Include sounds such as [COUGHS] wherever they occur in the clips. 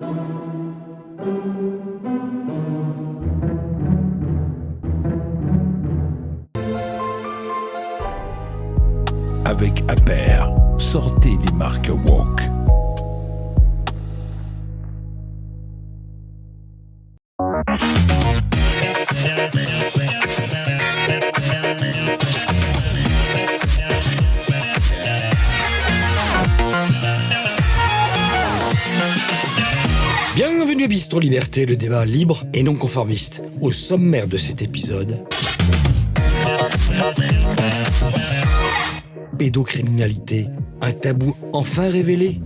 Avec Aper, sortez des marques Walk. Liberté, le débat libre et non conformiste. Au sommaire de cet épisode, pédocriminalité, un tabou enfin révélé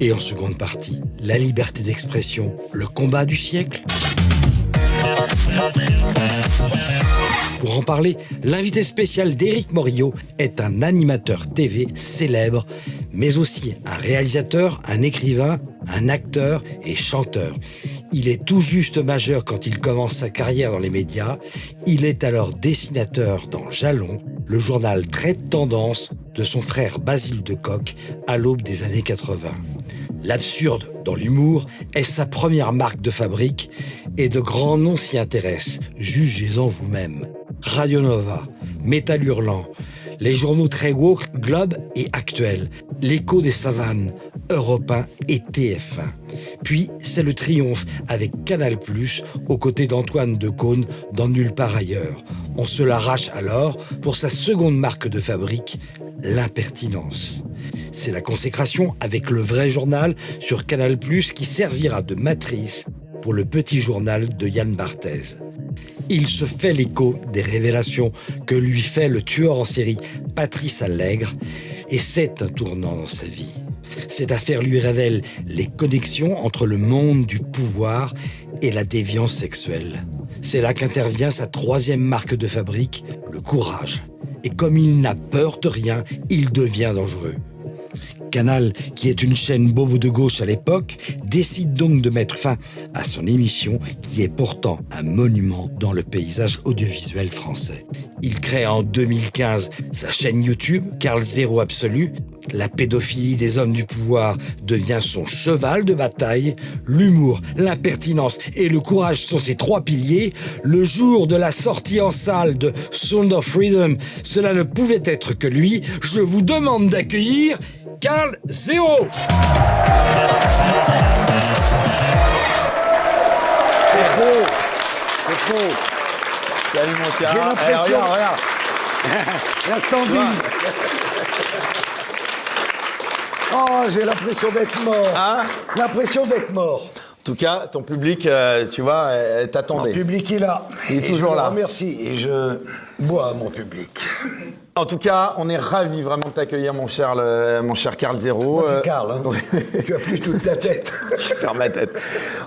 Et en seconde partie, la liberté d'expression, le combat du siècle Pour en parler, l'invité spécial d'Éric Morillo est un animateur TV célèbre, mais aussi un réalisateur, un écrivain, un acteur et chanteur. Il est tout juste majeur quand il commence sa carrière dans les médias. Il est alors dessinateur dans Jalon, le journal très tendance de son frère Basile de Coq à l'aube des années 80. L'absurde dans l'humour est sa première marque de fabrique et de grands noms s'y intéressent. Jugez-en vous-même. Radio Nova, Métal Hurlant, les journaux très woke, Globe et Actuel, l'écho des savanes, Europe 1 et TF1. Puis c'est le triomphe avec Canal+, aux côtés d'Antoine Decaune dans Nulle part ailleurs. On se l'arrache alors pour sa seconde marque de fabrique, l'impertinence. C'est la consécration avec le vrai journal sur Canal+, qui servira de matrice pour le petit journal de Yann Barthès. Il se fait l'écho des révélations que lui fait le tueur en série Patrice Allègre, et c'est un tournant dans sa vie. Cette affaire lui révèle les connexions entre le monde du pouvoir et la déviance sexuelle. C'est là qu'intervient sa troisième marque de fabrique, le courage. Et comme il n'a peur de rien, il devient dangereux. Canal, qui est une chaîne bobo de gauche à l'époque, décide donc de mettre fin à son émission qui est pourtant un monument dans le paysage audiovisuel français. Il crée en 2015 sa chaîne YouTube, Carl Zéro Absolu. La pédophilie des hommes du pouvoir devient son cheval de bataille. L'humour, l'impertinence et le courage sont ses trois piliers. Le jour de la sortie en salle de Sound of Freedom, cela ne pouvait être que lui. Je vous demande d'accueillir Carl Zéro. C'est faux C'est faux Salut mon J'ai Carl. l'impression- Eh, regarde, regarde. [LAUGHS] L'instant digne. [LAUGHS] Oh, j'ai l'impression d'être mort. Hein L'impression d'être mort. En tout cas, ton public, euh, tu vois, euh, Mon t'attendait. public est là. Il est Et toujours je là. le remercie et je bois à mon public. En tout cas, on est ravis vraiment de t'accueillir, mon cher, le- mon cher Carl Zéro. Moi, Euh, c'est Karl. hein. [LAUGHS] tu as plus toute ta tête. Je [LAUGHS] perds ma tête.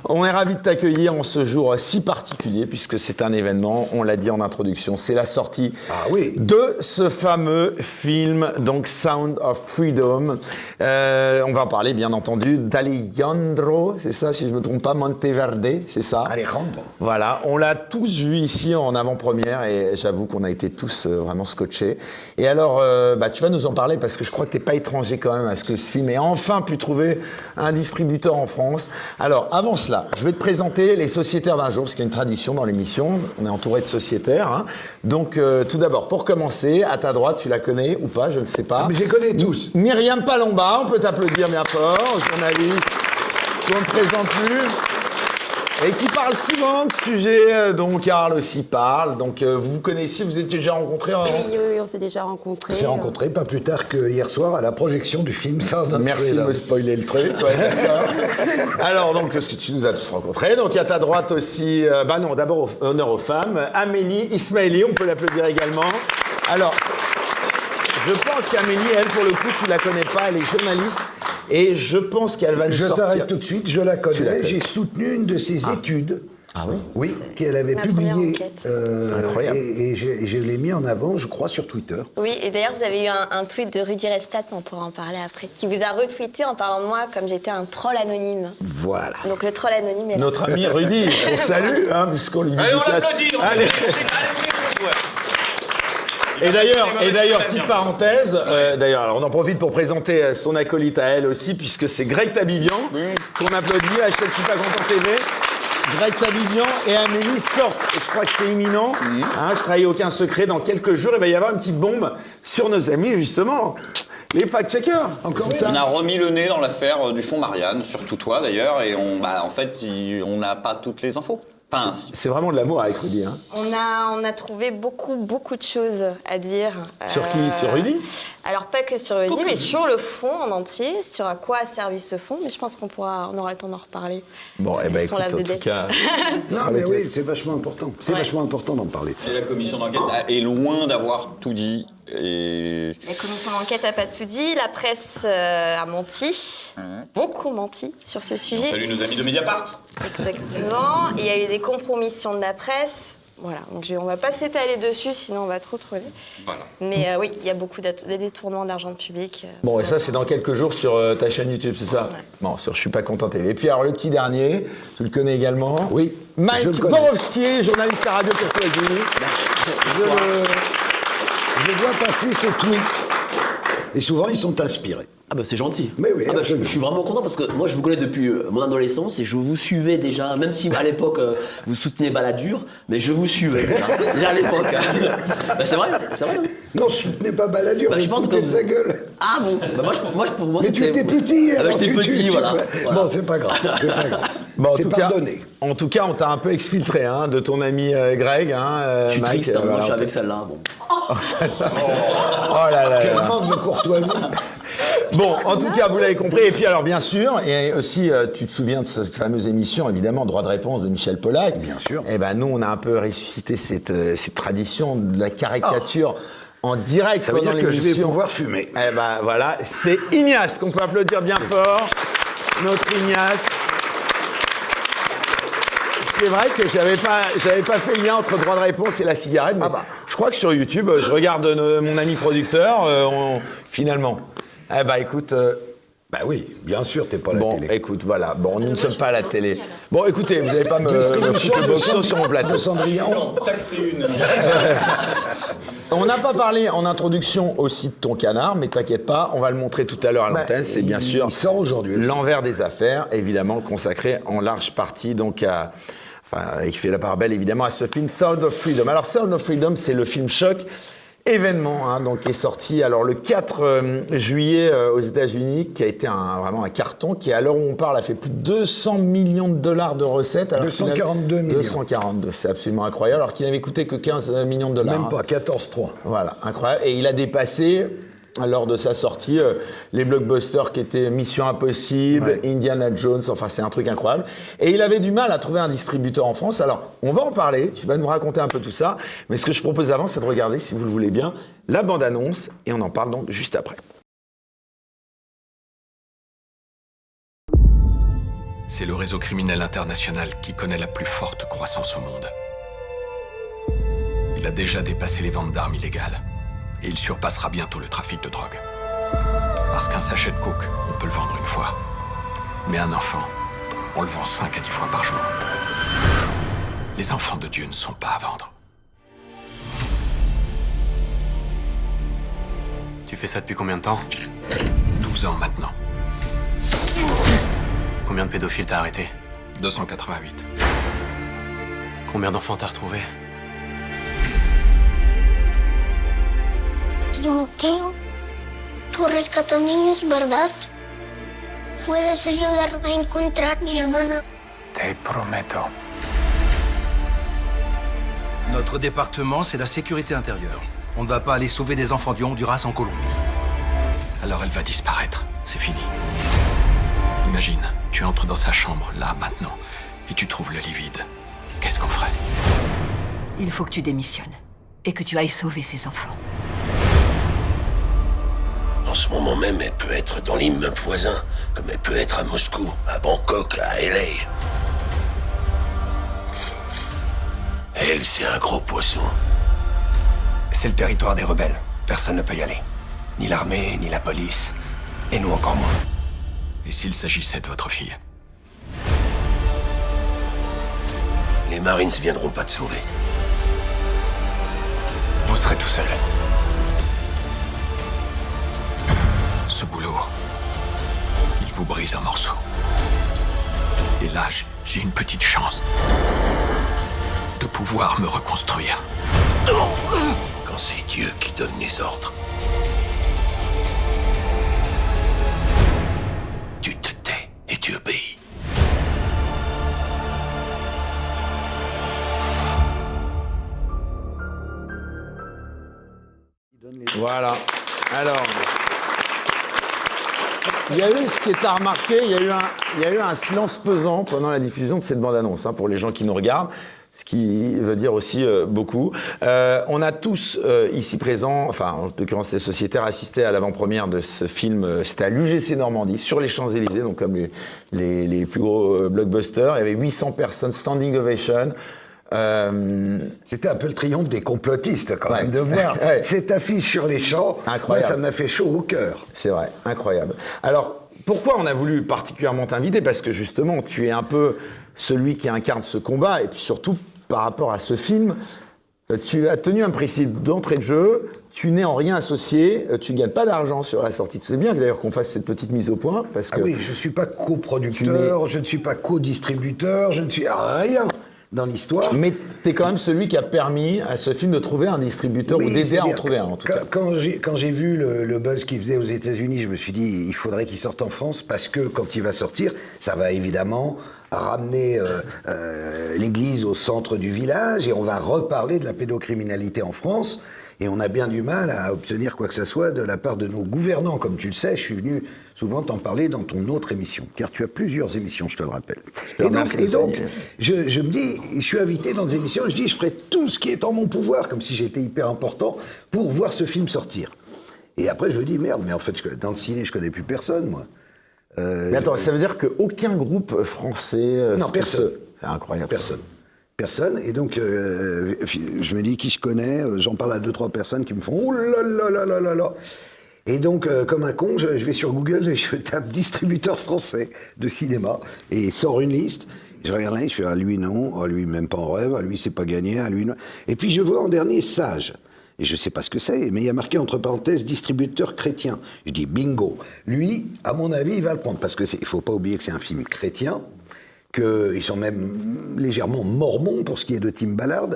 On est ravis de t'accueillir en ce jour si particulier, puisque c'est un événement, on l'a dit en introduction, c'est la sortie Ah oui. de ce fameux film, donc Sound of Freedom. Euh, on va en parler, bien entendu, d'Alejandro, c'est ça, si je ne me trompe pas, Monteverde, c'est ça Alejandro. Voilà, on l'a tous vu ici en avant-première et j'avoue qu'on a été tous euh, vraiment scotchés. Et alors, euh, bah, tu vas nous en parler parce que je crois que tu n'es pas étranger quand même à ce que ce film ait enfin pu trouver un distributeur en France. Alors, avant cela, je vais te présenter les sociétaires d'un jour, parce qu'il y a une tradition dans l'émission. On est entouré de sociétaires. hein. Donc, euh, tout d'abord, pour commencer, à ta droite, tu la connais ou pas, je ne sais pas. Mais je les connais tous. Myriam Palomba, on peut t'applaudir bien fort, journaliste qu'on ne présente plus. Et qui parle souvent de sujets euh, dont Karl aussi parle. Donc euh, vous vous connaissiez, vous étiez déjà rencontrés en- Oui, oui, oui, on s'est déjà rencontrés. On s'est euh, rencontrés pas plus tard que hier soir à la projection du film of Merci de me spoiler le truc. ouais. Alors, donc, ce que tu nous as tous rencontrés. Donc, à ta droite aussi, euh, bah non, d'abord, honneur aux femmes. Amélie Ismaili, on peut l'applaudir également. Alors, je pense qu'Amélie, elle, pour le coup, tu la connais pas, elle est journaliste. Et je pense qu'elle va nous Je sortir. t'arrête tout de suite, je la connais. J'ai soutenu une de ses études. Ah oui Oui, qu'elle avait enquête. euh, Incroyable. Et, et je, et je l'ai mis en avant, je crois, sur Twitter. Oui, et d'ailleurs, vous avez eu un, un tweet de Rudy Redstadt, on pourra en parler après, qui vous a retweeté en parlant de moi comme j'étais un troll anonyme. Voilà. Donc le troll anonyme est là. Notre ami Rudy, on salue, hein, puisqu'on lui Allez, on l'applaudit. on Allez. l'applaudit. Allez, oui, ouais. Et d'ailleurs, et d'ailleurs, petite parenthèse, euh, d'ailleurs, alors on en profite pour présenter euh, son acolyte à elle aussi, puisque c'est Greg Tabibian, qu'on applaudit à chaque Super Content TV. Greg Tabibian et Amélie sortent, et je crois que c'est imminent, hein, je trahis aucun secret, dans quelques jours, il va y avoir une petite bombe sur nos amis, justement, les fact-checkers. Encore une. On a remis le nez dans l'affaire euh, du fonds Marianne, surtout toi d'ailleurs, et on, bah, en fait, il- on n'a pas toutes les infos. C'est vraiment de l'amour avec Rudy. Hein. On a, on a trouvé beaucoup, beaucoup de choses à dire. Sur qui Euh, Sur Rudy? Alors, pas que sur Rudy, mais sur le fond en entier, sur à quoi a servi ce fond. Mais je pense qu'on pourra, on aura le temps d'en reparler. Bon, eh ben, Ils sont écoute, la en tout vedette. cas, [LAUGHS] Non, mais oui, c'est vachement important. C'est Ouais. vachement important d'en parler de ça. et la commission d'enquête est loin d'avoir tout dit. Et La commission d'enquête a pas tout dit. La presse euh, a menti, beaucoup menti sur ce on sujet. salue nos amis de Mediapart. Exactement. Il y a eu des compromissions de la presse. Voilà, donc je- on va pas s'étaler dessus, sinon on va trop trouver. Voilà. Mais euh, oui, il y a beaucoup de détournements d'argent public. euh. Bon, et ça, c'est dans quelques jours sur euh, ta chaîne YouTube, c'est ça? Bon, sur Je suis pas content TV. Et puis, alors, le petit dernier, tu le connais également? Oui, Mike je. Borowski, journaliste à Radio Courtoisie. Je, le- je vois passer ses tweets. Et souvent, ils sont inspirés. Ah bah c'est gentil. Mais oui, Ah bah, je, suis vraiment content parce que moi je vous connais depuis euh, mon adolescence et je vous suivais déjà, même si à l'époque euh, vous souteniez Balladur, mais je vous suivais déjà, déjà à l'époque. [LAUGHS] bah, c'est vrai, c'est vrai. Non, je soutenais pas Balladur, Bah, je pense que- de sa gueule. Ah bon bah, moi, je, moi, je- pour moi Mais tu étais petit, Ah bah, tu, petit, tu- voilà. voilà. Bon, c'est pas grave, c'est pas grave. [LAUGHS] Bon, en tout, cas, en tout cas, on t'a un peu exfiltré hein, de ton ami euh, Greg. Hein, euh, Je suis Mike, triste, euh, hein, moi je suis avec celle-là. Bon. [LAUGHS] Oh là là Quel manque de courtoisie. Bon, en tout cas, vous l'avez compris. Et puis, alors, bien sûr, et aussi, euh, tu te souviens de cette fameuse émission, évidemment, Droit de réponse de Michel Pollack. Bien sûr. Eh ben, nous, on a un peu ressuscité cette, euh, cette tradition de la caricature en direct Ça veut pendant dire que je vais pouvoir fumer. Eh ben, voilà, c'est Ignace qu'on peut applaudir bien fort. Notre Ignace. C'est vrai que j'avais pas, j'avais pas fait le lien entre droit de réponse et la cigarette, mais Ah bah. je crois que sur YouTube, je regarde euh, mon ami producteur, euh, on- finalement. Eh bah écoute, euh, Bah oui, bien sûr, t'es pas à la bon, télé. écoute, voilà, bon, nous ne sommes pas à la télé. Bon, écoutez, vous n'allez pas me, me foutre boxon sur mon plateau. [LAUGHS] On n'a pas parlé en introduction aussi de ton canard, mais t'inquiète pas, on va le montrer tout à l'heure à Bah, l'antenne. C'est bien il sûr sort aujourd'hui l'envers des affaires, évidemment consacré en large partie donc à, enfin, et qui fait la part belle évidemment à ce film Sound of Freedom. Alors Sound of Freedom, c'est le film choc événement hein, donc qui est sorti alors le 4 euh, juillet euh, aux États-Unis, qui a été un, vraiment un carton, qui à l'heure où on parle a fait plus de 200 millions de dollars de recettes. alors qu'il n'avait- 242 millions. 242, c'est absolument incroyable, alors qu'il n'avait coûté que 15 millions de dollars. Même hein. pas, 14-3. Voilà, incroyable. Et il a dépassé, lors de sa sortie, euh, les blockbusters qui étaient Mission Impossible, Indiana Jones, enfin c'est un truc incroyable. Et il avait du mal à trouver un distributeur en France. Alors, on va en parler, tu vas nous raconter un peu tout ça. Mais ce que je propose avant, c'est de regarder, si vous le voulez bien, la bande-annonce. Et on en parle donc juste après. C'est le réseau criminel international qui connaît la plus forte croissance au monde. Il a déjà dépassé les ventes d'armes illégales. Et il surpassera bientôt le trafic de drogue. Parce qu'un sachet de coke, on peut le vendre une fois. Mais un enfant, on le vend 5 à 10 fois par jour. Les enfants de Dieu ne sont pas à vendre. Tu fais ça depuis combien de temps? 12 ans maintenant. Combien de pédophiles t'as arrêté 288. Combien d'enfants t'as retrouvé Timoteo, tú rescatas niños, ¿verdad? Puedes ayudarme a encontrar mi hermana. Te prometo. Notre département, c'est la sécurité intérieure. On ne va pas aller sauver des enfants du Honduras en Colombie. Alors elle va disparaître. C'est fini. Imagine, tu entres dans sa chambre, là, maintenant, et tu trouves le lit vide. Qu'est-ce qu'on ferait? Il faut que tu démissionnes et que tu ailles sauver ces enfants. En ce moment même, elle peut être dans l'immeuble voisin, comme elle peut être à Moscou, à Bangkok, à LA. Elle, c'est un gros poisson. C'est le territoire des rebelles. Personne ne peut y aller. Ni l'armée, ni la police. Et nous encore moins. Et s'il s'agissait de votre fille? Les Marines viendront pas te sauver. Vous serez tout seul. Ce boulot, il vous brise en morceaux. Et là, j'ai- j'ai une petite chance de pouvoir me reconstruire. Quand c'est Dieu qui donne les ordres. Tu te tais et tu obéis. Voilà. Alors. Il y a eu, ce qui est à remarquer, il y a eu un, il y a eu un silence pesant pendant la diffusion de cette bande-annonce, hein, pour les gens qui nous regardent, ce qui veut dire aussi euh, beaucoup. Euh, on a tous euh, ici présents, enfin en l'occurrence les sociétaires, assisté à l'avant-première de ce film, euh, c'était à l'UGC Normandie, sur les Champs-Élysées, donc comme les, les- les plus gros euh, blockbusters. Il y avait 800 personnes, standing ovation. Euh, C'était un peu le triomphe des complotistes quand Ouais. même de voir [LAUGHS] Ouais. cette affiche sur les champs. Incroyable. Moi, ça m'a fait chaud au cœur. C'est vrai, incroyable. Alors, pourquoi on a voulu particulièrement t'inviter? Parce que justement, tu es un peu celui qui incarne ce combat, et puis surtout par rapport à ce film, euh, tu as tenu un principe d'entrée de jeu, tu n'es en rien associé, euh, tu gagnes pas d'argent sur la sortie. C'est bien d'ailleurs qu'on fasse cette petite mise au point, parce Ah que oui, je ne suis pas coproducteur, je ne suis pas co-distributeur, je ne suis rien dans l'histoire. mais tu es quand même celui qui a permis à ce film de trouver un distributeur Oui, ou d'aider à en trouver un, en tout quand, cas. Quand j'ai, quand j'ai vu le, le buzz qu'il faisait aux États-Unis, je me suis dit, il faudrait qu'il sorte en France parce que quand il va sortir, ça va évidemment ramener euh, euh, l'Église au centre du village et on va reparler de la pédocriminalité en France. Et on a bien du mal à obtenir quoi que ce soit de la part de nos gouvernants. Comme tu le sais, je suis venu souvent t'en parler dans ton autre émission, car tu as plusieurs émissions, je te le rappelle. Et donc, et je, je me dis, je suis invité dans des émissions, je dis, je ferai tout ce qui est en mon pouvoir, comme si j'étais hyper important, pour voir ce film sortir. Et après, je me dis, merde, mais en fait, je- dans le ciné, je connais plus personne, moi. Euh, Mais attends, ça veut dire qu'aucun groupe français... euh, Non, personne. C'est incroyable. ça. Personne. Et donc, euh, je me dis qui je connais. euh, J'en parle à deux, trois personnes qui me font Oh là là là là là. Et donc, euh, comme un con, je, vais sur Google et je tape distributeur français de cinéma et sort une liste. Je regarde là, je fais à lui non, à lui même pas en rêve, à lui c'est pas gagné, à lui non. Et puis je vois en dernier Sage. Et je sais pas ce que c'est, mais il y a marqué entre parenthèses distributeur chrétien. Je dis bingo. Lui, à mon avis, il va le prendre parce que il faut pas oublier que c'est un film chrétien qu'ils sont même légèrement mormons pour ce qui est de Tim Ballard.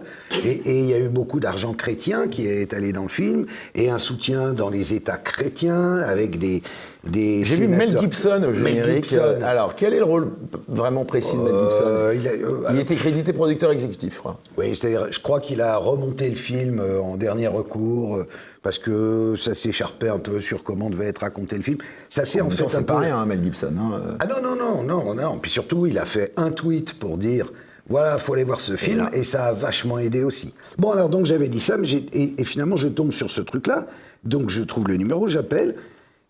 Et, il y a eu beaucoup d'argent chrétien qui est allé dans le film, et un soutien dans les États chrétiens, avec des... des J'ai vu Mel Gibson au Mel générique. Gibson. Euh, Alors, quel est le rôle vraiment précis de Mel Gibson Euh, il a- euh, Il était crédité producteur exécutif, je crois. Oui, c'est-à-dire, je crois qu'il a remonté le film euh, en dernier recours, parce que ça s'écharpait un peu sur comment devait être raconté le film. Ça s'est En en, fait c'est pas rien, hein, Mel Gibson. hein, euh. Ah non, non, non, non, non. Puis surtout, il a fait un tweet pour dire voilà, faut aller voir ce film, et ça a vachement aidé aussi. Bon, alors donc j'avais dit ça, mais et, et finalement je tombe sur ce truc-là, donc je trouve le numéro, j'appelle,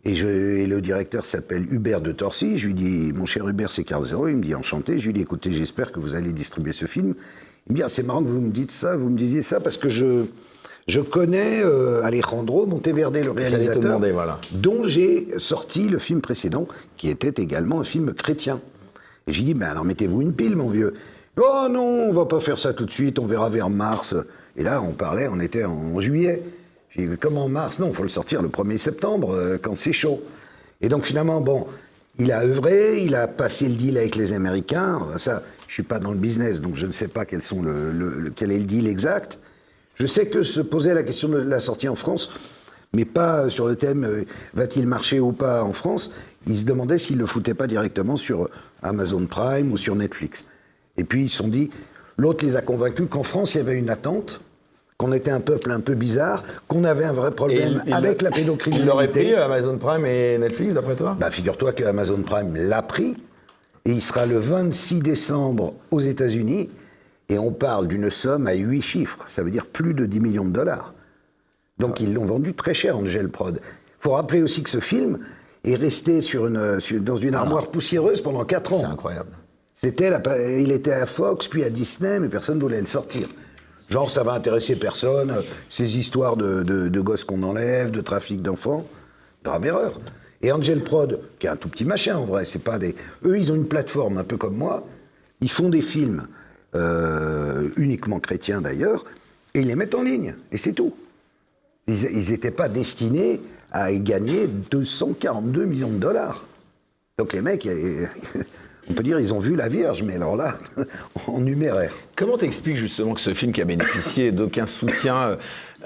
et, je, et le directeur s'appelle Hubert de Torcy, je lui dis mon cher Hubert, c'est Carl Zero, il me dit enchanté, je lui dis écoutez, j'espère que vous allez distribuer ce film. Il me dit ah, c'est marrant que vous me dites ça, vous me disiez ça, parce que je. Je connais euh, Alejandro Monteverde, le te réalisateur, demander, voilà. dont j'ai sorti le film précédent, qui était également un film chrétien. Et j'ai dit, ben alors mettez-vous une pile, mon vieux. Oh non, on va pas faire ça tout de suite, on verra vers mars. Et là, on parlait, on était en juillet. J'ai dit, comment mars? Non, il faut le sortir le 1er septembre, euh, quand c'est chaud. Et donc finalement, bon, il a œuvré, il a passé le deal avec les Américains. Ça, je suis pas dans le business, donc je ne sais pas quels sont le, le- le- quel est le deal exact. Je sais que se posait la question de la sortie en France, mais pas sur le thème euh, va-t-il marcher ou pas en France. Ils se demandaient s'ils le foutaient pas directement sur Amazon Prime ou sur Netflix. Et puis ils se sont dit, l'autre les a convaincus qu'en France il y avait une attente, qu'on était un peuple un peu bizarre, qu'on avait un vrai problème il- avec il- la pédocriminalité. Il l'aurait pris, euh, Amazon Prime et Netflix, d'après toi? Bah, figure-toi que Amazon Prime l'a pris et il sera le 26 décembre aux États-Unis et on parle d'une somme à 8 chiffres, ça veut dire plus de 10 millions de dollars. Donc ils l'ont vendu très cher, Angel Prod. Il faut rappeler aussi que ce film est resté sur une, sur- dans une armoire poussiéreuse pendant 4 ans. C'est incroyable. C'était la- il était à Fox, puis à Disney, mais personne ne voulait le sortir. Genre, ça va intéresser personne, ces histoires de, de- de gosses qu'on enlève, de trafic d'enfants. Grave erreur. Et Angel Prod, qui est un tout petit machin en vrai, c'est pas des. Eux, ils ont une plateforme un peu comme moi. Ils font des films, euh, uniquement chrétiens d'ailleurs, et ils les mettent en ligne. Et c'est tout. Ils n'étaient pas destinés a gagné 242 millions de dollars. Donc les mecs, [LAUGHS] on peut dire, ils ont vu la Vierge, mais alors là, [LAUGHS] en numéraire. Comment t'expliques justement que ce film qui a bénéficié d'aucun soutien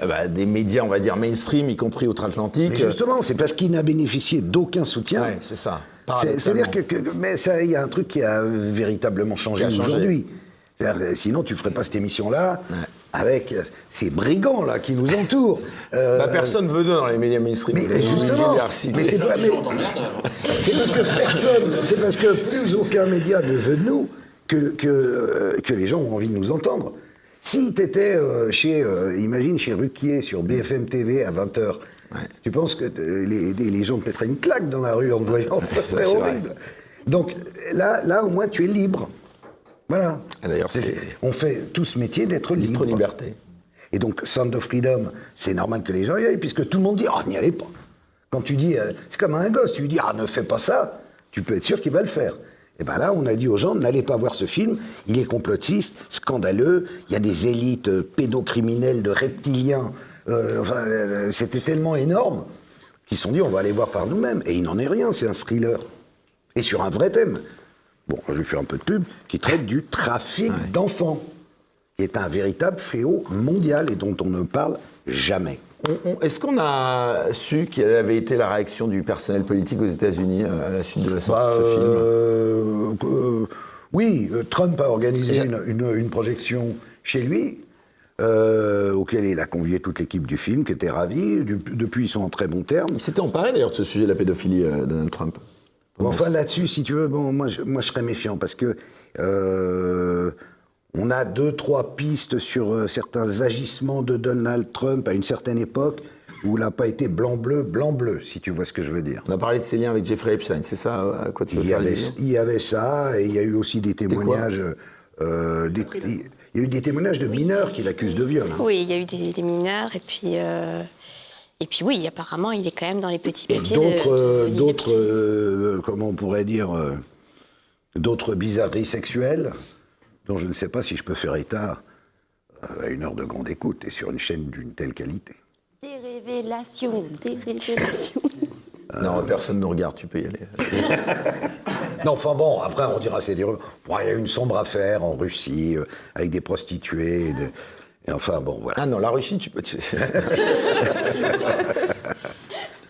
euh, bah, des médias, on va dire mainstream, y compris outre-Atlantique Mais justement, c'est parce qu'il n'a bénéficié d'aucun soutien. Ouais, c'est ça. C'est- C'est-à-dire que, que- mais il y a un truc qui a véritablement changé. aujourd'hui. Euh, Sinon, tu ferais pas cette émission-là avec euh, ces brigands là qui nous entourent. Euh, Bah, personne veut d'eux dans les médias mainstream. Mais, mais justement, mais c'est pas- mais- c'est parce que personne, c'est parce que plus aucun média ne veut de nous que, que, euh, que les gens ont envie de nous entendre. Si tu étais chez, euh, imagine, chez Ruquier sur BFM TV à 20h, tu penses que euh, les, gens te mettraient une claque dans la rue en te voyant Ça serait vrai. horrible. Donc là, là, au moins, tu es libre. Voilà. D'ailleurs, on fait tout ce métier d'être libre. liberté. Et donc, Sound of Freedom, c'est normal que les gens y aillent, puisque tout le monde dit Ah, n'y allez pas. Quand tu dis, euh, c'est comme un gosse, tu lui dis Ah, ne fais pas ça, tu peux être sûr qu'il va le faire. Et bien là, on a dit aux gens N'allez pas voir ce film, il est complotiste, scandaleux, il y a des élites euh, pédocriminelles de reptiliens. euh, enfin, euh, c'était tellement énorme qu'ils se sont dit On va aller voir par nous-mêmes. Et il n'en est rien, c'est un thriller. Et sur un vrai thème. Bon, je vais faire un peu de pub, qui traite du trafic d'enfants qui est un véritable fléau mondial et dont on ne parle jamais. Est-ce qu'on a su quelle avait été la réaction du personnel politique aux États-Unis euh, à la suite de la sortie Bah, de ce film euh, euh, oui, Trump a organisé une, une- une projection chez lui, euh, auquel il a convié toute l'équipe du film, qui était ravie. Du- depuis, ils sont en très bons termes. Il s'était emparé d'ailleurs de ce sujet de la pédophilie, euh, Donald Trump. Bon, enfin, là-dessus, si tu veux, bon, moi, je, moi, je serais méfiant parce que euh, on a deux, trois pistes sur euh, certains agissements de Donald Trump à une certaine époque où il n'a pas été blanc-bleu, blanc-bleu, si tu vois ce que je veux dire. On a parlé de ses liens avec Jeffrey Epstein, c'est ça euh, à quoi tu veux Il y, faire avait, il y avait ça, et il y a eu aussi des témoignages. euh, des- il y a eu des témoignages de mineurs qui l'accusent de viol. hein. Oui, il y a eu des, des mineurs et puis euh, et puis oui, apparemment, il est quand même dans les petits Et papiers de- d'autres, euh, d'autres, euh, comment on pourrait dire, euh, d'autres bizarreries sexuelles, dont je ne sais pas si je peux faire état euh, à une heure de grande écoute et sur une chaîne d'une telle qualité. Des révélations, des révélations. [LAUGHS] Non, personne ne nous regarde, tu peux y aller. [LAUGHS] Non, enfin bon, après on dira c'est des il y a eu une sombre affaire en Russie euh, avec des prostituées. Et enfin bon, voilà. Ah non, la Russie, tu peux. [LAUGHS]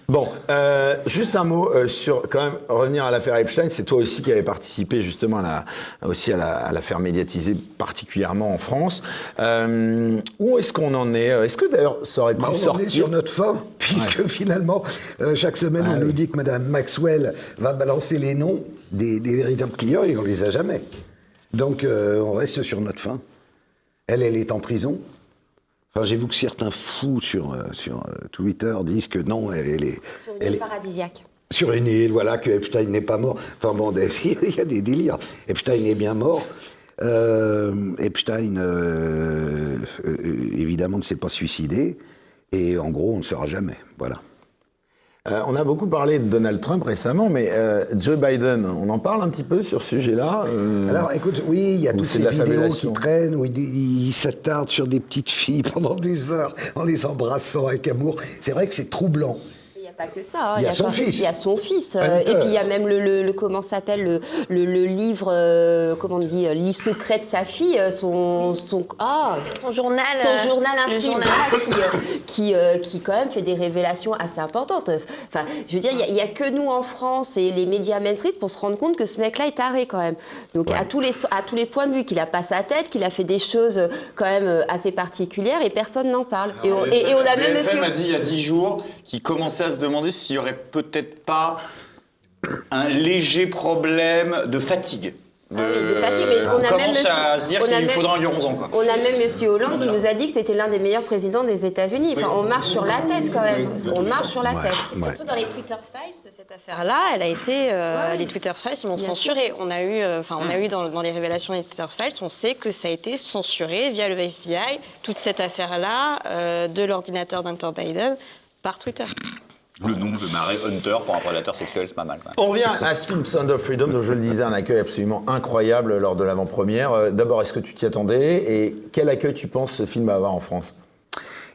Bon, euh, juste un mot euh, sur quand même revenir à l'affaire Epstein. C'est toi aussi qui avais participé justement à la, aussi à la- à l'affaire médiatisée particulièrement en France. Euh, où est-ce qu'on en est Est-ce que d'ailleurs ça aurait pu Bah, on sortir est sur notre fin, puisque finalement, chaque semaine, Ah on oui. nous dit que Mme Maxwell va balancer les noms des, des véritables clients et on les a jamais. Donc, on reste sur notre fin. Elle, elle est en prison. Enfin, j'ai vu que certains fous sur, euh, sur euh, Twitter disent que non, elle, elle est. Sur une elle île est- paradisiaque. sur une île, voilà, que Epstein n'est pas mort. Enfin bon, [LAUGHS] il y a des délires. Epstein est bien mort. Euh, Epstein, euh, euh, évidemment, ne s'est pas suicidé. Et en gros, on ne saura jamais. Voilà. Euh, on a beaucoup parlé de Donald Trump récemment, mais euh, Joe Biden, on en parle un petit peu sur ce sujet-là euh, Alors, écoute, oui, il y a ou toutes ces vidéos qui traînent où il, il s'attarde sur des petites filles [LAUGHS] pendant des heures en les embrassant avec amour. C'est vrai que c'est troublant. Pas que ça. hein. Il y a son pas- fils. Il y a son fils. Hunter. et puis il y a même le, le- le- comment s'appelle le, le- le livre, euh, comment on dit, euh, livre secret de sa fille, euh, son, son, ah, Son journal. son journal intime, journal voilà, qui, euh, qui, euh, qui quand même fait des révélations assez importantes. Enfin, je veux dire, il n'y a, que nous en France et les médias mainstream pour se rendre compte que ce mec-là est taré quand même. Donc à, tous les, à tous les points de vue, qu'il a pas sa tête, qu'il a fait des choses quand même assez particulières et personne n'en parle. Et on, et- et on a même monsieur... a dit il y a 10 jours qu'il commençait à se demander s'il y aurait peut-être pas un léger problème de fatigue. De, Ah oui, de fatigue, mais on a même commence monsieur- à se dire qu'il même- faudra environ 11 ans. Quoi. On a même Monsieur Hollande qui nous a dit que c'était l'un des meilleurs présidents des États-Unis. Enfin, on marche sur la tête quand même. On marche sur la tête. Et surtout dans les Twitter Files, cette affaire-là, elle a été, euh, les Twitter Files l'ont censurée. On a eu, euh, enfin, on a eu dans, dans les révélations des Twitter Files, on sait que ça a été censuré via le FBI, toute cette affaire-là euh, de l'ordinateur d'Hunter Biden par Twitter. Le nom de Marais Hunter pour un prédateur sexuel, c'est pas mal. On revient à ce film Sound of Freedom, dont je le disais, un accueil absolument incroyable lors de l'avant-première. Euh, D'abord, est-ce que tu t'y attendais Et quel accueil tu penses ce film va avoir en France?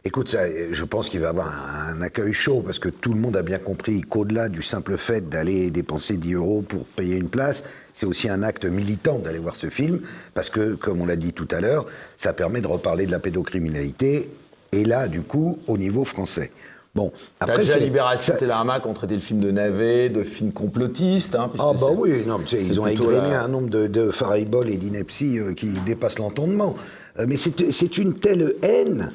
Écoute, ça, je pense qu'il va avoir un, un accueil chaud parce que tout le monde a bien compris qu'au-delà du simple fait d'aller dépenser 10 euros pour payer une place, c'est aussi un acte militant d'aller voir ce film parce que, comme on l'a dit tout à l'heure, ça permet de reparler de la pédocriminalité et là, du coup, au niveau français. Bon, Après, déjà c'est- Libération Télérama ont traité le film de navet, de film complotiste. Hein, Ah bah oui, non, ils ont égrené la- un nombre de, de et d'inepties euh, qui dépassent l'entendement. Euh, mais c'est c'est une telle haine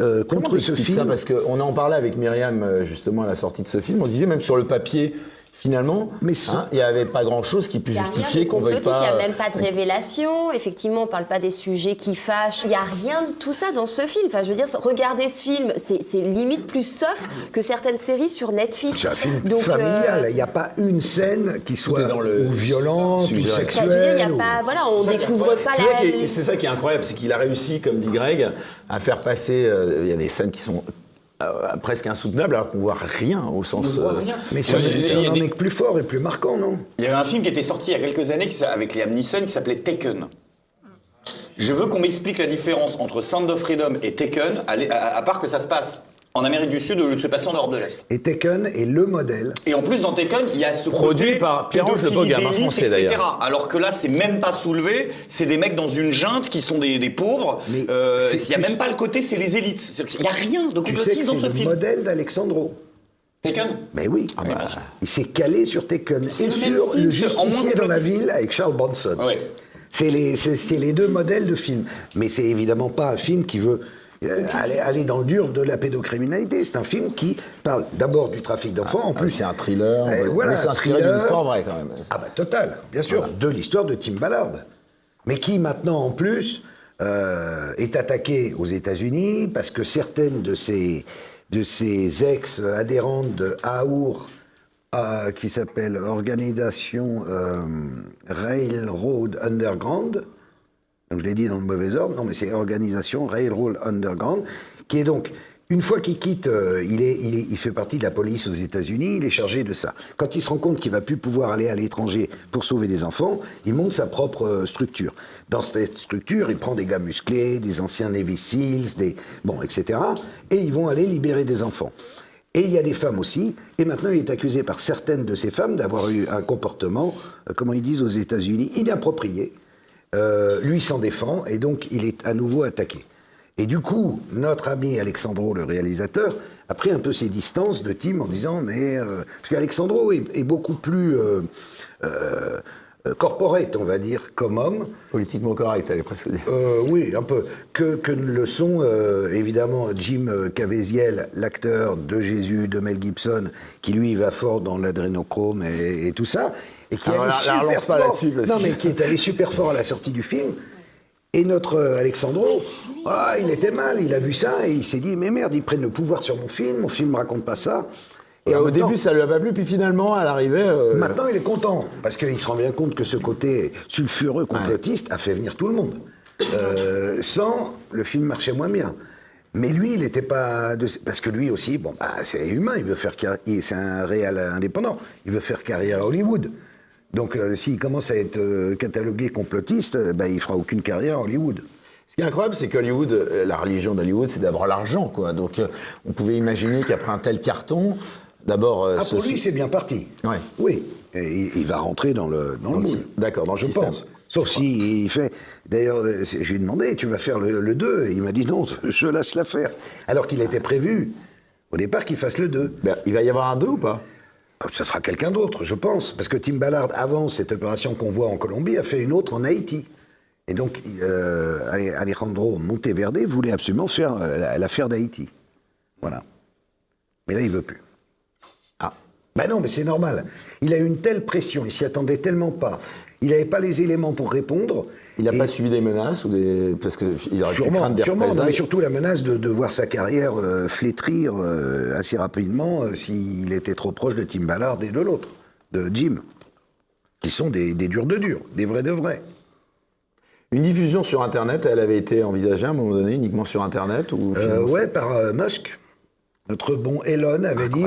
euh, Comment contre ce film. ça Parce qu'on en parlait avec Myriam euh, justement à la sortie de ce film. On se disait même sur le papier, finalement, hein, il n'y avait pas grand-chose qui puisse justifier qu'on veuille pas. il n'y a même pas de révélation. Effectivement, on ne parle pas des sujets qui fâchent. Il n'y a rien de tout ça dans ce film. Enfin, je veux dire, regarder ce film, c'est limite plus soft que certaines séries sur Netflix. C'est un film Donc, euh, familial. Il n'y a pas une scène qui soit dans le ou violente ou sexuelle. il y a ou- pas, voilà, on est découvre pas C'est ça la. qui est- C'est ça qui est incroyable, c'est qu'il a réussi, comme dit Greg, à faire passer. euh, Il y a des scènes qui sont euh, presque insoutenables alors qu'on voit rien au sens. voit euh, rien. Mais ça, Oui, ça en des- que plus fort et plus marquant, non? Il y avait un film qui était sorti il y a quelques années avec Liam Neeson qui s'appelait Taken. Je veux qu'on m'explique la différence entre Sound of Freedom et Taken, à, l'é- à- à part que ça se passe en Amérique du Sud au lieu de se passer en Europe de l'Est. Et Taken est le modèle. Et en plus, dans Taken, il y a ce Produit côté par Pierre-Ange pédophilie Le Français, etc. d'ailleurs. Alors que là, c'est même pas soulevé. C'est des mecs dans une junte qui sont des, des pauvres. Mais Euh, c'est- Il y a même pas le côté, c'est les élites. C'est-à-dire qu'il y a rien de complotiste dans c'est ce le film. modèle d'Alexandro. Taken Mais oui. Ah bah, Il s'est calé sur Taken C'est et le sur film, Le c'est Justicier dans la ville avec Charles Bronson. Ouais. C'est les, c'est- c'est les deux modèles de film. Mais c'est évidemment pas un film qui veut euh, aller, aller dans le dur de la pédocriminalité. C'est un film qui parle d'abord du trafic d'enfants. en Ah, plus, c'est un thriller. Ouais. voilà, Mais c'est un inspiré d'une thriller. histoire vraie quand même. Ah bah total, bien sûr, de l'histoire de Tim Ballard. Mais qui maintenant en plus euh, est attaqué aux États-Unis parce que certaines de ses, de ses ex-adhérentes de AOUR, euh, qui s'appelle Organisation euh, Railroad Underground, je l'ai dit dans le mauvais ordre, non mais c'est Organisation Railroad Underground, qui est donc, une fois qu'il quitte, euh, il, est- il fait partie de la police aux États-Unis, il est chargé de ça. Quand il se rend compte qu'il va plus pouvoir aller à l'étranger pour sauver des enfants, il monte sa propre euh, structure. Dans cette structure, il prend des gars musclés, des anciens Navy Seals, des, bon, etc. Et ils vont aller libérer des enfants. Et il y a des femmes aussi. Et maintenant, il est accusé par certaines de ces femmes d'avoir eu un comportement, euh, comment ils disent aux États-Unis, inapproprié. Euh, lui s'en défend et donc il est à nouveau attaqué. Et du coup, notre ami Alexandro, le réalisateur, a pris un peu ses distances de Tim en disant mais euh, parce qu'Alexandro est, est beaucoup plus euh, euh, euh, corporate, on va dire, comme homme. Politiquement correct, allez presque dire. Oui, un peu. Que, que le sont évidemment Jim Caviezel, l'acteur de Jésus, de Mel Gibson, qui lui va fort dans l'adrénochrome et, et tout ça, et qui Alors, la super relance pas fort. là-dessus, parce Non, que- mais qui est allé super fort à la sortie du film. Et notre euh, Alexandro, ah, il était mal, il a vu ça et il s'est dit mais merde, ils prennent le pouvoir sur mon film, mon film raconte pas ça. Et en au même début, ça lui a pas plu, puis finalement, à l'arrivée. euh, Maintenant, il est content, parce qu'il se rend bien compte que ce côté sulfureux complotiste a fait venir tout le monde. Euh, sans, le film marchait moins bien. Mais lui, il n'était pas... de- Parce que lui aussi, bon, bah, c'est humain, il veut faire... C'est un réel indépendant, il veut faire carrière à Hollywood. Donc, euh, s'il commence à être euh, catalogué complotiste, euh, bah, il fera aucune carrière à Hollywood. Ce qui est incroyable, c'est qu'Hollywood, euh, la religion d'Hollywood, c'est d'abord l'argent, quoi. Donc, on pouvait imaginer qu'après un tel carton, d'abord. Ah, ce pour lui, c'est bien parti. Ouais. Oui, et il, va rentrer dans le, dans Dans le le moule. d'accord, dans le je système. pense. Sauf si il fait. D'ailleurs, je lui ai demandé, tu vas faire le, le 2 Et il m'a dit non, [LAUGHS] je lâche l'affaire. Alors qu'il était prévu, au départ, qu'il fasse le 2. Ben, il va y avoir un 2 ou pas? Ce sera quelqu'un d'autre, je pense. Parce que Tim Ballard, avant cette opération qu'on voit en Colombie, a fait une autre en Haïti. Et donc, euh, Ale- Alejandro Monteverde voulait absolument faire euh, la- l'affaire d'Haïti. Voilà. Mais là, il veut plus. Ah. Ben non, mais c'est normal. Il a eu une telle pression, il s'y attendait tellement pas. Il n'avait pas les éléments pour répondre. Il n'a pas subi des menaces ou des. Parce qu'il aurait pu craindre des sûrement, non, mais représailles. surtout la menace de, de voir sa carrière euh, flétrir euh, assez rapidement euh, s'il était trop proche de Tim Ballard et de l'autre, de Jim, qui sont des, des durs de durs, des vrais de vrais. Une diffusion sur Internet, elle avait été envisagée à un moment donné, uniquement sur Internet ou ouais, par Musk. Notre bon Elon avait dit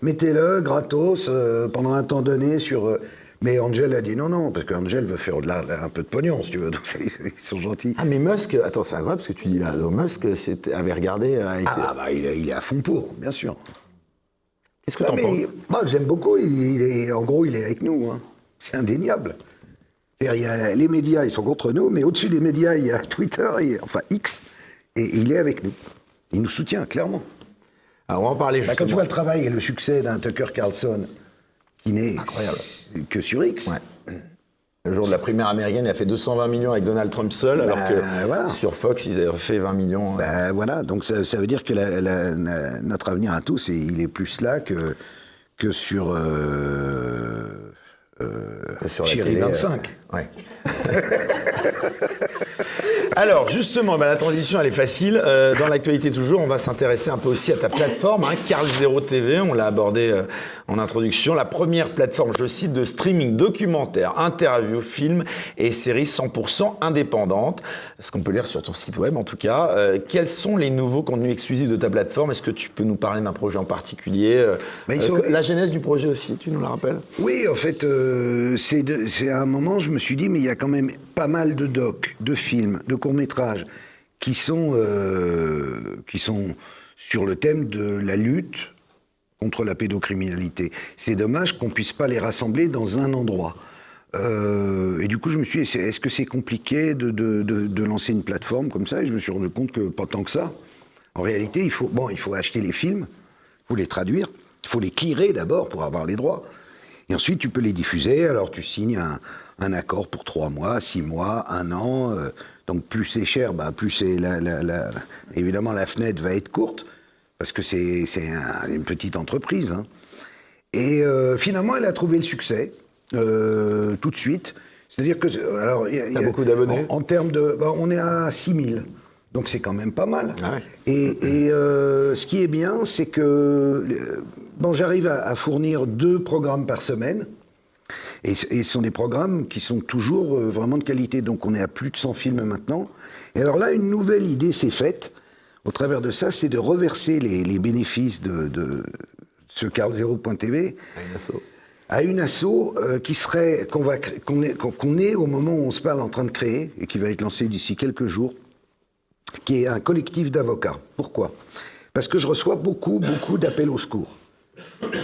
mettez-le gratos pendant un temps donné sur. Euh, Mais Angel a dit non, non, parce qu'Angel veut faire la- un peu de pognon, si tu veux, [LAUGHS] donc ils sont gentils. Ah, mais Musk, attends, c'est incroyable ce que tu dis là. Donc, Musk avait regardé. a été- Ah, bah, il est, il est à fond pour, bien sûr. Qu'est-ce que Ah, t'en mais penses? Moi, j'aime beaucoup. Il, il est, en gros, il est avec nous. hein. C'est indéniable. Il y a- les médias, ils sont contre nous, mais au-dessus des médias, il y a Twitter, et- enfin X, et il est avec nous. Il nous soutient, clairement. Alors, on va en parler Bah, quand tu vois le travail et le succès d'un Tucker Carlson, qui n'est que sur X, Le jour de la primaire américaine, il a fait 220 millions avec Donald Trump seul, alors Bah, que voilà. sur Fox, ils avaient fait 20 millions. Ben voilà, donc ça, ça veut dire que la- la- la- notre avenir à tous, et il est plus là que, que sur, euh, euh, sur la Chérie télé, 25. euh, ouais. [LAUGHS] [LAUGHS] Alors justement, bah, la transition elle est facile. Euh, dans l'actualité toujours, on va s'intéresser un peu aussi à ta plateforme, hein, Carl Zero TV. On l'a abordé euh, en introduction. La première plateforme, je cite, de streaming documentaire, interviews, films et séries 100% indépendantes. Ce qu'on peut lire sur ton site web en tout cas? Euh, quels sont les nouveaux contenus exclusifs de ta plateforme? Est-ce que tu peux nous parler d'un projet en particulier Bah, sont- La genèse du projet aussi, tu nous la rappelles? Oui, en fait, c'est à un moment, je me suis dit, mais il y a quand même pas mal de docs, de films, de courts-métrages qui, sont, euh, qui sont sur le thème de la lutte contre la pédocriminalité. C'est dommage qu'on puisse pas les rassembler dans un endroit. Euh, et du coup, je me suis dit, est-ce que c'est compliqué de, de- de- de lancer une plateforme comme ça? Et je me suis rendu compte que pas tant que ça. En réalité, il faut, bon, il faut acheter les films, il faut les traduire, il faut les clearer d'abord pour avoir les droits. Et ensuite, tu peux les diffuser. Alors, tu signes un, un accord pour trois mois, six mois, un an. euh, donc, plus c'est cher, bah, plus c'est la, la- la- évidemment la fenêtre va être courte parce que c'est c'est un- une petite entreprise. hein. Et euh, finalement, elle a trouvé le succès euh, tout de suite. C'est-à-dire que alors, y a- il y a- beaucoup d'abonnés En, en termes de, bah, on est à 6000. Donc c'est quand même pas mal. Et, et, euh, ce qui est bien, c'est que bon, j'arrive à, à fournir deux programmes par semaine. Et, ce sont des programmes qui sont toujours euh, vraiment de qualité. Donc on est à plus de 100 films maintenant. Et alors là, une nouvelle idée s'est faite au travers de ça, c'est de reverser les, les bénéfices de, de ce carl0.tv à une asso euh, qui serait qu'on va cré- qu'on est, qu'on- qu'on est au moment où on se parle en train de créer et qui va être lancé d'ici quelques jours, qui est un collectif d'avocats. Pourquoi? Parce que je reçois beaucoup, beaucoup d'appels au secours.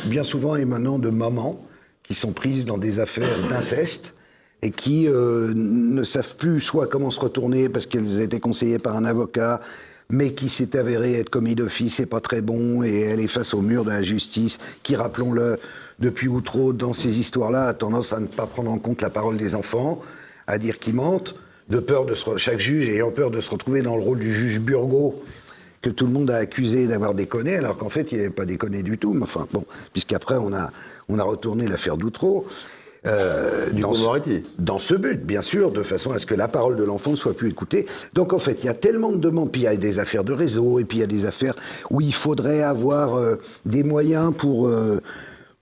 Bien souvent émanant de mamans qui sont prises dans des affaires d'inceste et qui euh, ne savent plus soit comment se retourner parce qu'elles étaient conseillées par un avocat, mais qui s'est avéré être commis d'office et pas très bon, et elle est face au mur de la justice, qui, rappelons-le, depuis ou trop dans ces histoires-là, a tendance à ne pas prendre en compte la parole des enfants, à dire qu'ils mentent, de peur de se chaque juge ayant peur de se retrouver dans le rôle du juge Burgot, que tout le monde a accusé d'avoir déconné, alors qu'en fait, il n'avait pas déconné du tout. Mais enfin, bon, puisqu'après, on a, on a retourné l'affaire d'Outreau. Euh, Du dans, ce, Moretti. dans ce but, bien sûr, de façon à ce que la parole de l'enfant ne soit plus écoutée. Donc, en fait, il y a tellement de demandes, puis il y a des affaires de réseau, et puis il y a des affaires où il faudrait avoir euh, des moyens pour, euh,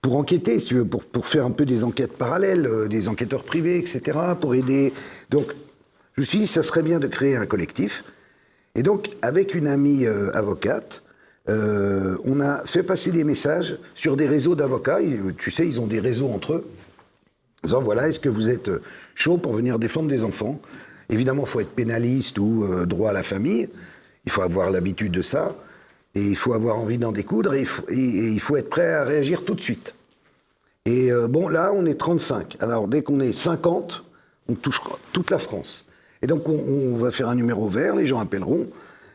pour enquêter, si tu veux, pour, pour faire un peu des enquêtes parallèles, des enquêteurs privés, etc., pour aider. Donc, je me suis dit, ça serait bien de créer un collectif. Et donc, avec une amie avocate, euh, on a fait passer des messages sur des réseaux d'avocats. Tu sais, ils ont des réseaux entre eux. En disant, voilà, est-ce que vous êtes euh, chaud pour venir défendre des enfants? Évidemment, il faut être pénaliste ou euh, droit à la famille. Il faut avoir l'habitude de ça. Et il faut avoir envie d'en découdre. Et il, faut, être prêt à réagir tout de suite. Et bon, là, on est 35. Alors, dès qu'on est 50, on touche toute la France. Et donc, on, on va faire un numéro vert, les gens appelleront.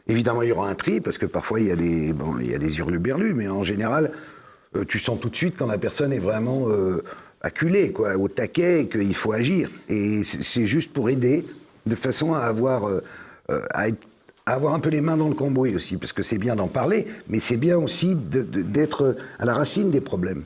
Évidemment, il y aura un tri, parce que parfois, il y a des, bon, des hurluberlus, mais en général, euh, tu sens tout de suite quand la personne est vraiment euh, acculée, quoi, au taquet, et qu'il faut agir. Et c'est juste pour aider, de façon à avoir, euh, à avoir un peu les mains dans le cambouis aussi, parce que c'est bien d'en parler, mais c'est bien aussi d'être à la racine des problèmes.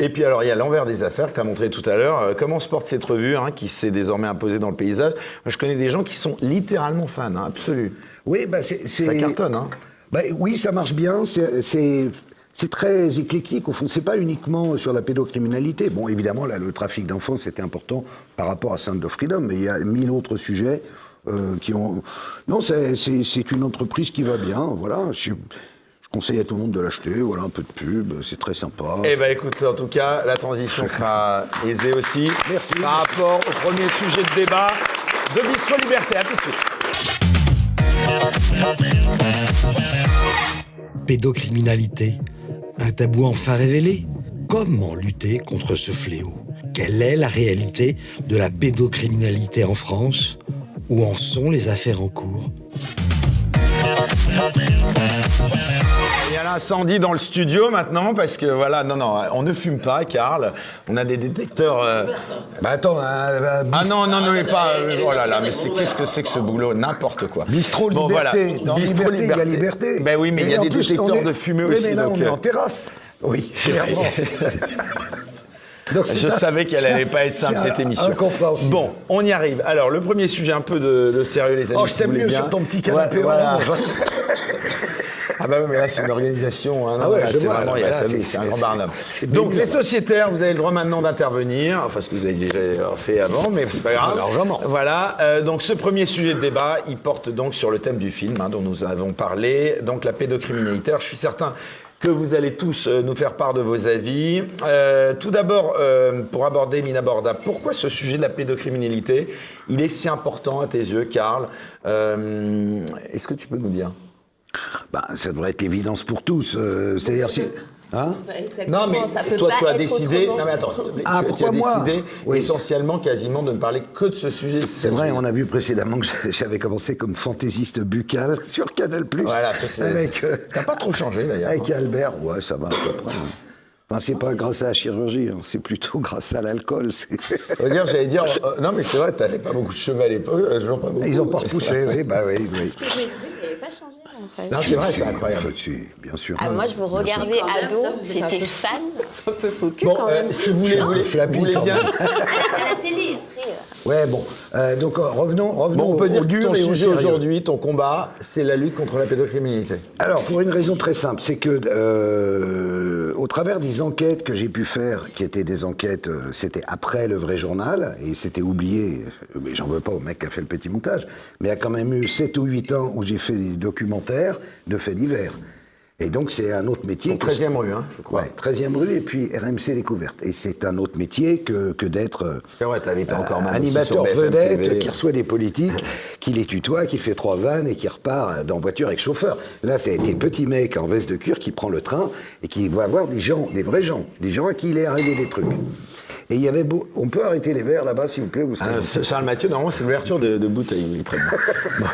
Et puis alors, il y a l'envers des affaires que tu as montré tout à l'heure. Euh, comment se porte cette revue hein, qui s'est désormais imposée dans le paysage? Moi, Je connais des gens qui sont littéralement fans, hein, absolus. Oui, bah c'est, Ça cartonne, hein Bah, oui, ça marche bien. C'est, c'est, très éclectique. Au fond, c'est pas uniquement sur la pédocriminalité. Bon, évidemment, là, le trafic d'enfants, c'était important par rapport à Sound of Freedom, mais il y a mille autres sujets euh, qui ont. Non, c'est, une entreprise qui va bien. Voilà. Je conseille à tout le monde de l'acheter, voilà, un peu de pub, c'est très sympa. Eh ben écoute, en tout cas, la transition [LAUGHS] sera aisée aussi. Merci. Par rapport au premier sujet de débat de Bistro Liberté. À tout de suite. Pédocriminalité, un tabou enfin révélé Comment lutter contre ce fléau? Quelle est la réalité de la pédocriminalité en France? Où en sont les affaires en cours? L'incendie dans le studio maintenant parce que voilà, non, non, on ne fume pas, Karl. On a des détecteurs. euh, Bah attends, Ah non, non, non, mais pas. euh, oh là là, mais c'est qu'est-ce que c'est que ce boulot? N'importe quoi. Bistrot Bon, liberté. voilà. Dans Bistrot liberté, il y a liberté. Ben oui, mais il y a en des plus, détecteurs est- de fumée Oui, aussi. mais là, donc, on est euh, en terrasse. Oui, [LAUGHS] [LAUGHS] c'est vrai. Clairement. Donc, c'est Je un- savais qu'elle c'est allait un- pas être simple c'est cette un- émission. incompréhensible. Bon, on y arrive. Alors, le premier sujet, un peu de, de sérieux, les amis. Oh, je si t'aime voulez mieux bien. sur ton petit canapé voilà. orange. [LAUGHS] Ah bah oui, mais là c'est une organisation. Hein, Ah ouais, là, je c'est vois, vraiment, là, un grand barnum. Donc les sociétaires, vous avez le droit maintenant d'intervenir, enfin ce que vous avez déjà fait avant, mais c'est pas grave. Largement. Voilà. euh, donc ce premier sujet de débat, il porte donc sur le thème du film hein, dont nous avons parlé, donc la pédocriminalité. Alors, je suis certain que vous allez tous euh, nous faire part de vos avis. Euh, tout d'abord, euh, pour aborder l'inabordable, pourquoi ce sujet de la pédocriminalité, il est si important à tes yeux, Karl? Euh, Est-ce que tu peux nous dire? Bah, ça devrait être l'évidence pour tous. euh, C'est-à-dire si. Hein Non, mais ça peut toi, tu as décidé. Non, mais attends, s'il te plaît. Ah, tu, tu as moi décidé Oui. essentiellement, quasiment, de ne parler que de ce sujet. C'est vrai, on a vu précédemment que [LAUGHS] j'avais commencé comme fantaisiste buccal sur Canal+. Voilà, ça c'est. Avec, euh, T'as pas trop changé d'ailleurs. avec Albert. Ouais, ça va à peu près. hein. Enfin, c'est pas grâce à la chirurgie, hein, c'est plutôt grâce à l'alcool. dire, j'allais dire. euh, non, mais c'est vrai, t'avais pas beaucoup de cheveux à l'époque. toujours pas beaucoup. Ils ont pas repoussé, oui, bah oui, oui. Ce que je me disais, pas changé en fait. Non, c'est vrai, c'est incroyable. Si, bien sûr. Ah, moi, je vous regardais ado, j'étais fan. [LAUGHS] Un peu faux cul Bon, quand euh, même. si vous voulez, vous voulez, bien. même. À la télé, après. Ouais, bon. Euh, donc, euh, revenons, revenons Bon, on peut au dire que dur ton et au sujet sérieux. aujourd'hui, ton combat, c'est la lutte contre la pédocriminalité. Alors, pour une raison très simple, c'est que euh, au travers des enquêtes que j'ai pu faire, qui étaient des enquêtes, euh, c'était après le vrai journal, et c'était oublié, mais j'en veux pas au mec qui a fait le petit montage, mais il y a quand même eu 7 ou 8 ans où j'ai fait des documentaires de faits divers. Et donc, c'est un autre métier. Que- 13e rue, hein, je crois. Ouais, 13e rue et puis RMC Découverte. Et c'est un autre métier que, que d'être euh, vrai, t'avais été encore animateur vedette qui reçoit des politiques, [LAUGHS] qui les tutoie, qui fait trois vannes et qui repart dans voiture avec chauffeur. Là, ça a été petit mec en veste de cuir qui prend le train et qui va voir des gens, des vrais gens, des gens à qui il est arrivé des trucs. Et il y avait beau... On peut arrêter les verres là-bas, s'il vous plaît vous Ah, Charles Mathieu, normalement, c'est l'ouverture de, de bouteille. oui, très bien. [LAUGHS]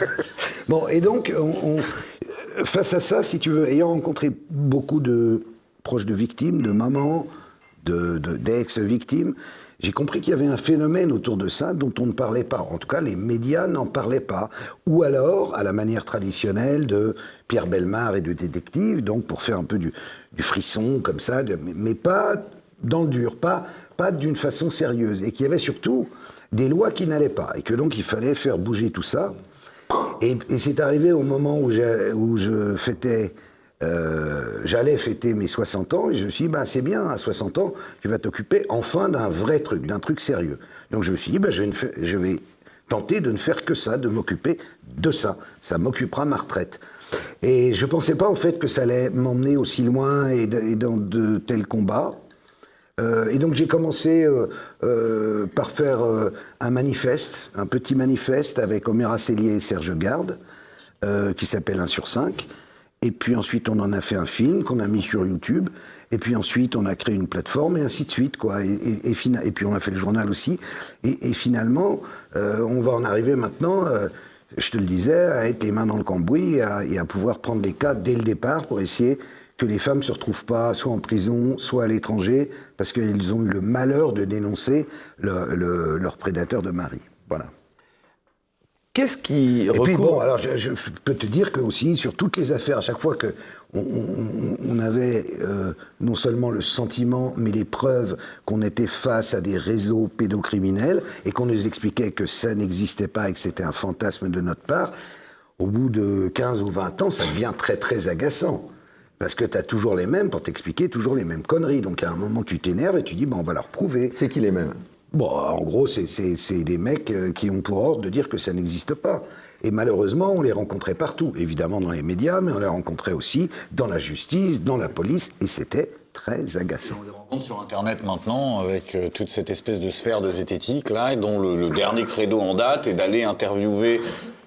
Bon, et donc, on- on- face à ça, si tu veux, ayant rencontré beaucoup de proches de victimes, de mamans, de- de- d'ex-victimes, j'ai compris qu'il y avait un phénomène autour de ça dont on ne parlait pas. En tout cas, les médias n'en parlaient pas. Ou alors, à la manière traditionnelle de Pierre Belmar et de détectives, donc pour faire un peu du, du frisson comme ça, mais pas dans le dur, pas, pas d'une façon sérieuse. Et qu'il y avait surtout des lois qui n'allaient pas. Et que donc il fallait faire bouger tout ça. Et, et c'est arrivé au moment où, où je fêtais, euh, j'allais fêter mes 60 ans, et je me suis dit, bah, c'est bien, à 60 ans, tu vas t'occuper enfin d'un vrai truc, d'un truc sérieux. Donc je me suis dit, bah, je, vais ne je vais tenter de ne faire que ça, de m'occuper de ça. Ça m'occupera ma retraite. Et je pensais pas, en fait, que ça allait m'emmener aussi loin et dans de tels combats. Euh, et donc j'ai commencé euh, euh, par faire euh, un manifeste, un petit manifeste avec Omer Asselier et Serge Garde, euh, qui s'appelle 1 sur 5. Et puis ensuite on en a fait un film qu'on a mis sur YouTube. Et puis ensuite on a créé une plateforme et ainsi de suite. Quoi. Et, puis on a fait le journal aussi. Et, finalement, euh, on va en arriver maintenant, je te le disais, à être les mains dans le cambouis et à, et à pouvoir prendre les cas dès le départ pour essayer que les femmes ne se retrouvent pas soit en prison, soit à l'étranger, parce qu'elles ont eu le malheur de dénoncer le- le- leur prédateur de mari. Voilà. Qu'est-ce qui Et puis bon, alors je, je peux te dire que aussi sur toutes les affaires, à chaque fois que on, on- on avait euh, non seulement le sentiment, mais les preuves qu'on était face à des réseaux pédocriminels et qu'on nous expliquait que ça n'existait pas et que c'était un fantasme de notre part, au bout de 15 ou 20 ans, ça devient très très agaçant. Parce que tu as toujours les mêmes pour t'expliquer toujours les mêmes conneries. Donc à un moment, tu t'énerves et tu dis, bon, on va leur prouver. C'est qui les mêmes? Bon, en gros, c'est- c'est c'est des mecs euh, qui ont pour ordre de dire que ça n'existe pas. Et malheureusement, on les rencontrait partout, évidemment dans les médias, mais on les rencontrait aussi dans la justice, dans la police, et c'était très agaçant. On les rencontre sur Internet maintenant avec euh, toute cette espèce de sphère de zététique là, dont le, le dernier credo en date est d'aller interviewer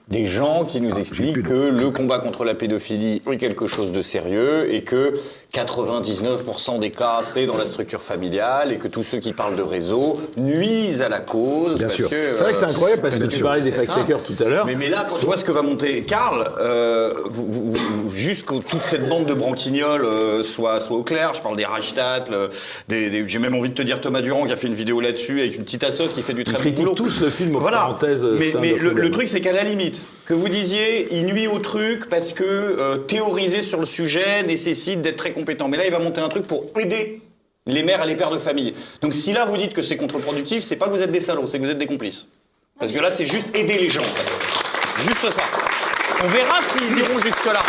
des gens qui nous expliquent que le combat contre la pédophilie est quelque chose de sérieux et que 99% des cas c'est dans la structure familiale et que tous ceux qui parlent de réseau nuisent à la cause. Bien parce sûr. C'est vrai que c'est euh, incroyable parce que tu parlais des fact-checkers tout à l'heure. Mais, mais là, quand je vois ce que va monter Karl, euh, juste que toute cette bande de branquignoles euh, soit, soit au clair, je parle des Reichstadt, des, des- j'ai même envie de te dire Thomas Durand qui a fait une vidéo là-dessus avec une petite assos qui fait du très bon boulot. tous le film, Voilà. parenthèses, euh, Mais, mais le, le truc, c'est qu'à la limite, que vous disiez, il nuit au truc parce que euh, théoriser sur le sujet nécessite d'être très Mais là, il va monter un truc pour aider les mères et les pères de famille. Donc si là, vous dites que c'est contre-productif, c'est pas que vous êtes des salauds, c'est que vous êtes des complices. Parce que là, c'est juste aider les gens. Juste ça. On verra s'ils iront jusque-là.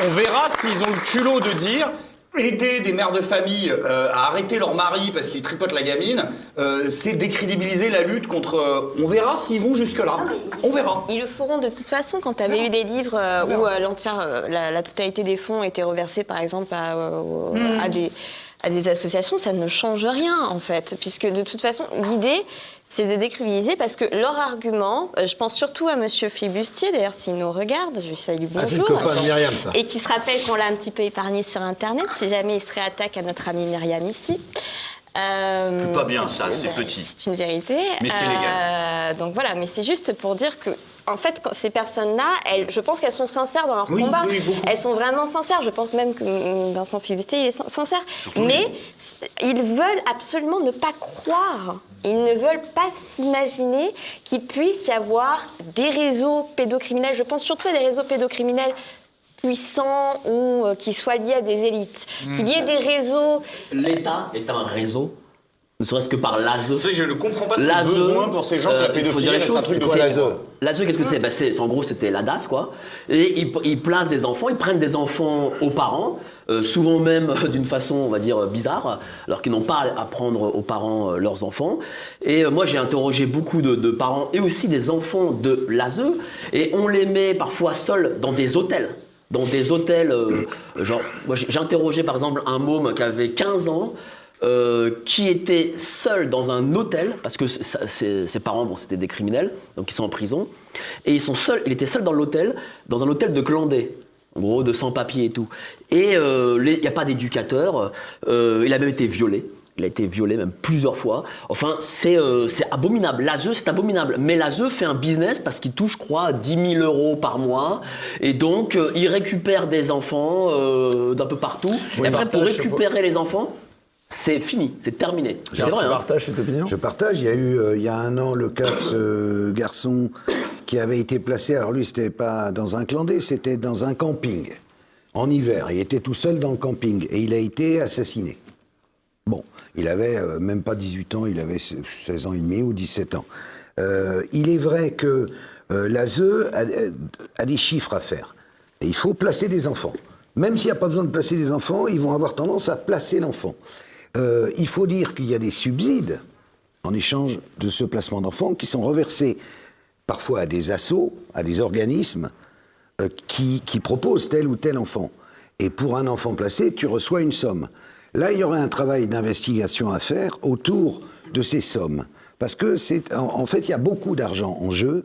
On verra s'ils ont le culot de dire aider des mères de famille euh, à arrêter leur mari parce qu'ils tripotent la gamine, euh, c'est décrédibiliser la lutte contre. euh, on verra s'ils vont jusque-là. On verra. Ils le feront de toute façon. Quand tu avais eu des livres euh, où euh, l'entière, euh, la, la totalité des fonds étaient reversés, par exemple, à, euh, Mm. à des à des associations, ça ne change rien en fait, puisque de toute façon, l'idée, c'est de décribiliser parce que leur argument, euh, je pense surtout à Monsieur Flibustier, d'ailleurs s'il nous regarde, je lui salue Ah, bonjour, copain Myriam, ça. et qui se rappelle qu'on l'a un petit peu épargné sur Internet, si jamais il se réattaque à notre amie Myriam ici. Euh, C'est pas bien, ça, c'est bah, petit. C'est une vérité. Mais c'est Euh, donc voilà, mais c'est juste pour dire que, en fait, ces personnes-là, je pense qu'elles sont sincères dans leur Oui, combat. oui, elles sont vraiment sincères. Je pense même que Vincent Flibustier, il est sin- sincère. mais ils veulent absolument ne pas croire. Ils ne veulent pas s'imaginer qu'il puisse y avoir des réseaux pédocriminels. Je pense surtout à des réseaux pédocriminels puissants ou euh, qui soient liés à des élites. Qu'il y ait des réseaux L'État est un réseau, ne serait-ce que par l'ASE. Je ne comprends pas ce besoin pour ces gens que la euh, faut dire les choses, truc de c'est- l'ASE. L'ASE, qu'est-ce que c'est? Bah, c'est- En gros, c'était la DAS, quoi. Et ils, ils placent des enfants, ils prennent des enfants aux parents, euh, souvent même euh, d'une façon, on va dire, bizarre, alors qu'ils n'ont pas à prendre aux parents euh, leurs enfants. Et euh, moi, j'ai interrogé beaucoup de, de parents et aussi des enfants de l'ASE, et on les met parfois seuls dans des hôtels. Dans des hôtels, euh, genre, moi j'ai interrogé par exemple un môme qui avait 15 ans, euh, qui était seul dans un hôtel, parce que ses, parents, bon, c'était des criminels, donc ils sont en prison, et ils sont seuls, il était seul dans l'hôtel, dans un hôtel de clandés. En gros, de sans-papiers et tout. Et euh, il n'y a pas d'éducateur. euh, il a même été violé. Il a été violé même plusieurs fois. Enfin, c'est euh, c'est abominable. L'ASE, c'est abominable. Mais l'ASE fait un business parce qu'il touche, je crois, 10 000 euros par mois. Et donc, euh, il récupère des enfants euh, d'un peu partout. Oui, et après, pour récupérer les enfants, c'est fini, c'est terminé. C'est vrai. tu hein. partages cette opinion? Je partage. Il y a eu, euh, il y a un an, le cas de ce garçon qui avait été placé. Alors lui, c'était pas dans un clandé, c'était dans un camping en hiver. Il était tout seul dans le camping et il a été assassiné. Il avait euh, même pas 18 ans, il avait 16 ans et demi ou 17 ans. Euh, il est vrai que euh, l'ASE a, des chiffres à faire. Et il faut placer des enfants. Même s'il n'y a pas besoin de placer des enfants, ils vont avoir tendance à placer l'enfant. Il faut dire qu'il y a des subsides en échange de ce placement d'enfants qui sont reversés parfois à des assos, à des organismes qui proposent tel ou tel enfant. Et pour un enfant placé, tu reçois une somme. Là, il y aurait un travail d'investigation à faire autour de ces sommes. Parce que c'est, en, fait, il y a beaucoup d'argent en jeu.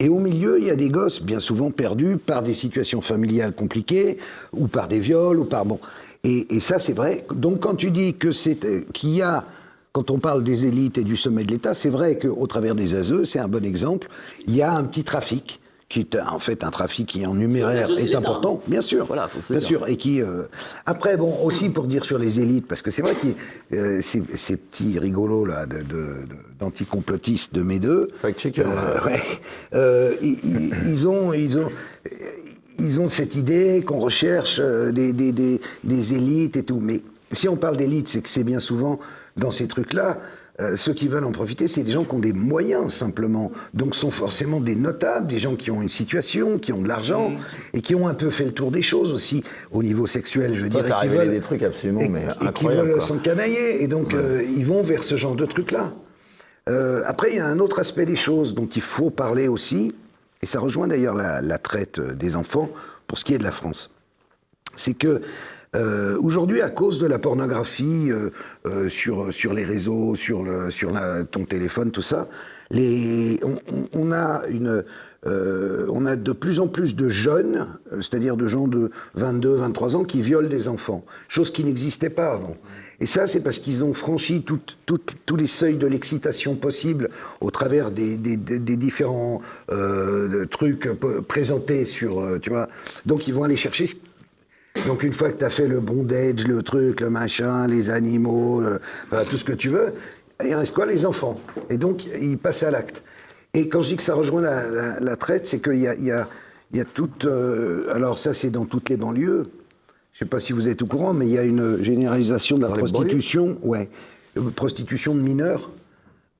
Et au milieu, il y a des gosses bien souvent perdus par des situations familiales compliquées, ou par des viols, ou par bon. Et, ça, c'est vrai. Donc, quand tu dis que c'est qu'il y a, quand on parle des élites et du sommet de l'État, c'est vrai qu'au travers des ASE, c'est un bon exemple. Il y a un petit trafic qui est en fait un trafic qui en numéraire est important, bien sûr, Voilà, bien dire. sûr, et qui euh, après bon aussi pour dire sur les élites parce que c'est vrai que euh, ces, ces petits rigolos là de, de- de- d'anticomplotistes de mes deux, euh, ouais, euh, ils, ils- ils ont ils ont ils ont cette idée qu'on recherche euh, des, des, des, des élites et tout. Mais si on parle d'élite, c'est que c'est bien souvent dans ces trucs-là, euh, ceux qui veulent en profiter, c'est des gens qui ont des moyens simplement. Donc sont forcément des notables, des gens qui ont une situation, qui ont de l'argent Mmh. et qui ont un peu fait le tour des choses aussi au niveau sexuel, je veux Toi, dire. t'as révélé veulent- des trucs absolument et, mais et qui veulent s'encanailler. Et donc, euh, ils vont vers ce genre de trucs-là. Euh, après, il y a un autre aspect des choses dont il faut parler aussi, et ça rejoint d'ailleurs la, la traite des enfants pour ce qui est de la France. C'est que euh, aujourd'hui, à cause de la pornographie euh, euh, sur, sur les réseaux, sur, sur ton téléphone, tout ça, on, a on a de plus en plus de jeunes, c'est-à-dire de gens de 22, 23 ans, qui violent des enfants, chose qui n'existait pas avant. Et ça, c'est parce qu'ils ont franchi tous les seuils de l'excitation possible au travers des, différents trucs présentés sur, tu vois. Donc, ils vont aller chercher donc une fois que tu as fait le bondage, le truc, le machin, les animaux, le- tout ce que tu veux, il reste quoi? Les enfants. Et donc ils passent à l'acte. Et quand je dis que ça rejoint la, la- la traite, c'est qu'il y a, il y, a, il y a toute... euh, alors ça c'est dans toutes les banlieues. Je sais pas si vous êtes au courant, mais il y a une généralisation de la prostitution. Ouais. Euh, Prostitution de mineurs.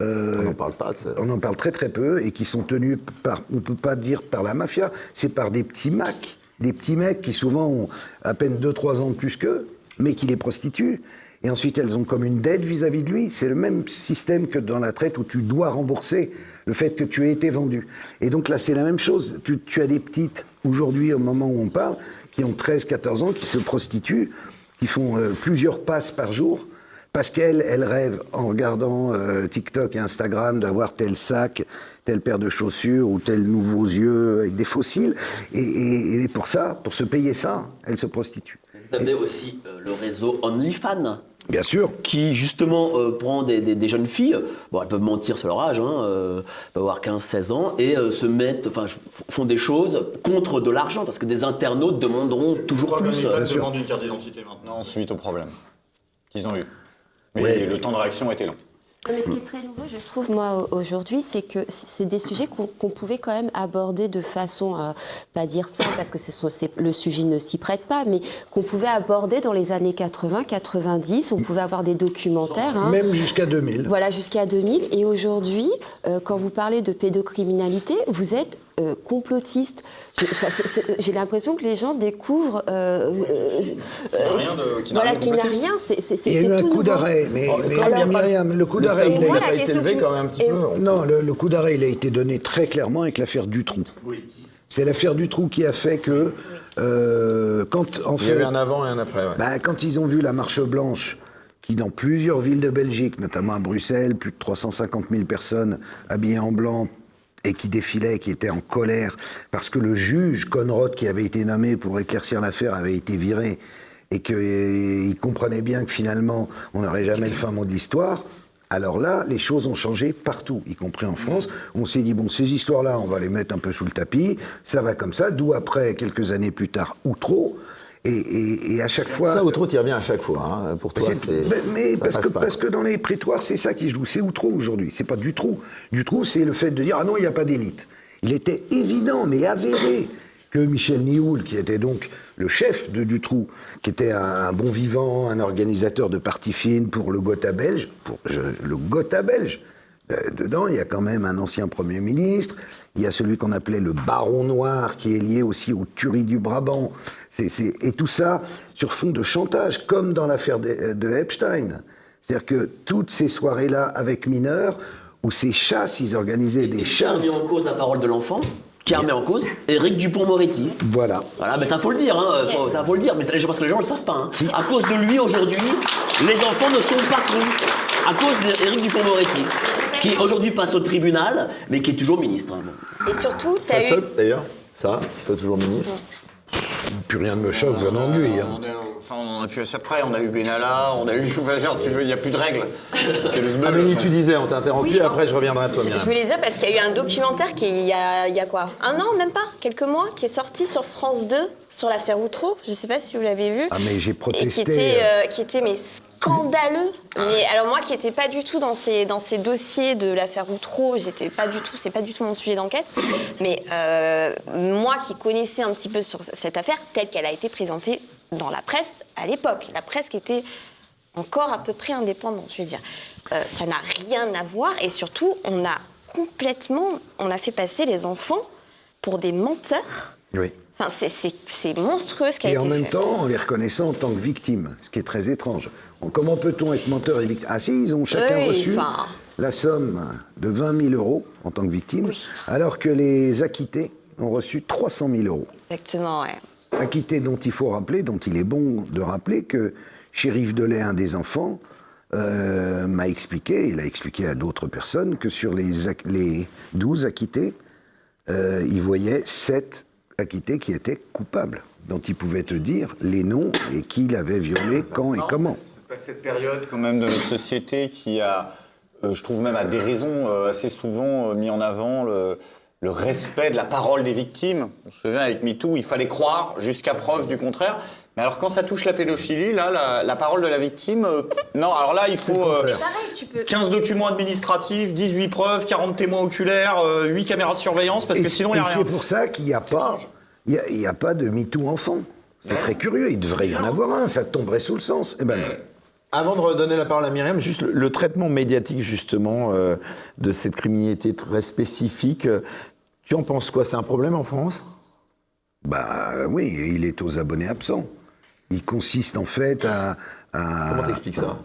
Euh, On n'en parle pas ça. on en parle très très peu et qui sont tenus par, on peut pas dire par la mafia, c'est par des petits macs, des petits mecs qui souvent ont à peine 2-3 ans de plus qu'eux, mais qui les prostituent. Et ensuite, elles ont comme une dette vis-à-vis de lui. C'est le même système que dans la traite où tu dois rembourser le fait que tu aies été vendu. Et donc là, c'est la même chose. Tu, as des petites, aujourd'hui, au moment où on parle, qui ont 13-14 ans, qui se prostituent, qui font euh, plusieurs passes par jour, parce qu'elle, elle rêve en regardant euh, TikTok et Instagram d'avoir tel sac, telle paire de chaussures ou tel nouveaux yeux avec des fossiles. Et, et- et pour ça, pour se payer ça, elle se prostitue. Vous avez aussi euh, le réseau OnlyFans. Bien sûr. Qui justement euh, prend des, des- des jeunes filles, bon elles peuvent mentir sur leur âge, hein, euh, peuvent avoir 15-16 ans, et euh, se mettent, enfin font des choses contre de l'argent, parce que des internautes demanderont toujours plus. OnlyFans demande une carte d'identité maintenant suite au problème qu'ils ont eu. Mais le temps de réaction était long. Mais ce qui est très nouveau, je trouve, moi, au- aujourd'hui, c'est que c'est des sujets qu'on qu'on pouvait quand même aborder de façon, euh, pas dire simple, parce que ce sont- c'est- le sujet ne s'y prête pas, mais qu'on pouvait aborder dans les années 80, 90. On pouvait avoir des documentaires. hein. Même jusqu'à 2000. Voilà, jusqu'à 2000. Et aujourd'hui, euh, quand vous parlez de pédocriminalité, vous êtes euh, complotiste. J'ai l'impression que les gens découvrent. euh, euh, euh, qui n'a voilà, rien de qui n'a rien. c'est- c'est- Il y a eu un coup d'arrêt, mais, Oh, mais Myriam, le coup d'arrêt, il n'a a pas été élevé quand même un petit et- peu. On- Non, le, le coup d'arrêt, il a été donné très clairement avec l'affaire Dutroux. C'est l'affaire Dutroux qui a fait que, euh, quand en Il y fait, avait un avant et un après. ouais. bah, quand ils ont vu la marche blanche, qui dans plusieurs villes de Belgique, notamment à Bruxelles, plus de 350 000 personnes habillées en blanc et qui défilaient, qui étaient en colère, parce que le juge Conrad, qui avait été nommé pour éclaircir l'affaire, avait été viré, et qu'il comprenait bien que finalement, on n'aurait jamais le fin mot de l'histoire. Alors là, les choses ont changé partout, y compris en France. On s'est dit, bon, ces histoires-là, on va les mettre un peu sous le tapis, ça va comme ça, d'où après, quelques années plus tard, ou trop. Et, et- et à chaque fois. Ça, au trop, tu reviens à chaque fois. hein. Pour toi, mais- parce, que, pas, parce que dans les prétoires, c'est ça qui joue. C'est Outreau aujourd'hui. C'est pas du trou. Du trou, c'est le fait de dire ah non, il n'y a pas d'élite. Il était évident, mais avéré, que Michel Nioul, qui était donc le chef de Dutroux, qui était un, un bon vivant, un organisateur de parties fines pour le Gotha belge, pour je- le Gotha belge. euh, dedans, il y a quand même un ancien Premier ministre, il y a celui qu'on appelait le Baron Noir, qui est lié aussi aux tueries du Brabant. Et tout ça sur fond de chantage, comme dans l'affaire de, de Epstein. C'est-à-dire que toutes ces soirées-là avec mineurs, où ces chasses, ils organisaient des Qui a chasses. remis en cause la parole de l'enfant qui a remis en cause Éric Dupont-Moretti. Voilà. Voilà, mais ça faut le dire, hein, faut- ça faut le dire, mais je pense que les gens le savent pas. hein. À cause de lui aujourd'hui, les enfants ne sont pas crus. À cause d'Éric Dupont-Moretti, qui aujourd'hui passe au tribunal, mais qui est toujours ministre. Et surtout, Ça t'as te eu. choque d'ailleurs, ça, qu'il soit toujours ministre Plus rien ne me choque venant de lui. hein. On a, enfin, on a pu après, on a eu Benalla, on a eu. Genre, tu veux, il n'y a plus de règles. C'est le zmeul. Amélie, tu disais, on t'a interrompu, Oui, après je reviendrai à toi, Je, je voulais dire parce qu'il y a eu un documentaire qui est- il y a, il y a quoi? Un an, même pas? Quelques mois, qui est sorti sur France 2 sur l'affaire Outreau. Je ne sais pas si vous l'avez vu. Ah, mais j'ai Et qui protesté. était, euh, qui était mais scandaleux. Mais alors moi qui n'étais pas du tout dans ces, dans ces dossiers de l'affaire Outreau, j'étais pas du tout, c'est pas du tout mon sujet d'enquête. Mais euh, moi qui connaissais un petit peu sur cette affaire telle qu'elle a été présentée dans la presse à l'époque, la presse qui était encore à peu près indépendante, je vais dire. Euh, ça n'a rien à voir et surtout on a complètement, on a fait passer les enfants pour des menteurs. Oui. Enfin, c'est- monstrueux ce qui a Et été en même fait. temps, en les reconnaissant en tant que victimes, ce qui est très étrange. Comment peut-on être menteur et victime? Ah si, ils ont chacun Oui, reçu enfin. la somme de 20 000 euros en tant que victime, alors que les acquittés ont reçu 300 000 euros. Exactement, ouais. Acquittés dont il faut rappeler, dont il est bon de rappeler que Shérif Delay, un des enfants, euh, m'a expliqué, il a expliqué à d'autres personnes, que sur les 12 acquittés, euh, il voyait 7 acquittés qui étaient coupables, dont il pouvait te dire les noms et qui l'avait violé, quand et comment. Cette période quand même de notre société qui a, euh, je trouve même à des raisons euh, assez souvent euh, mis en avant le, le respect de la parole des victimes. On se souvient avec MeToo, il fallait croire jusqu'à preuve du contraire. Mais alors quand ça touche la pédophilie, là, la, la parole de la victime, euh, non, alors là, il faut euh, 15 documents administratifs, 18 preuves, 40 témoins oculaires, euh, 8 caméras de surveillance, parce Et que sinon, il n'y et a rien. c'est pour ça qu'il n'y a pas, il y a, il y a pas de MeToo enfant. C'est très curieux, il devrait y en avoir un, ça tomberait sous le sens. Eh ben non. Avant de redonner la parole à Myriam, juste le, le traitement médiatique justement euh, de cette criminalité très spécifique, euh, tu en penses quoi? C'est un problème en France? Bah oui, il est aux abonnés absents. Il consiste en fait à. à- Comment t'expliques ça?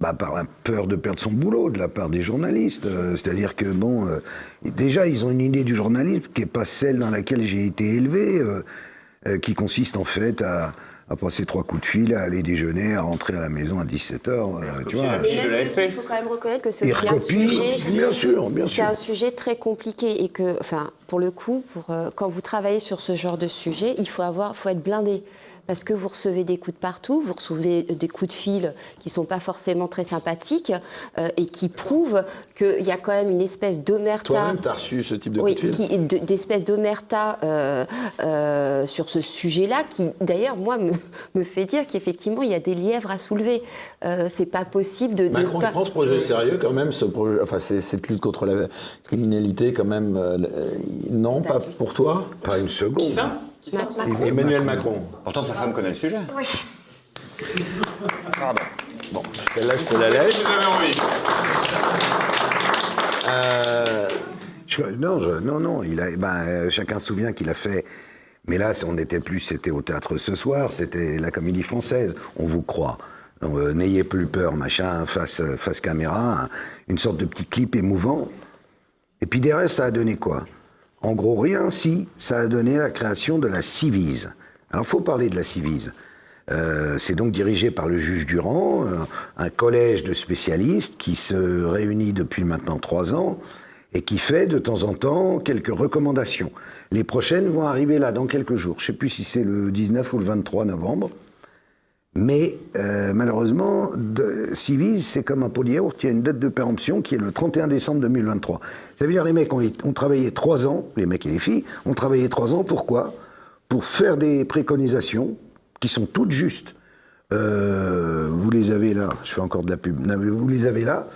Bah, par la peur de perdre son boulot de la part des journalistes. Euh, C'est-à-dire que, bon, euh, déjà, ils ont une idée du journalisme qui n'est pas celle dans laquelle j'ai été élevé, euh, euh, qui consiste en fait à, à passer trois coups de fil, à aller déjeuner, à rentrer à la maison à 17h. tu vois. Mais même si- il faut quand même reconnaître que c'est un sujet. bien sûr, bien C'est sûr. un sujet très compliqué et que, enfin, pour le coup, pour, euh, quand vous travaillez sur ce genre de sujet, il faut avoir, faut être blindé. Parce que vous recevez des coups de partout, vous recevez des coups de fil qui ne sont pas forcément très sympathiques euh, et qui prouvent qu'il y a quand même une espèce d'omerta. Toi-même, tu as reçu ce type de Oui, coup de fil de- d'espèce d'omerta euh, euh, sur ce sujet-là, qui d'ailleurs, moi, me, me fait dire qu'effectivement, il y a des lièvres à soulever. Euh, c'est pas possible de. de Macron, pas- il prend ce projet au sérieux quand même, ce projet, enfin c'est- cette lutte contre la criminalité quand même. euh, euh, non, pas pour toi Pas une seconde. Qui ça? Qui ça Macron. Emmanuel Macron. Pourtant, sa femme connaît le sujet. Oui. Pardon. Bon, celle-là, je te la laisse. Vous avez envie. Euh, je- non, je- non, non. Il a, ben, euh, chacun se souvient qu'il a fait. Mais là, on n'était plus, c'était au théâtre ce soir, c'était la comédie française. On vous croit. Euh, N'ayez plus peur, machin, face, face caméra, un- une sorte de petit clip émouvant. Et puis derrière, ça a donné quoi? En gros, rien, si, ça a donné la création de la Civise. Alors, faut parler de la Civise. Euh, c'est donc dirigé par le juge Durand, un collège de spécialistes qui se réunit depuis maintenant trois ans et qui fait de temps en temps quelques recommandations. Les prochaines vont arriver là dans quelques jours. Je ne sais plus si c'est le 19 ou le 23 novembre. Mais euh, malheureusement, de, Civise, c'est comme un polyyaourt, il a une date de péremption qui est le 31 décembre 2023. Ça veut dire les mecs ont, travaillé trois ans, les mecs et les filles, ont travaillé trois ans, pourquoi? Pour faire des préconisations qui sont toutes justes. Euh, vous les avez là, je fais encore de la pub, vous les avez là,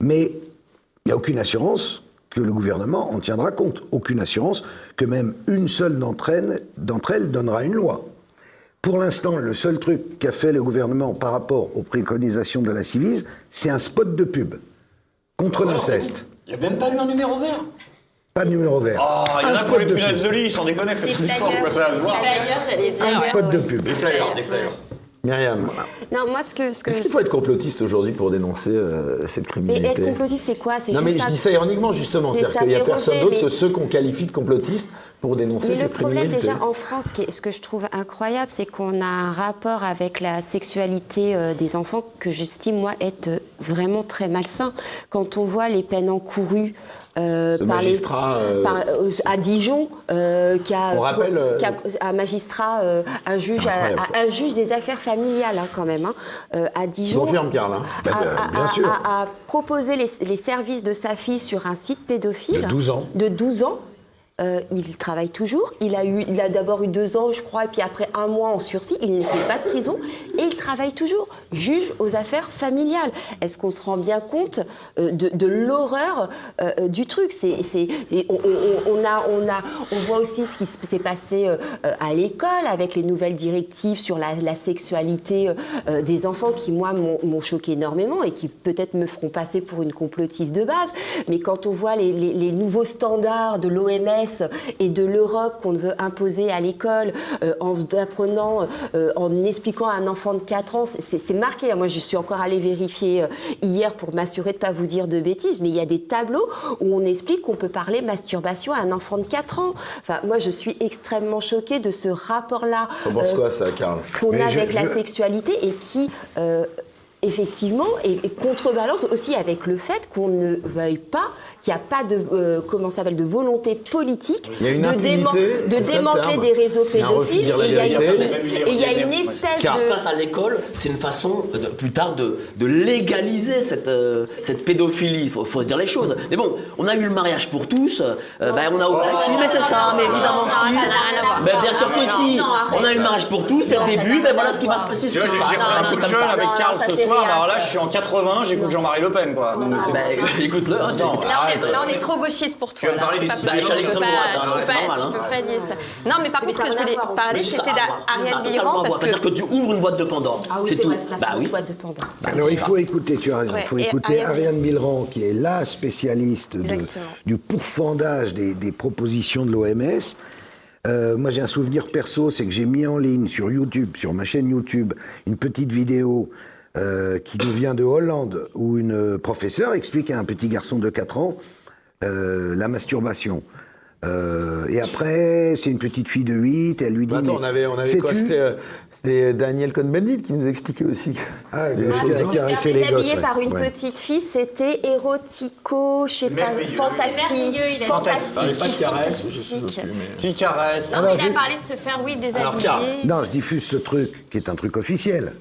mais il n'y a aucune assurance que le gouvernement en tiendra compte. Aucune assurance que même une seule d'entre elles donnera une loi. Pour l'instant, le seul truc qu'a fait le gouvernement par rapport aux préconisations de la Civise, c'est un spot de pub contre l'inceste. Il n'y a même pas eu un numéro vert. Pas de numéro vert. Oh, il y en un a pour les punaises de lit, sans déconner, faites plus fort, quoi, ça va se voir. des flyers. Un spot de pub. Des flyers, des flyers. Myriam, Non, moi, ce que. Ce que est-ce qu'il faut être complotiste aujourd'hui pour dénoncer euh, cette Mais criminalité être complotiste, c'est quoi? C'est Non, mais je dis ça ironiquement, justement. c'est C'est-à-dire qu'il n'y a personne d'autre mais- que ceux qu'on qualifie de complotistes pour dénoncer Mais le cette problème criminalité. déjà en France, ce que je trouve incroyable, c'est qu'on a un rapport avec la sexualité euh, des enfants que j'estime moi être euh, vraiment très malsain. Quand on voit les peines encourues euh, Ce par magistrat, les, euh, par- euh, à Dijon, euh, qui a, On rappelle, qui a- un magistrat, un juge, à- un des affaires familiales hein, quand même, hein, à Dijon confirme, Karl. hein. Bah, a, bah, bien sûr. a proposé les, les services de sa fille sur un site pédophile. De 12 ans. De 12 ans. Euh, il travaille toujours. Il a, a d'abord eu deux ans, je crois, et puis après un mois en sursis. Il ne fait pas de prison. Et il travaille toujours. Juge aux affaires familiales. Est-ce qu'on se rend bien compte euh, de, l'horreur euh, du truc? On, a, on, a, on voit aussi ce qui s'est passé à l'école avec les nouvelles directives sur la, sexualité des enfants qui, moi, m'ont, choqué énormément et qui peut-être me feront passer pour une complotiste de base. Mais quand on voit les nouveaux standards de l'OMS et de l'Europe qu'on veut imposer à l'école euh, en apprenant, euh, en expliquant à un enfant de 4 ans. C'est marqué. Moi, je suis encore allée vérifier euh, hier pour m'assurer de ne pas vous dire de bêtises, mais il y a des tableaux où on explique qu'on peut parler masturbation à un enfant de 4 ans. Enfin, moi, je suis extrêmement choquée de ce rapport-là euh, quoi, ça, Karl? qu'on a je- avec la sexualité et qui, euh, effectivement, et, et contrebalance aussi avec le fait qu'on ne veuille pas, qu'il n'y a pas de, euh, comment ça s'appelle, de volonté politique de, démanteler des réseaux pédophiles et il y a une, et il y a une espèce Ce qui se passe à l'école, c'est une façon euh, de- plus tard de, de légaliser cette, euh, cette pédophilie. Il faut, faut se dire les choses. Mais bon, on a eu le mariage pour tous. euh, ben, on a ah, si, mais c'est ça, mais évidemment que si. voir. Ben, bien sûr que si. On a eu le mariage pour tous, c'est le début. Mais voilà ce qui va se passer, C'est comme ça. avec ça, ce soir, mais alors là, je suis en 80, j'écoute Jean-Marie Le Pen, quoi. Donc, c'est- Ben, [LAUGHS] écoute-le. hein, Là, on est, arrête. là, on est trop gauchiste pour toi. vas me là. parler C'est des pas citoyens. possible. Bah, je suis Tu peux droite, hein, peux c'est pas- normal, tu hein. peux pas dire ça. Non, mais par contre, ce que je voulais parler, c'était ah, bah, d'Ariel ça, Biran, parce. C'est-à-dire que que... tu ouvres une boîte de Pandore. Ah oui, c'est tout. vrai, c'est Bah la oui. boîte de Pandore. Alors il faut écouter, tu as raison, il faut et écouter Ariane- Ariane Milran, qui est la spécialiste de- Exactement. du pourfendage des, des propositions de l'OMS. Euh, moi j'ai un souvenir perso, c'est que j'ai mis en ligne sur YouTube, sur ma chaîne YouTube, une petite vidéo euh, qui nous vient de Hollande, où une professeure explique à un petit garçon de 4 ans euh, la masturbation. Euh, et après, c'est une petite fille de 8, elle lui dit... Bah, Attends, on avait, on avait quoi C'était euh, Daniel Cohn-Bendit qui nous expliquait aussi. Ah, des le- choses. qui qui les gosses, ouais. par une Ouais. petite fille, c'était érotico, je sais pas, Merveilleux. fantastique. Il fantastique. Pas de caresse, qui caresse. Non, mais il a parlé de se faire, oui, déshabiller. Non, je diffuse ce truc qui est un truc officiel,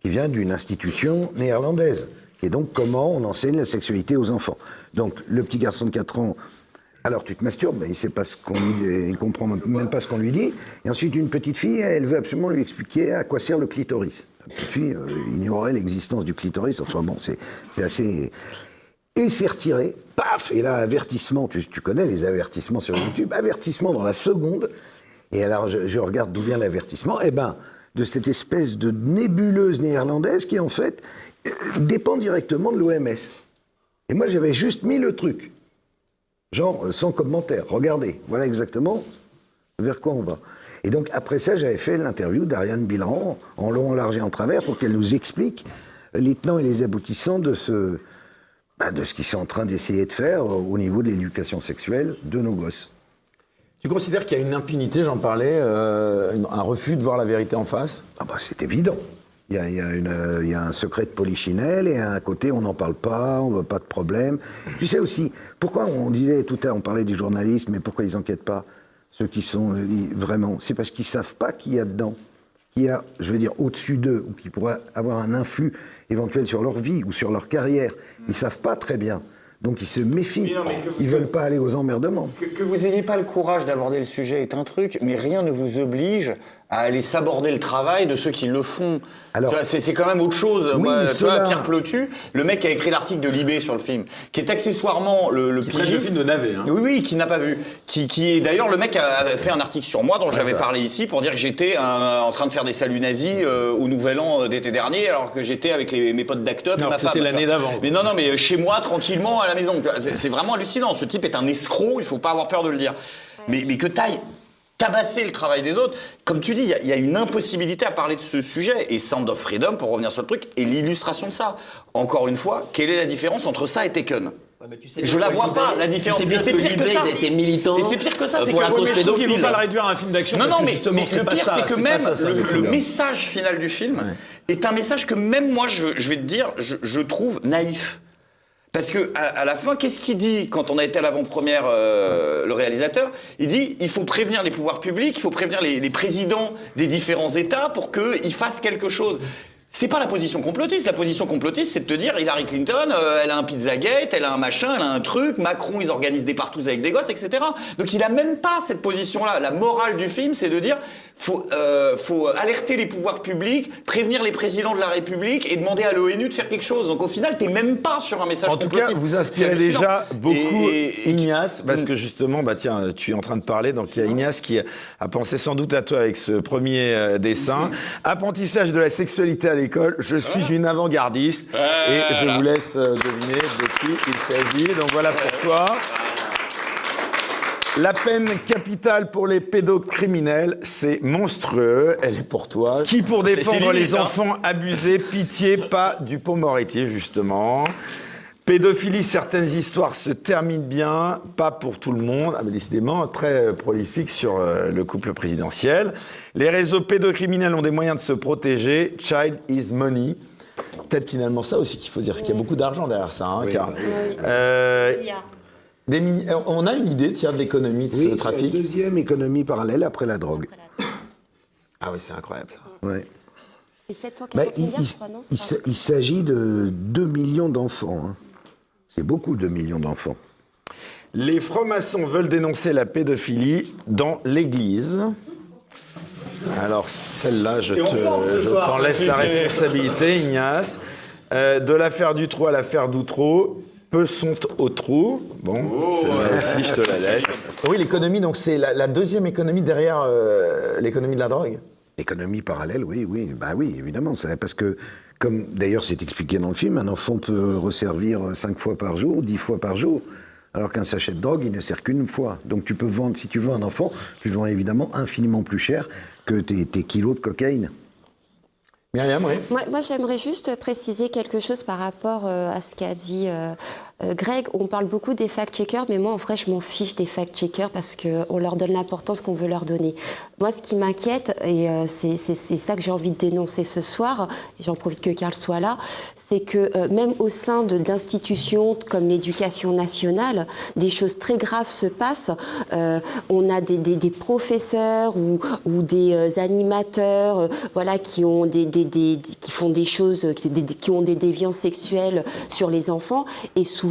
qui vient d'une institution néerlandaise, qui est donc comment on enseigne la sexualité aux enfants. Donc, le petit garçon de 4 ans, alors tu te masturbes, mais il sait pas ce qu'on lui, il comprend même pas ce qu'on lui dit. Et ensuite, une petite fille, elle veut absolument lui expliquer à quoi sert le clitoris. La petite fille euh, ignorait l'existence du clitoris. Enfin bon, c'est assez. Et c'est retiré, paf Et là, avertissement, tu, tu connais les avertissements sur YouTube, avertissement dans la seconde. Et alors, je, je regarde d'où vient l'avertissement. Eh ben, de cette espèce de nébuleuse néerlandaise qui, en fait, euh, dépend directement de l'OMS. Et moi, j'avais juste mis le truc. Genre, euh, sans commentaire. Regardez, voilà exactement vers quoi on va. Et donc, après ça, j'avais fait l'interview d'Ariane Bilran, en long, en large et en travers, pour qu'elle nous explique les tenants et les aboutissants de ce, bah, de ce qu'ils sont en train d'essayer de faire au au niveau de l'éducation sexuelle de nos gosses. Tu considères qu'il y a une impunité, j'en parlais, euh, un refus de voir la vérité en face? Ah bah c'est évident. Euh, il y a un secret de polichinelle et à un côté on n'en parle pas, on veut pas de problème. Tu sais aussi, pourquoi on disait tout à l'heure, on parlait des journalistes, mais pourquoi ils enquêtent pas Ceux qui sont euh, vraiment, c'est parce qu'ils savent pas qui y a dedans, qui a, je veux dire, au-dessus d'eux, ou qui pourrait avoir un influx éventuel sur leur vie ou sur leur carrière. Ils savent pas très bien. Donc ils se méfient. Non, ils veulent pas aller aux emmerdements. Que, que vous n'ayez pas le courage d'aborder le sujet est un truc, mais rien ne vous oblige à aller s'aborder le travail de ceux qui le font. Alors- c'est c'est quand même autre chose. Oui, Moi, tu vois, Pierre Plotu, le mec qui a écrit l'article de Libé sur le film, qui est accessoirement le, le pigiste. film de navet, hein. Oui, oui, qui n'a pas vu. Qui, qui est d'ailleurs le mec a fait un article sur moi dont j'avais parlé ici pour dire que j'étais un- en train de faire des saluts nazis euh, au Nouvel An euh, d'été dernier, alors que j'étais avec les- mes potes d'Act Up c'était l'année d'avant. Mais non, non, mais chez moi, tranquillement, à la maison. C'est vraiment hallucinant. Ce type est un escroc, il faut pas avoir peur de le dire. Mais, mais que taille tabasser le travail des autres. Comme tu dis, il y a- il y, a une impossibilité à parler de ce sujet. Et Sound of Freedom, pour revenir sur le truc, est l'illustration de ça. Encore une fois, quelle est la différence entre ça et Taken? Je la vois pas, la différence. Tu sais Mais c'est que pire que ça. ils étaient militants Et c'est pire que ça, euh, c'est pour que- la Ouais, cause mais pédophile. pas le réduire à un film d'action. Non, non, mais, mais le pire, c'est que même ça, ça, le, le le film. message final du film est un message que même moi, je, je vais te dire, je, je trouve naïf. Parce que à, la fin, qu'est-ce qu'il dit quand on a été à l'avant-première, euh, le réalisateur? Il dit il faut prévenir les pouvoirs publics, il faut prévenir les, les présidents des différents États pour qu'ils fassent quelque chose. C'est pas la position complotiste. La position complotiste, c'est de te dire Hillary Clinton, euh, elle a un Pizzagate, elle a un machin, elle a un truc. Macron, ils organisent des partous avec des gosses, etc. Donc il a même pas cette position-là. La morale du film, c'est de dire faut, euh, faut alerter les pouvoirs publics, prévenir les présidents de la République et demander à l'ONU de faire quelque chose. Donc au final, t'es même pas sur un message En tout cas, vous inspirez déjà beaucoup Et- et- Ignace, parce Mm. que justement, bah tiens, tu es en train de parler, donc il y a Ignace qui a pensé sans doute à toi avec ce premier euh, dessin. [LAUGHS] Apprentissage de la sexualité à l'école, je suis une avant-gardiste, et je vous laisse euh, deviner de qui il s'agit. Donc voilà pour toi. La peine capitale pour les pédocriminels, c'est monstrueux. Elle est pour toi. Qui pour défendre les hein. enfants abusés, pitié, pas du Pont-Moretti, justement. Pédophilie, certaines histoires se terminent bien, pas pour tout le monde. Ah, mais décidément, très euh, prolifique sur euh, le couple présidentiel. Les réseaux pédocriminels ont des moyens de se protéger. Child is money. Peut-être finalement ça aussi qu'il faut dire, qu'il y a beaucoup d'argent derrière ça. hein, car, euh, des mini- on a une idée, tiens, de l'économie de Oui, ce c'est la trafic deuxième économie parallèle après la drogue. Ah oui, c'est incroyable ça. Ouais. C'est 740 Bah, il milliards, il- je crois, non il c'est s- il s'agit de 2 millions d'enfants. hein. C'est beaucoup, 2 millions d'enfants. Les francs-maçons veulent dénoncer la pédophilie dans l'Église. Alors celle-là, je T'es en te- t'en laisse la responsabilité, Ignace. Euh, de l'affaire du trou à l'affaire d'Outreau, peu sont au trou. Bon, celle-là aussi, je te la laisse. Oui, l'économie, donc c'est la, la deuxième économie derrière euh, l'économie de la drogue. Économie parallèle, oui, oui, bah oui, évidemment. c'est- Parce que, comme d'ailleurs c'est expliqué dans le film, un enfant peut resservir 5 fois par jour, 10 fois par jour. Alors qu'un sachet de drogue, il ne sert qu'une fois. Donc tu peux vendre, si tu vends un enfant, tu le vends évidemment infiniment plus cher que tes, tes kilos de cocaïne. Moi, j'aimerais juste préciser quelque chose par rapport euh, à ce qu'a dit euh, euh, Greg. On parle beaucoup des fact-checkers, mais moi, en vrai, je m'en fiche des fact-checkers parce qu'on leur donne l'importance qu'on veut leur donner. Moi, ce qui m'inquiète, et euh, c'est ça que j'ai envie de dénoncer ce soir, j'en profite que Karl soit là, c'est que euh, même au sein d'institutions comme l'éducation nationale, des choses très graves se passent. On a des, professeurs ou, des animateurs voilà, qui, ont des, qui font des choses, qui ont des déviances sexuelles sur les enfants. Et souvent,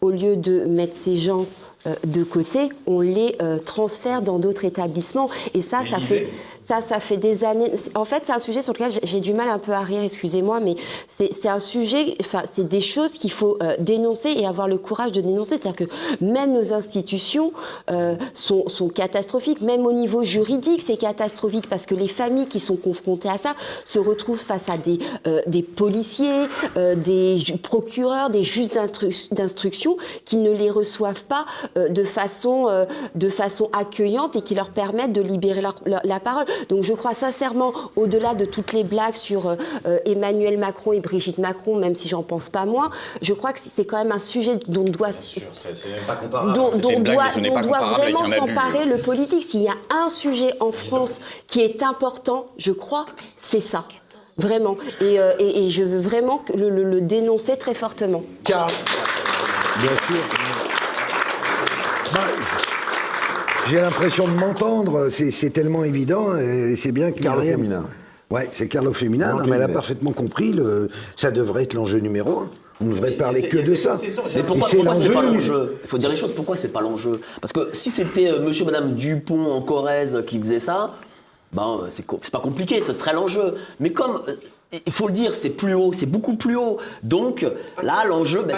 au lieu de mettre ces gens euh, de côté, on les euh, transfère dans d'autres établissements. Et ça, ça fait, ça, ça fait des années. En fait, c'est un sujet sur lequel j'ai- du mal un peu à rire, excusez-moi, mais c'est un sujet, enfin, c'est des choses qu'il faut euh, dénoncer et avoir le courage de dénoncer. C'est-à-dire que même nos institutions euh, sont, sont catastrophiques, même au niveau juridique, c'est catastrophique parce que les familles qui sont confrontées à ça se retrouvent face à des, euh, des policiers, euh, des procureurs, des juges d'instru- d'instruction qui ne les reçoivent pas euh, de, façon, euh, de façon accueillante et qui leur permettent de libérer leur- leur- la parole. Donc je crois sincèrement, au-delà de toutes les blagues sur euh, euh, Emmanuel Macron et Brigitte Macron, même si j'en pense pas moins, je crois que c'est quand même un sujet dont on doit dont, dont blague, doit, dont vraiment s'emparer le politique. S'il y a un sujet en France qui est important, je crois, c'est ça. Vraiment. Et, euh, et- et je veux vraiment le, le- le dénoncer très fortement. Karl, Bien sûr. Bah, J'ai l'impression de m'entendre, c'est tellement évident, et c'est bien que Carlo Féminin. Ouais, c'est Carlo Féminin, Non, non, mais elle a parfaitement compris, le, ça devrait être l'enjeu numéro un. On ne devrait parler que de ça. Mais pourquoi, pourquoi c'est pas l'enjeu. Il faut dire les choses, pourquoi c'est pas l'enjeu? Parce que si c'était euh, monsieur, madame Dupont en Corrèze qui faisait ça, ben, euh, c'est pas compliqué, ce serait l'enjeu. Mais comme, euh, il faut le dire, c'est plus haut, c'est beaucoup plus haut. Donc là, l'enjeu. ben,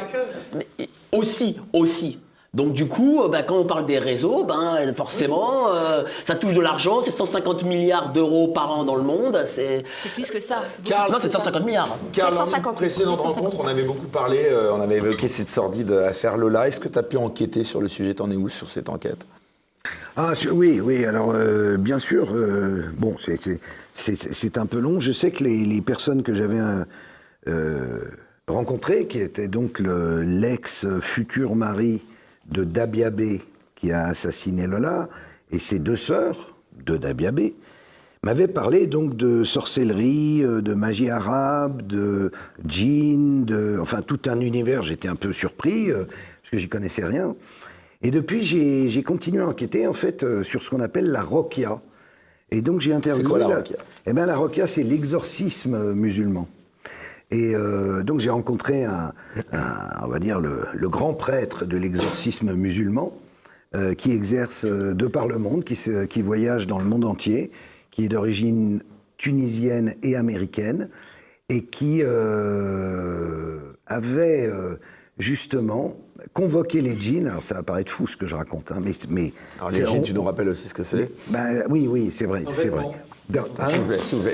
euh, aussi, aussi. Donc du coup, euh, ben, quand on parle des réseaux, ben, forcément, euh, ça touche de l'argent, c'est 150 milliards d'euros par an dans le monde, c'est... Plus que ça. Karl, Non, c'est 150 milliards. Karl, lors 750, d'une précédente 750. rencontre, on avait beaucoup parlé, euh, on avait évoqué cette sordide affaire Lola. Est-ce que tu as pu enquêter sur le sujet? T'en es où sur cette enquête? Ah oui, oui. Alors euh, bien sûr, euh, bon, c'est- un peu long. Je sais que les, les personnes que j'avais rencontrées, qui étaient donc le- l'ex-futur mari de Dabiabé, qui a assassiné Lola, et ses deux sœurs de Dabiabé, m'avaient parlé donc de sorcellerie, euh, de magie arabe, de djinn, de, enfin tout un univers. J'étais un peu surpris euh, parce que j'y connaissais rien. Et depuis, j'ai continué à enquêter en fait euh, sur ce qu'on appelle la roquia. Et donc j'ai interviewé. quoi, la roquia Eh bien, la roquia, c'est l'exorcisme musulman. Et euh, donc j'ai rencontré un, un- on va dire le, le grand prêtre de l'exorcisme musulman euh, qui exerce euh, de par le monde, qui, se- qui voyage dans le monde entier, qui est d'origine tunisienne et américaine, et qui euh, avait euh, justement convoqué les djinns. Alors ça va paraître fou ce que je raconte, hein, mais, mais Alors les djinns, on- tu nous rappelles aussi ce que c'est? Ben, oui, oui, c'est vrai, c'est vrai. Dans- hein vous vous.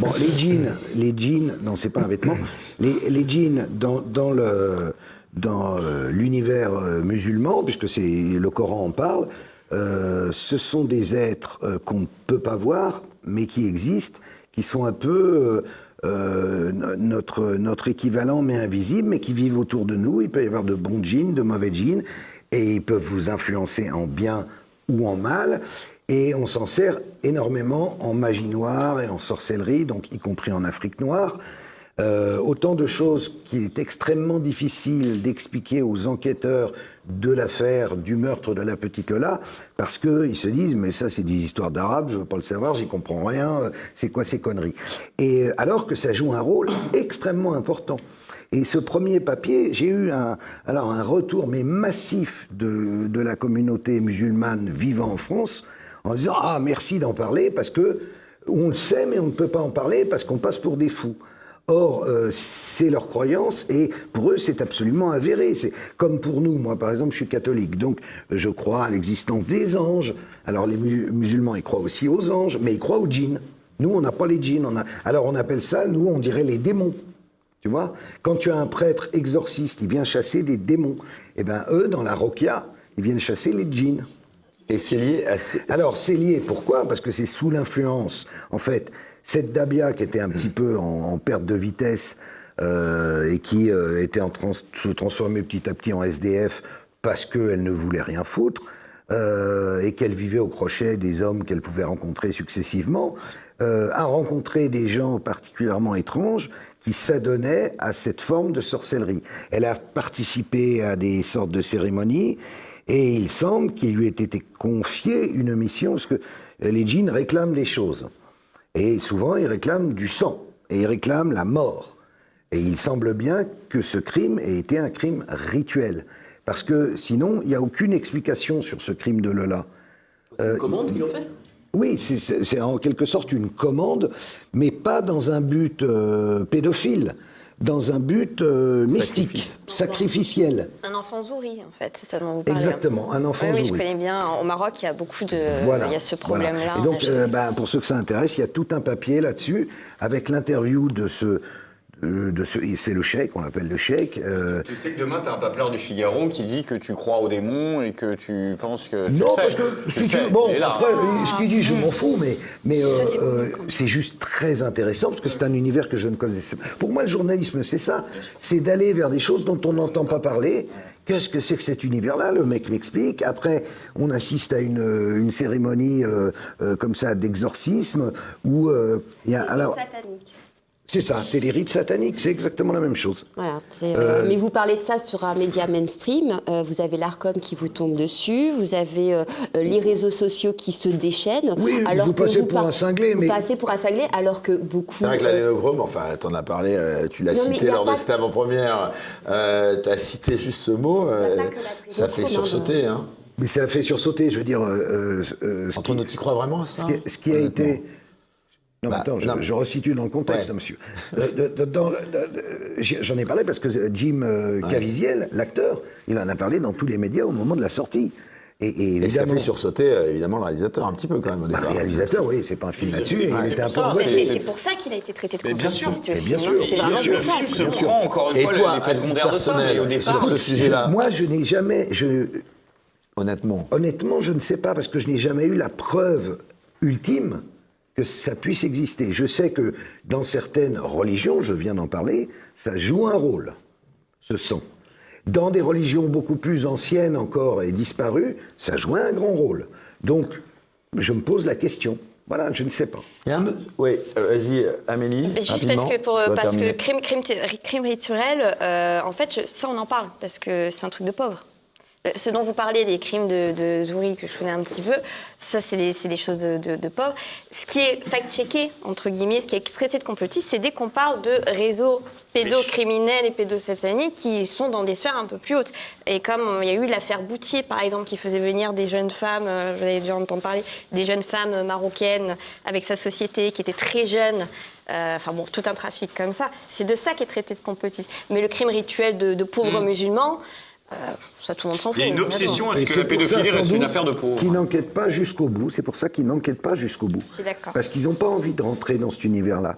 Bon, les jeans, les jeans, non, c'est pas un vêtement. [COUGHS] Les, les jeans dans, dans le dans euh, l'univers euh, musulman, puisque c'est le Coran en parle, euh, ce sont des êtres qu'on ne peut pas voir, mais qui existent, qui sont un peu no- notre, notre équivalent, mais invisible, mais qui vivent autour de nous. Il peut y avoir de bons djinns, de mauvais djinns, et ils peuvent vous influencer en bien ou en mal. Et on s'en sert énormément en magie noire et en sorcellerie, donc y compris en Afrique noire. Euh, autant de choses qu'il est extrêmement difficile d'expliquer aux enquêteurs de l'affaire du meurtre de la petite Lola, parce qu'ils se disent, mais ça c'est des histoires d'arabes, je veux pas le savoir, j'y comprends rien, c'est quoi ces conneries? Et euh, alors que ça joue un rôle extrêmement important. Et ce premier papier, j'ai eu un, alors un retour mais massif de, de la communauté musulmane vivant en France, en disant, ah merci d'en parler, parce que on le sait, mais on ne peut pas en parler parce qu'on passe pour des fous. Or, euh, c'est leur croyance et pour eux, c'est absolument avéré. C'est comme pour nous. Moi, par exemple, je suis catholique, donc je crois à l'existence des anges. Alors, les mu- musulmans, ils croient aussi aux anges, mais ils croient aux djinns. Nous, on n'a pas les djinns. Alors, on appelle ça, nous, on dirait les démons. Tu vois? Quand tu as un prêtre exorciste, il vient chasser des démons. Eh bien, eux, dans la roquia, ils viennent chasser les djinns. Et c'est lié à... ces- Alors, c'est lié. Pourquoi? Parce que c'est sous l'influence. En fait, cette Dabia qui était un petit peu en, en perte de vitesse euh, et qui euh, était en train de se transformer petit à petit en SDF parce qu'elle ne voulait rien foutre euh, et qu'elle vivait au crochet des hommes qu'elle pouvait rencontrer successivement, euh, a rencontré des gens particulièrement étranges qui s'adonnaient à cette forme de sorcellerie. Elle a participé à des sortes de cérémonies et il semble qu'il lui ait été confié une mission, parce que les djinns réclament des choses. Et souvent, ils réclament du sang, et ils réclament la mort. Et il semble bien que ce crime ait été un crime rituel. Parce que sinon, il n'y a aucune explication sur ce crime de Lola. C'est une commande qu'ils ont fait? Oui, c'est en quelque sorte une commande, mais pas dans un but euh, pédophile, dans un but euh, mystique, sacrificiel. Un enfant zouri, en fait, c'est ça dont vous parlez. Exactement, un enfant oui, Oui, je connais bien. Au Maroc, il y a beaucoup de. Voilà. Il y a ce voilà. problème-là. Et donc, euh, bah, pour ceux que ça intéresse, il y a tout un papier là-dessus avec l'interview de ce. Ce c'est le cheikh, on l'appelle le cheikh. euh, Tu sais que demain, t'as un papeleur du Figaro qui dit que tu crois aux démons et que tu penses que. tu non, sais. parce que Tu si tu- bon, après, ce qu'il dit, je m'en fous, mais, mais euh, euh, c'est juste très intéressant parce que c'est un univers que je ne connaissais pas. Pour moi, le journalisme, c'est ça, c'est d'aller vers des choses dont on n'entend pas parler. Qu'est-ce que c'est que cet univers-là? Le mec m'explique. Après, on assiste à une, une cérémonie euh, euh, comme ça d'exorcisme où euh, il y a alors. satanique. C'est ça, c'est les rites sataniques, c'est exactement la même chose. Voilà, euh, Euh, mais vous parlez de ça sur un média mainstream. euh, vous avez l'Arcom qui vous tombe dessus. Vous avez euh, les réseaux sociaux qui se déchaînent. Oui, alors vous que passez pour par- un cinglé, vous mais- passez pour un cinglé, alors que beaucoup. C'est vrai que euh, l'adénogrome, enfin, t'en as parlé, euh, tu l'as cité lors pas de cette avant-première, euh, t'as cité juste ce mot, euh, ça fait tridéchrome, sursauter. Hein. Mais ça a fait sursauter, je veux dire. euh, euh, Antoine, tu y crois vraiment à ça Ce qui, ce qui a été. Non, mais Bah, attends, je, non, mais- je resitue dans le contexte, Ouais. monsieur. Euh, J'en ai parlé parce que Jim euh, Caviezel, l'acteur, il en a parlé dans tous les médias au moment de la sortie. Et, et Et ça fait sursauter, euh, évidemment, le réalisateur un petit peu quand même au bah, départ. le réalisateur, oui, c'est pas un film là-dessus, Ouais, c'est pour ça, qu'il a été traité de bien complotiste, mais bien film. sûr, hein. C'est bien vraiment sûr, pour ça. Se prend encore une Et fois toi, l'effet à titre secondaire de ça, mais au départ. sur ce Je- sujet-là, moi, je n'ai jamais, je, honnêtement, honnêtement, je ne sais pas parce que je n'ai jamais eu la preuve ultime que ça puisse exister. Je sais que dans certaines religions, je viens d'en parler, ça joue un rôle, ce sang. Dans des religions beaucoup plus anciennes encore et disparues, ça joue un grand rôle. Donc, je me pose la question. Voilà, je ne sais pas. un Oui, euh, vas-y, Amélie. Mais Juste parce que, pour, parce que crime, crime, thé- crime rituel, euh, en fait, je- ça on en parle parce que c'est un truc de pauvre. Euh, Ce dont vous parlez, les crimes de, de Zouri, que je connais un petit peu, ça c'est des, choses de, de, de pauvres. Ce qui est fact-checké, entre guillemets, ce qui est traité de complotiste, c'est dès qu'on parle de réseaux pédocriminels et pédosataniques qui sont dans des sphères un peu plus hautes. Et comme euh, il y a eu l'affaire Boutier, par exemple, qui faisait venir des jeunes femmes, euh, vous avez dû entendre parler, des jeunes femmes marocaines avec sa société, qui étaient très jeunes, euh, enfin bon, tout un trafic comme ça. C'est de ça qui est traité de complotiste. Mais le crime rituel de, pauvres musulmans, euh, ça tout le monde s'en Il y a une obsession à ce que c'est la ça, pédophilie reste une affaire de pauvres. Qu'ils n'enquêtent pas jusqu'au bout. C'est pour ça qu'ils n'enquêtent pas jusqu'au bout. Parce qu'ils n'ont pas envie de rentrer dans cet univers-là.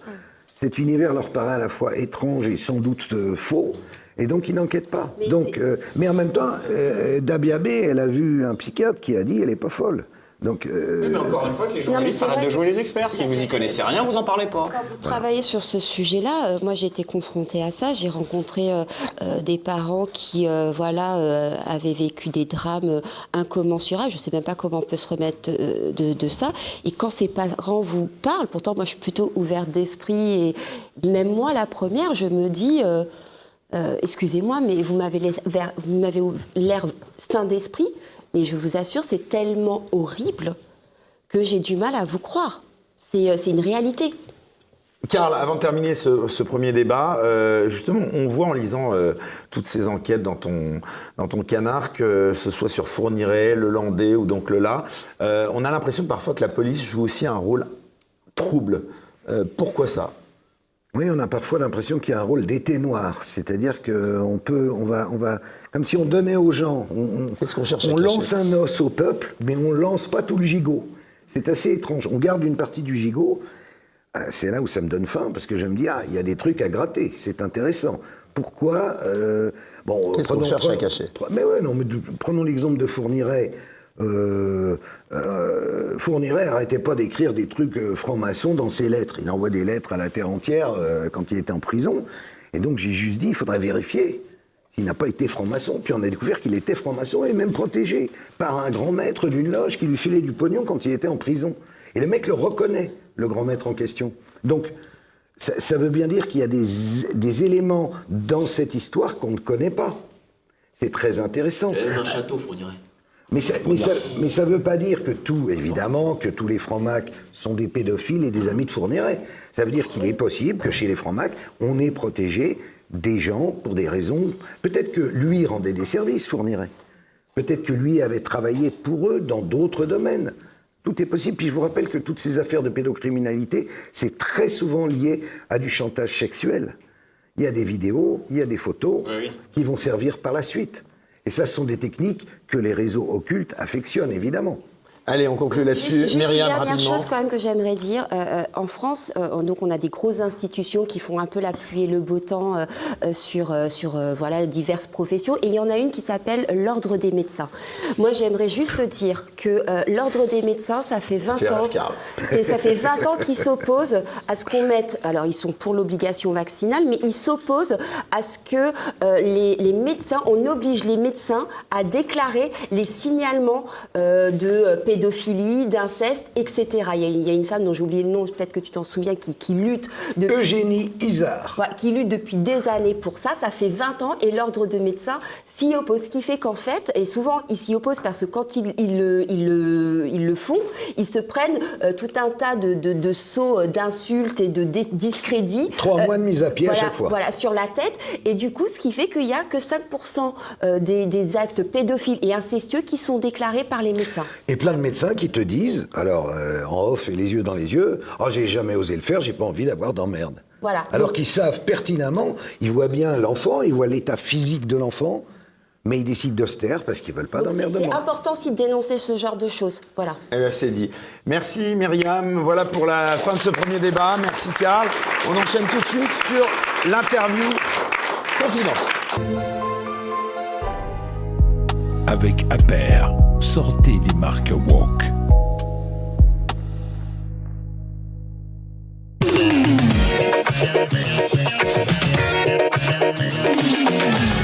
Cet univers leur paraît à la fois étrange et sans doute euh, faux. Et donc, il n'enquête pas. Mais donc, euh, mais en même temps, euh, Dabiabé, elle a vu un psychiatre qui a dit elle n'est pas folle. Donc, euh, Oui, mais encore une fois, que les journalistes arrêtent de jouer les experts. Si vous y connaissez rien, vous en parlez pas. Quand vous travaillez sur ce sujet-là, euh, moi j'ai été confrontée à ça. J'ai rencontré euh, euh, des parents qui, euh, voilà, euh, avaient vécu des drames incommensurables. Je ne sais même pas comment on peut se remettre euh, de, de ça. Et quand ces parents vous parlent, pourtant moi je suis plutôt ouverte d'esprit et même moi la première, je me dis. euh, euh, excusez-moi, mais vous m'avez laissé- vers- vous m'avez l'air sain d'esprit, mais je vous assure, c'est tellement horrible que j'ai du mal à vous croire. C'est euh, une réalité. Karl, avant de terminer ce, premier débat, euh, justement, on voit en lisant euh, toutes ces enquêtes dans ton, dans ton canard, que ce soit sur Fourniret, Le Landais ou donc Le La, on a l'impression parfois que la police joue aussi un rôle trouble. Pourquoi ça? Oui, on a parfois l'impression qu'il y a un rôle d'été noir, c'est-à-dire qu'on peut, on va, on va, comme si on donnait aux gens, on, Qu'est-ce qu'on cherche on lance un os au peuple, mais on lance pas tout le gigot. C'est assez étrange. On garde une partie du gigot. Euh, C'est là où ça me donne faim, parce que je me dis, ah, il y a des trucs à gratter, c'est intéressant. Pourquoi euh, bon, Qu'est-ce qu'on prenons- cherche à cacher? Mais ouais, non, mais prenons l'exemple de Fourniret. Euh, euh, Fourniret arrêtait pas d'écrire des trucs euh, francs-maçons dans ses lettres. Il envoie des lettres à la terre entière euh, quand il était en prison. Et donc j'ai juste dit, il faudrait vérifier s'il n'a pas été franc-maçon. Puis on a découvert qu'il était franc-maçon et même protégé par un grand maître d'une loge qui lui filait du pognon quand il était en prison. Et le mec le reconnaît, le grand maître en question. Donc ça, veut bien dire qu'il y a des, éléments dans cette histoire qu'on ne connaît pas. C'est très intéressant. Un château, fournirait. Mais ça, mais, ça, mais ça veut pas dire que tout, évidemment, que tous les francs-macs sont des pédophiles et des amis de Fourniret. Ça veut dire qu'il est possible que chez les francs-macs, on ait protégé des gens pour des raisons. Peut-être que lui rendait des services, Fourniret. Peut-être que lui avait travaillé pour eux dans d'autres domaines. Tout est possible. Puis je vous rappelle que toutes ces affaires de pédocriminalité, c'est très souvent lié à du chantage sexuel. Il y a des vidéos, il y a des photos qui vont servir par la suite. Et ça, ce sont des techniques que les réseaux occultes affectionnent, évidemment. Allez, on conclut là-dessus. juste Myriam, une dernière chose quand même que j'aimerais dire. Euh, euh, en France, euh, donc on a des grosses institutions qui font un peu la pluie et le beau temps euh, sur, sur voilà, diverses professions. Et il y en a une qui s'appelle l'Ordre des médecins. Moi, j'aimerais juste dire que l'Ordre des médecins, ça fait 20 Fais ans. Ça fait 20 ans qu'ils s'opposent à ce qu'on mette. Alors, ils sont pour l'obligation vaccinale, mais ils s'opposent à ce que les, les médecins, on oblige les médecins à déclarer les signalements de pédophilie, d'inceste, etc. Il y, a, il y a une femme dont j'ai oublié le nom, peut-être que tu t'en souviens, qui, qui lutte depuis, Eugénie Isard. qui lutte depuis des années pour ça. Ça fait 20 ans et l'ordre de médecins s'y oppose. Ce qui fait qu'en fait, et souvent ils s'y opposent parce que quand ils, ils le, ils le- ils le font, ils se prennent euh, tout un tas de, de, de sauts euh, d'insultes et de discrédits. Trois Euh, mois de mise à pied à voilà, chaque fois. Voilà, sur la tête. Et du coup, ce qui fait qu'il n'y a que 5% euh, des, des actes pédophiles et incestueux qui sont déclarés par les médecins. Et plein de médecins qui te disent, alors euh, en off et les yeux dans les yeux, oh j'ai jamais osé le faire, j'ai pas envie d'avoir d'emmerde. Voilà. Alors qu'ils savent pertinemment, ils voient bien l'enfant, ils voient l'état physique de l'enfant, mais ils décident de se taire parce qu'ils veulent pas Donc c'est d'emmerdement. important aussi de dénoncer ce genre de choses. Voilà. Eh bien, c'est dit. Merci Myriam. Voilà pour la fin de ce premier débat. Merci Karl. On enchaîne tout de suite sur l'interview Confidence. Avec Aper, sortez des marques woke.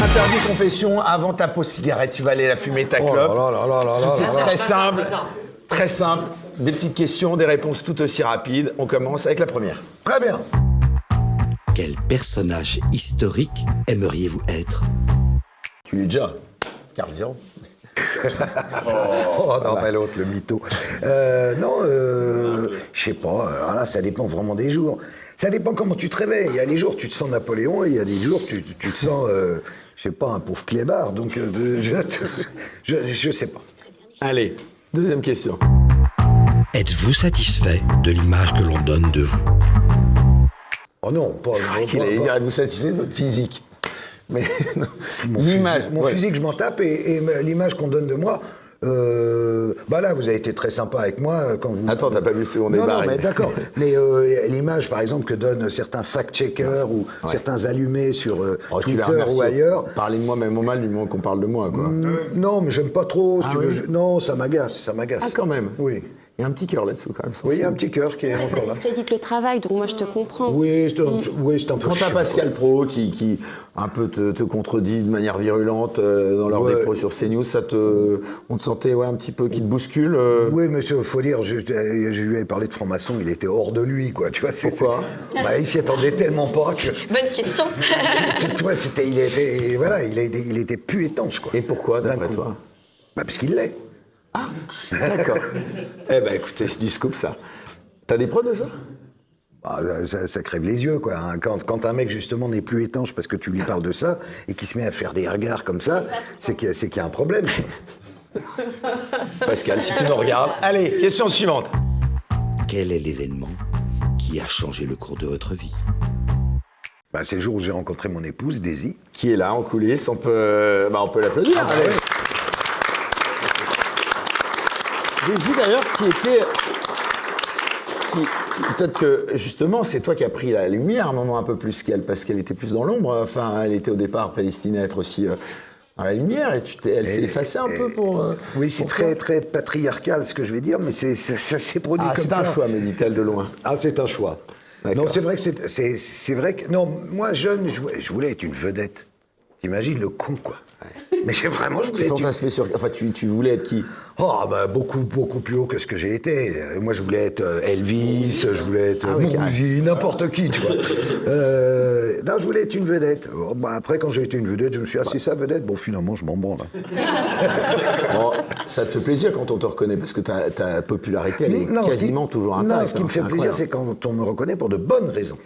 Interview confession avant ta pause cigarette. Tu vas aller la fumer ta Oh clope. C'est très simple. Très simple. Des petites questions, des réponses tout aussi rapides. On commence avec la première. Très bien. Quel personnage historique aimeriez-vous être? Tu l'es déjà. Carl Zéro. Oh non, pas l'autre, le mytho. Euh, non, euh, je sais pas. Alors là, ça dépend vraiment des jours. Ça dépend comment tu te réveilles. Il y a des jours, tu te sens Napoléon, et il y a des jours, tu, tu- tu te sens, euh, je sais pas, un pauvre clébard. Donc, euh, je, je, je sais pas. Allez, deuxième question. Êtes-vous satisfait de l'image que l'on donne de vous? Oh non, pas. Allait dire êtes-vous satisfait de votre physique Mais non. Mon l'image. physique, mon ouais. physique, je m'en tape, et, l'image qu'on donne de moi, euh, bah là, vous avez été très sympa avec moi euh, quand vous. Attends, t'as pas vu ce qu'on est Non, non, barré. mais d'accord. [LAUGHS] Mais euh, l'image, par exemple, que donnent certains fact-checkers ou certains allumés sur euh, Oh, Twitter ou ailleurs. Parlez-moi même au mal du moment qu'on parle de moi, quoi. Non, mais j'aime pas trop. si Ah tu veux. Je- Non, ça m'agace, ça m'agace. Ah, quand même. Oui. Il y a un petit cœur là-dessous, quand même. Oui, il y a un petit cœur qui est Ça encore là. discrédite le travail, donc moi je te comprends. Oui, c'est un, oui, c'est un peu Quand t'as. Pascal Pro qui, qui un peu te, te contredit de manière virulente euh, dans l'heure Ouais. des pros sur CNews, ça te, on te sentait ouais, un petit peu qui te bouscule. euh, Oui, monsieur, faut dire, je, je- je lui avais parlé de franc-maçon, il était hors de lui, quoi. Tu vois, c'est- Pourquoi bah, Il s'y attendait tellement pas que. [LAUGHS] Bonne question. [LAUGHS] tu, vois, c'était, il était, voilà, il était, il était plus étanche, quoi. Et pourquoi, d'après toi? Bah, parce qu'il l'est. D'accord. eh ben écoutez, c'est du scoop ça. T'as des preuves de ça? Bah, ça, ça crève les yeux, quoi. hein. Quand, quand un mec, justement, n'est plus étanche parce que tu lui parles de ça et qu'il se met à faire des regards comme ça, c'est qu'il y, a- y un problème. Pascal, si tu nous regardes. Allez, question suivante. Quel est l'événement qui a changé le cours de votre vie? Bah, c'est le jour où j'ai rencontré mon épouse, Daisy. Qui est là en coulisses On peut, bah, on peut l'applaudir. Ah, bah allez. ouais. Daisy d'ailleurs qui était. Peut-être que justement c'est toi qui as pris la lumière un moment un peu plus qu'elle parce qu'elle était plus dans l'ombre. Enfin, elle était au départ prédestinée à être aussi euh, dans la lumière et tu elle s'est effacée un et- peu pour. euh, Oui, c'est très, très patriarcal ce que je vais dire, mais c'est, c'est- ça s'est produit Ah, comme c'est ça. un choix, me dit-elle de loin. Ah, c'est un choix. Non, c'est vrai que c'est, c'est, c'est vrai que non, moi jeune, je, voulais- je voulais être une vedette. T'imagines le con quoi. Mais j'ai vraiment, je Tu voulais sur. Enfin, tu, tu voulais être qui? Oh, bah, beaucoup, beaucoup plus haut que ce que j'ai été. Moi, je voulais être euh, Elvis, je voulais être Ah euh, oui, n'importe qui, tu vois. [LAUGHS] Euh, non, je voulais être une vedette. Oh, bah, après, quand j'ai été une vedette, je me suis dit, ah, c'est ça, vedette Bon, finalement, je m'en branle. [LAUGHS] Bon, Ça te fait plaisir quand on te reconnaît parce que ta, ta popularité elle est Non, ce qui- quasiment toujours intacte. Non, ce qui hein, me fait c'est plaisir, c'est quand on me reconnaît pour de bonnes raisons.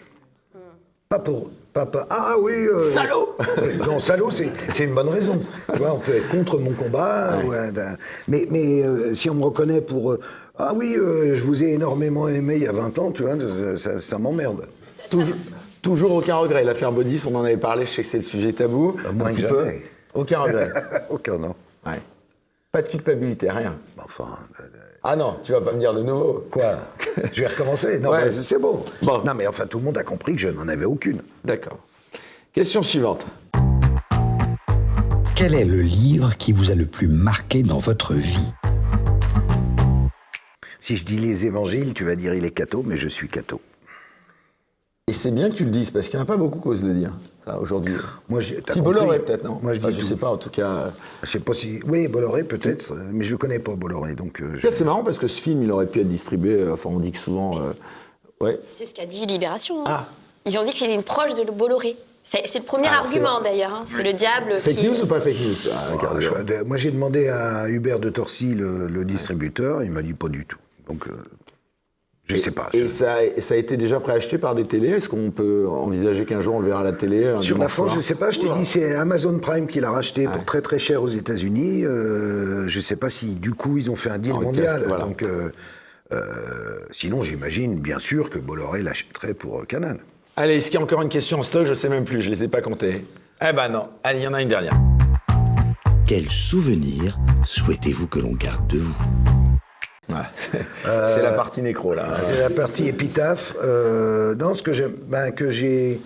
Pas pour. Pas, pas- ah ah oui. euh, Salaud [LAUGHS] Non, salaud, c'est c'est une bonne raison. Tu vois, on peut être contre mon combat. ouais, d'un- mais mais euh, si on me reconnaît pour. euh, ah oui, euh, je vous ai énormément aimé il y a 20 ans, tu vois, ça, m'emmerde. Toujours, toujours aucun regret. L'affaire Bodis, on en avait parlé, je sais que c'est le sujet tabou. Bah, moins un petit que peu. Aucun regret. [LAUGHS] Aucun, non. Ouais. Pas de culpabilité, rien. Enfin. Ah non, tu vas pas me dire de nouveau. Quoi? Je vais recommencer Non, Ouais. c'est bon. Bon. Non, mais enfin, tout le monde a compris que je n'en avais aucune. D'accord. Question suivante. Quel est le livre qui vous a le plus marqué dans votre vie? Si je dis les évangiles, tu vas dire il est catho, mais je suis catho. Et c'est bien que tu le dises, parce qu'il n'y en a pas beaucoup qui osent le dire, aujourd'hui. Moi, Si Bolloré, peut-être, non Moi, je Enfin, dis je sais pas, en tout cas. Je sais pas si. Oui, Bolloré, peut-être, mais je ne connais pas Bolloré, donc. euh, je- c'est marrant parce que ce film, il aurait pu être distribué. euh, Enfin, on dit que souvent. euh, Ouais. C'est ce qu'a dit Libération. hein. Ah. Ils ont dit qu'il est une proche de Bolloré. C'est c'est le premier Alors, c'est argument d'ailleurs. hein. C'est le diable Fake qui. news ou pas fake news ah, Ah, je- moi, j'ai demandé à Hubert de Torcy, le, le distributeur, il m'a dit pas du tout. Donc, euh, je Et- sais pas. Et ça, a- ça a été déjà préacheté par des télés Est-ce qu'on peut envisager qu'un jour on le verra à la télé Sur la France, soir je sais pas, je t'ai dit, c'est Amazon Prime qui l'a racheté pour très très cher aux États-Unis. Euh, je sais pas si du coup ils ont fait un deal En mondial. test, voilà. Donc, euh, euh, sinon, j'imagine bien sûr que Bolloré l'achèterait pour euh, Canal. Allez, est-ce qu'il y a encore une question en stock? Je sais même plus, je les ai pas comptées. Eh ben non. Allez, il y en a une dernière. Quel souvenir souhaitez-vous que l'on garde de vous? Ouais. C'est la partie nécro, là. C'est la partie épitaphe. Euh, dans ce que j'ai, ben, que j'ai,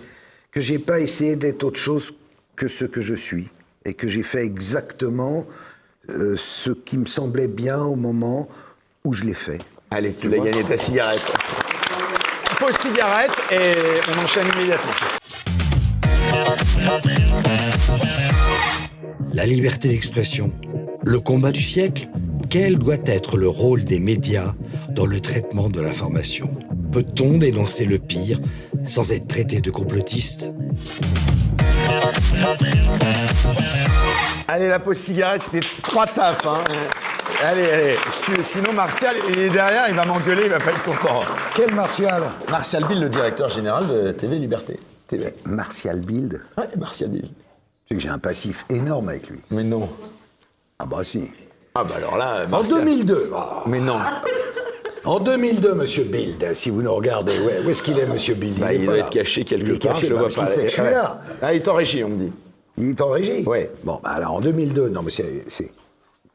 que j'ai pas essayé d'être autre chose que ce que je suis, et que j'ai fait exactement euh, ce qui me semblait bien au moment où je l'ai fait. Allez, tu l'as gagné ta cigarette. Pause cigarette et on enchaîne immédiatement. La liberté d'expression, le combat du siècle Quel doit être le rôle des médias dans le traitement de l'information? Peut-on dénoncer le pire sans être traité de complotiste? Allez, la pause cigarette, c'était trois tapes. Hein. Allez, allez. Sinon, Martial, il est derrière, il va m'engueuler, il va pas être content. Quel Martial? Martial Bill, le directeur général de TV Liberté. TV. Martial Bild? Ouais, Martial Bill. Tu sais que j'ai un passif énorme avec lui. Mais non. Ah bah si. Ah bah alors là, En Martial- 2002. ah. Mais non. En 2002, Monsieur Bild, si vous nous regardez, ouais, où est-ce qu'il est, Monsieur Bild? Bah, il pas doit là. être caché quelque Il est part, caché, je le bah, vois parce pas. qu'il sait Ouais. là. Ah, il est en régie, on me dit. Il est en régie? Ouais. Bon, bah alors en 2002, non mais c'est...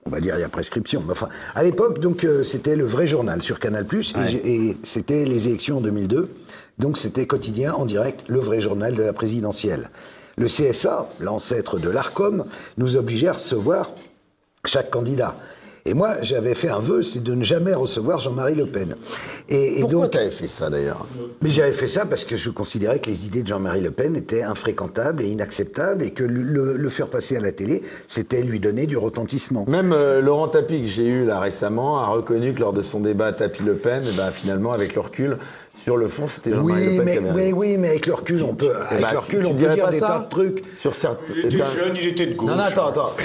on va dire il y a prescription. Mais enfin, à l'époque, donc euh, c'était le vrai journal sur Canal+, et j'ai- et, c'était les élections en 2002. Donc c'était quotidien en direct, le vrai journal de la présidentielle. Le CSA, l'ancêtre de l'Arcom, nous obligeait à recevoir chaque candidat. Et moi, j'avais fait un vœu, c'est de ne jamais recevoir Jean-Marie Le Pen. Et, et Pourquoi tu avais fait ça d'ailleurs? Mais j'avais fait ça parce que je considérais que les idées de Jean-Marie Le Pen étaient infréquentables et inacceptables et que le, le- le faire passer à la télé, c'était lui donner du retentissement. Même euh, Laurent Tapie, que j'ai eu là récemment, a reconnu que lors de son débat Tapie-Le Pen, eh ben, finalement, avec le recul, sur le fond, c'était Jean-Marie Oui Le Pen mais, oui, oui, mais avec le recul, on peut, Eh avec le recul, tu on peut dire pas des ça tas de trucs. Sur certains. Il était jeune, il était de gauche. Non, non, attends, attends. [LAUGHS]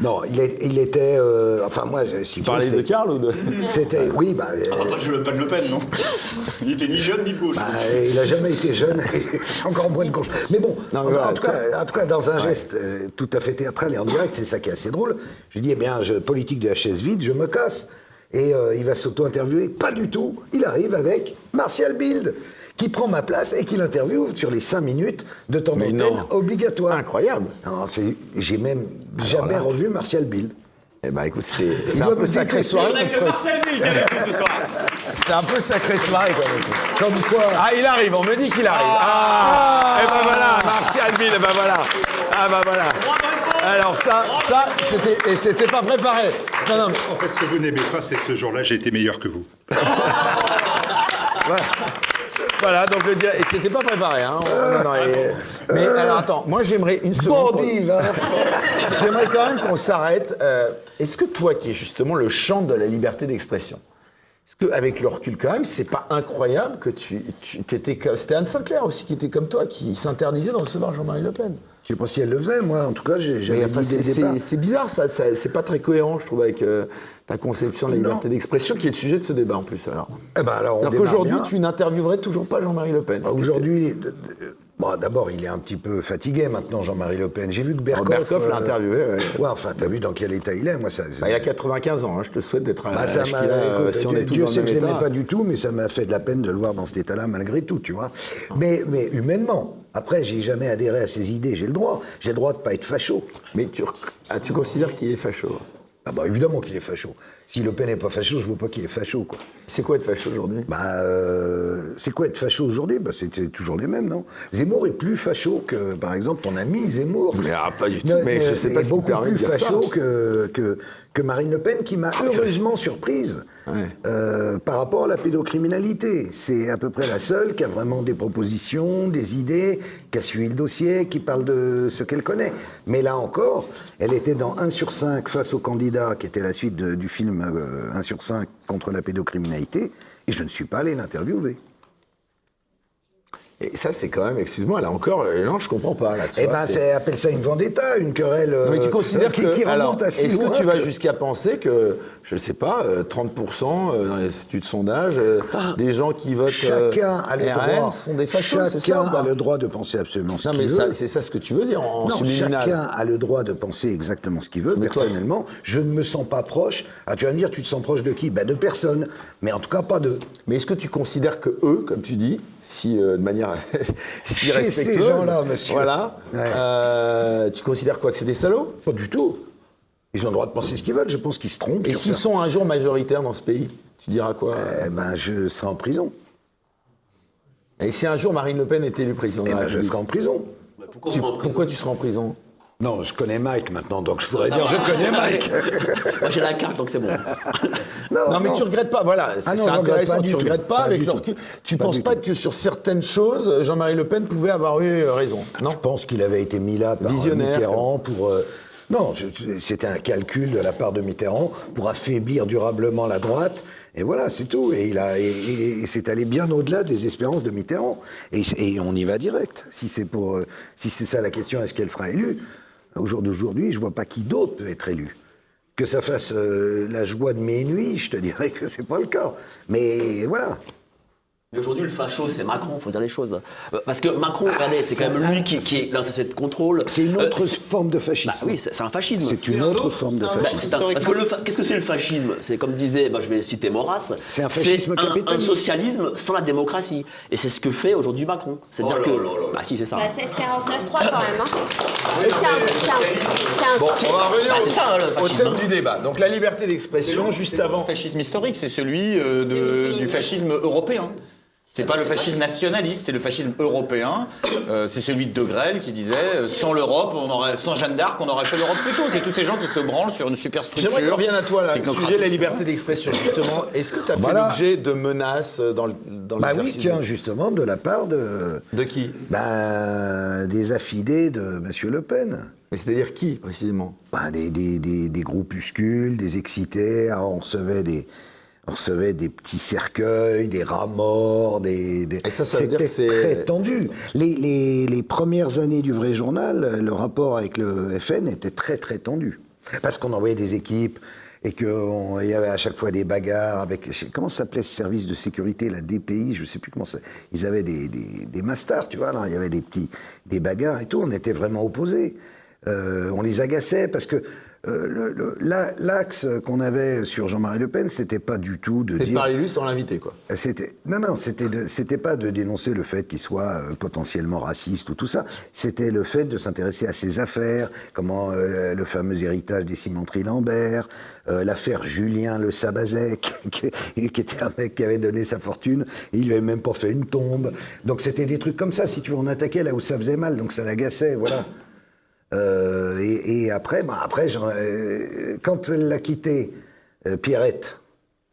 Non, il, est- il était, euh, enfin moi, si Tu parlais de Karl ou de C'était, oui, bah, euh, Ah, pas, de, pas de Le Pen, non [LAUGHS] Il était ni jeune ni de gauche. bah, il a jamais été jeune, [LAUGHS] encore moins de gauche. Mais bon, Non, mais en, tout cas, en tout cas, dans un geste euh, tout à fait théâtral et en direct, c'est ça qui est assez drôle. Je dis, eh bien, je, politique de la chaise vide, je me casse. Et euh, il va s'auto-interviewer. Pas du tout. Il arrive avec Martial Bild, qui prend ma place et qui l'interviewe sur les cinq minutes de temps Mais d'antenne non. obligatoire. Incroyable. Non, c'est- J'ai même jamais là. revu Martial Bild. Eh ben écoute, c'est un doit peu me sacré soirée. On a notre que truc. Marcel Bill qui est avec nous ce soir. C'est un peu sacré soirée quoi. Comme quoi. Ah, il arrive, on me dit qu'il arrive. Ah, Et ben voilà, Martial Bill, et ben voilà. Ah ben voilà. Alors ça, ça, c'était, et c'était pas préparé. Non, non, mais En fait, ce que vous n'aimez pas, c'est que ce jour-là, j'ai été meilleur que vous. Voilà, donc le dire, et c'était pas préparé, hein. Non, non, et- mais alors attends, moi j'aimerais une seconde. Bandit, va. [LAUGHS] J'aimerais quand même qu'on s'arrête. euh, Est-ce que toi, qui es justement le champ de la liberté d'expression, est-ce qu'avec le recul quand même, c'est pas incroyable que tu, tu t'étais comme- c'était Anne Sinclair aussi qui était comme toi, qui s'interdisait de recevoir Jean-Marie Le Pen? Je sais pas si elle le faisait, moi. En tout cas, j'avais enfin, c'est, bizarre, ça, ça- c'est pas très cohérent, je trouve, avec euh, ta conception de la liberté d'expression, qui est le sujet de ce débat en plus. Alors, Eh ben alors, c'est-à-dire qu'aujourd'hui, tu n'interviewerais toujours pas Jean-Marie Le Pen. Aujourd'hui, bon, d'abord, il est un petit peu fatigué maintenant, Jean-Marie Le Pen. J'ai vu que Berkoff... Berkoff l'a interviewé, ouais. Ouais, enfin, t'as vu dans quel état il est, moi, ça... Bah, il a 95 ans, hein, je te souhaite d'être à Bah, ça m'a, euh, si Dieu, sait que je l'aimais pas du tout, mais ça m'a fait de la peine de le voir dans cet état-là malgré tout, tu vois. Mais, mais humainement. Après, j'ai jamais adhéré à ses idées, j'ai le droit. J'ai le droit de pas être facho. Mais tu, ah, tu considères qu'il est facho Ah bah évidemment qu'il est facho. Si Le Pen n'est pas facho, je vois pas qu'il est facho, quoi. C'est quoi être facho aujourd'hui? Bah, euh, c'est quoi être facho aujourd'hui? Bah, c'est toujours les mêmes, non? Zemmour est plus facho que, par exemple, ton ami Zemmour. Mais ah, pas du tout, mais je sais pas qui beaucoup plus facho que, que, que Marine Le Pen, qui m'a heureusement surprise euh, par rapport à la pédocriminalité. C'est à peu près la seule qui a vraiment des propositions, des idées, qui a suivi le dossier, qui parle de ce qu'elle connaît. Mais là encore, elle était dans 1 sur 5 face au candidat, qui était la suite de- du film euh, 1 sur 5 contre la pédocriminalité, et je ne suis pas allé l'interviewer. Et ça, c'est quand même, excuse-moi, là encore, euh, non, je comprends pas. Là, Eh ben, c'est- appelle ça une vendetta, une querelle Non, mais tu euh, considères qui, que. qui remonte à si Est-ce que tu vas que- jusqu'à penser que, je ne sais pas, euh, 30% euh, dans les de sondage, euh, des gens qui votent euh, Chacun a le RN droit. sont des fachos, ça Chacun a le droit de penser absolument ce Non, qu'il mais veut. ça- c'est ça ce que tu veux dire en non, chacun a le droit de penser exactement ce qu'il veut. Mais toi- Personnellement, je ne me sens pas proche. Ah, tu vas me dire, tu te sens proche de qui? Ben, De personne. Mais en tout cas, pas de. Mais est-ce que tu considères que eux, comme tu dis, si euh, de manière [LAUGHS] si Chez ces gens-là, monsieur. voilà, Ouais. euh, tu considères quoi que c'est des salauds? Pas du tout. Ils ont le droit de penser ce qu'ils veulent. Je pense qu'ils se trompent. Et s'ils sont un jour majoritaires dans ce pays, tu diras quoi? Eh ben, je serai en prison. Et si un jour Marine Le Pen est élue présidente Eh de la ben, je République serai en prison. Pourquoi, Tu- se rend en prison? pourquoi tu seras en prison? Non, je connais Mike maintenant, donc je pourrais Ça dire va. je connais [LAUGHS] Mike. Moi j'ai la carte donc c'est bon. [LAUGHS] Non, mais tu regrettes pas, voilà, c'est Ah non, c'est regrette intéressant, tu tout. regrettes pas, Pas avec du le tout. recul. Tu Pas penses pas tout. que sur certaines choses, Jean-Marie Le Pen pouvait avoir eu euh, raison Non Je pense qu'il avait été mis là par Visionnaire, Mitterrand pour. euh, non, c'était un calcul de la part de Mitterrand pour affaiblir durablement la droite. Et voilà, c'est tout. Et, il a, et, et- et c'est allé bien au-delà des espérances de Mitterrand. Et, et on y va direct. Si c'est pour, euh, si c'est ça la question, est-ce qu'elle sera élue? Au jour d'aujourd'hui, je vois pas qui d'autre peut être élu. Que ça fasse euh, la joie de mes nuits, je te dirais que c'est pas le cas. Mais voilà. Mais aujourd'hui, le facho, c'est Macron, faut dire les choses. Euh, Parce que Macron, regardez, c'est quand même lui qui, qui est dans sa de contrôle. C'est une autre Euh, c'est- forme de fascisme. Bah oui, c'est un fascisme. C'est une autre forme de Bah, fascisme. un- parce que qu'est-ce que c'est le fascisme? C'est comme disait, bah, je vais citer Maurras, C'est un fascisme un- un, capitaliste. socialisme sans la démocratie. Et c'est ce que fait aujourd'hui Macron. C'est-à-dire Oh que, là là là bah si c'est ça. Bah, 16-49-3 quand même. Hein. Et 15, 15, 15. Bon, on va revenir Bah, au- ça, le au thème hein. du débat. Donc la liberté d'expression, juste avant. Le fascisme historique, c'est celui euh, du fascisme européen. C'est pas le fascisme nationaliste, c'est le fascisme européen. Euh, c'est celui de De Grelle qui disait euh, sans l'Europe, on aurait, sans Jeanne d'Arc, on aurait fait l'Europe plus tôt. C'est tous ces gens qui se branlent sur une superstructure. J'aimerais qu'on revienne à toi, là, le sujet de la liberté d'expression, justement. Est-ce que tu as fait l'objet de menaces dans le dans Bah oui, tiens, justement, de la part de. De qui? Ben, des affidés de M. Le Pen. Mais c'est-à-dire qui, précisément? Ben, des, des, des, des groupuscules, des excités. Alors, on recevait des. On recevait des petits cercueils, des rats morts, des. des- Et ça, ça C'était très tendu. Les, les, les premières années du vrai journal, le rapport avec le FN était très très tendu. Parce qu'on envoyait des équipes et qu'il y avait à chaque fois des bagarres avec. Comment s'appelait ce service de sécurité, la DPI Je ne sais plus comment ça. Ils avaient des, des, des masters, tu vois, là, il y avait des petits. des bagarres et tout. On était vraiment opposés. Euh, on les agaçait parce que. Euh, la- L'axe qu'on avait sur Jean-Marie Le Pen, c'était pas du tout de C'est de dire. parler lui sans l'inviter, quoi. C'était non non c'était c'était pas de dénoncer le fait qu'il soit euh, potentiellement raciste ou tout ça c'était le fait de s'intéresser à ses affaires comment euh, le fameux héritage des cimenteries Lambert euh, l'affaire Julien Le Sabazek [LAUGHS] qui, qui était un mec qui avait donné sa fortune et il lui avait même pas fait une tombe donc c'était des trucs comme ça si tu veux on attaquait là où ça faisait mal donc ça l'agaçait voilà euh, et, et après, bah après euh, quand elle l'a quitté, euh, Pierrette,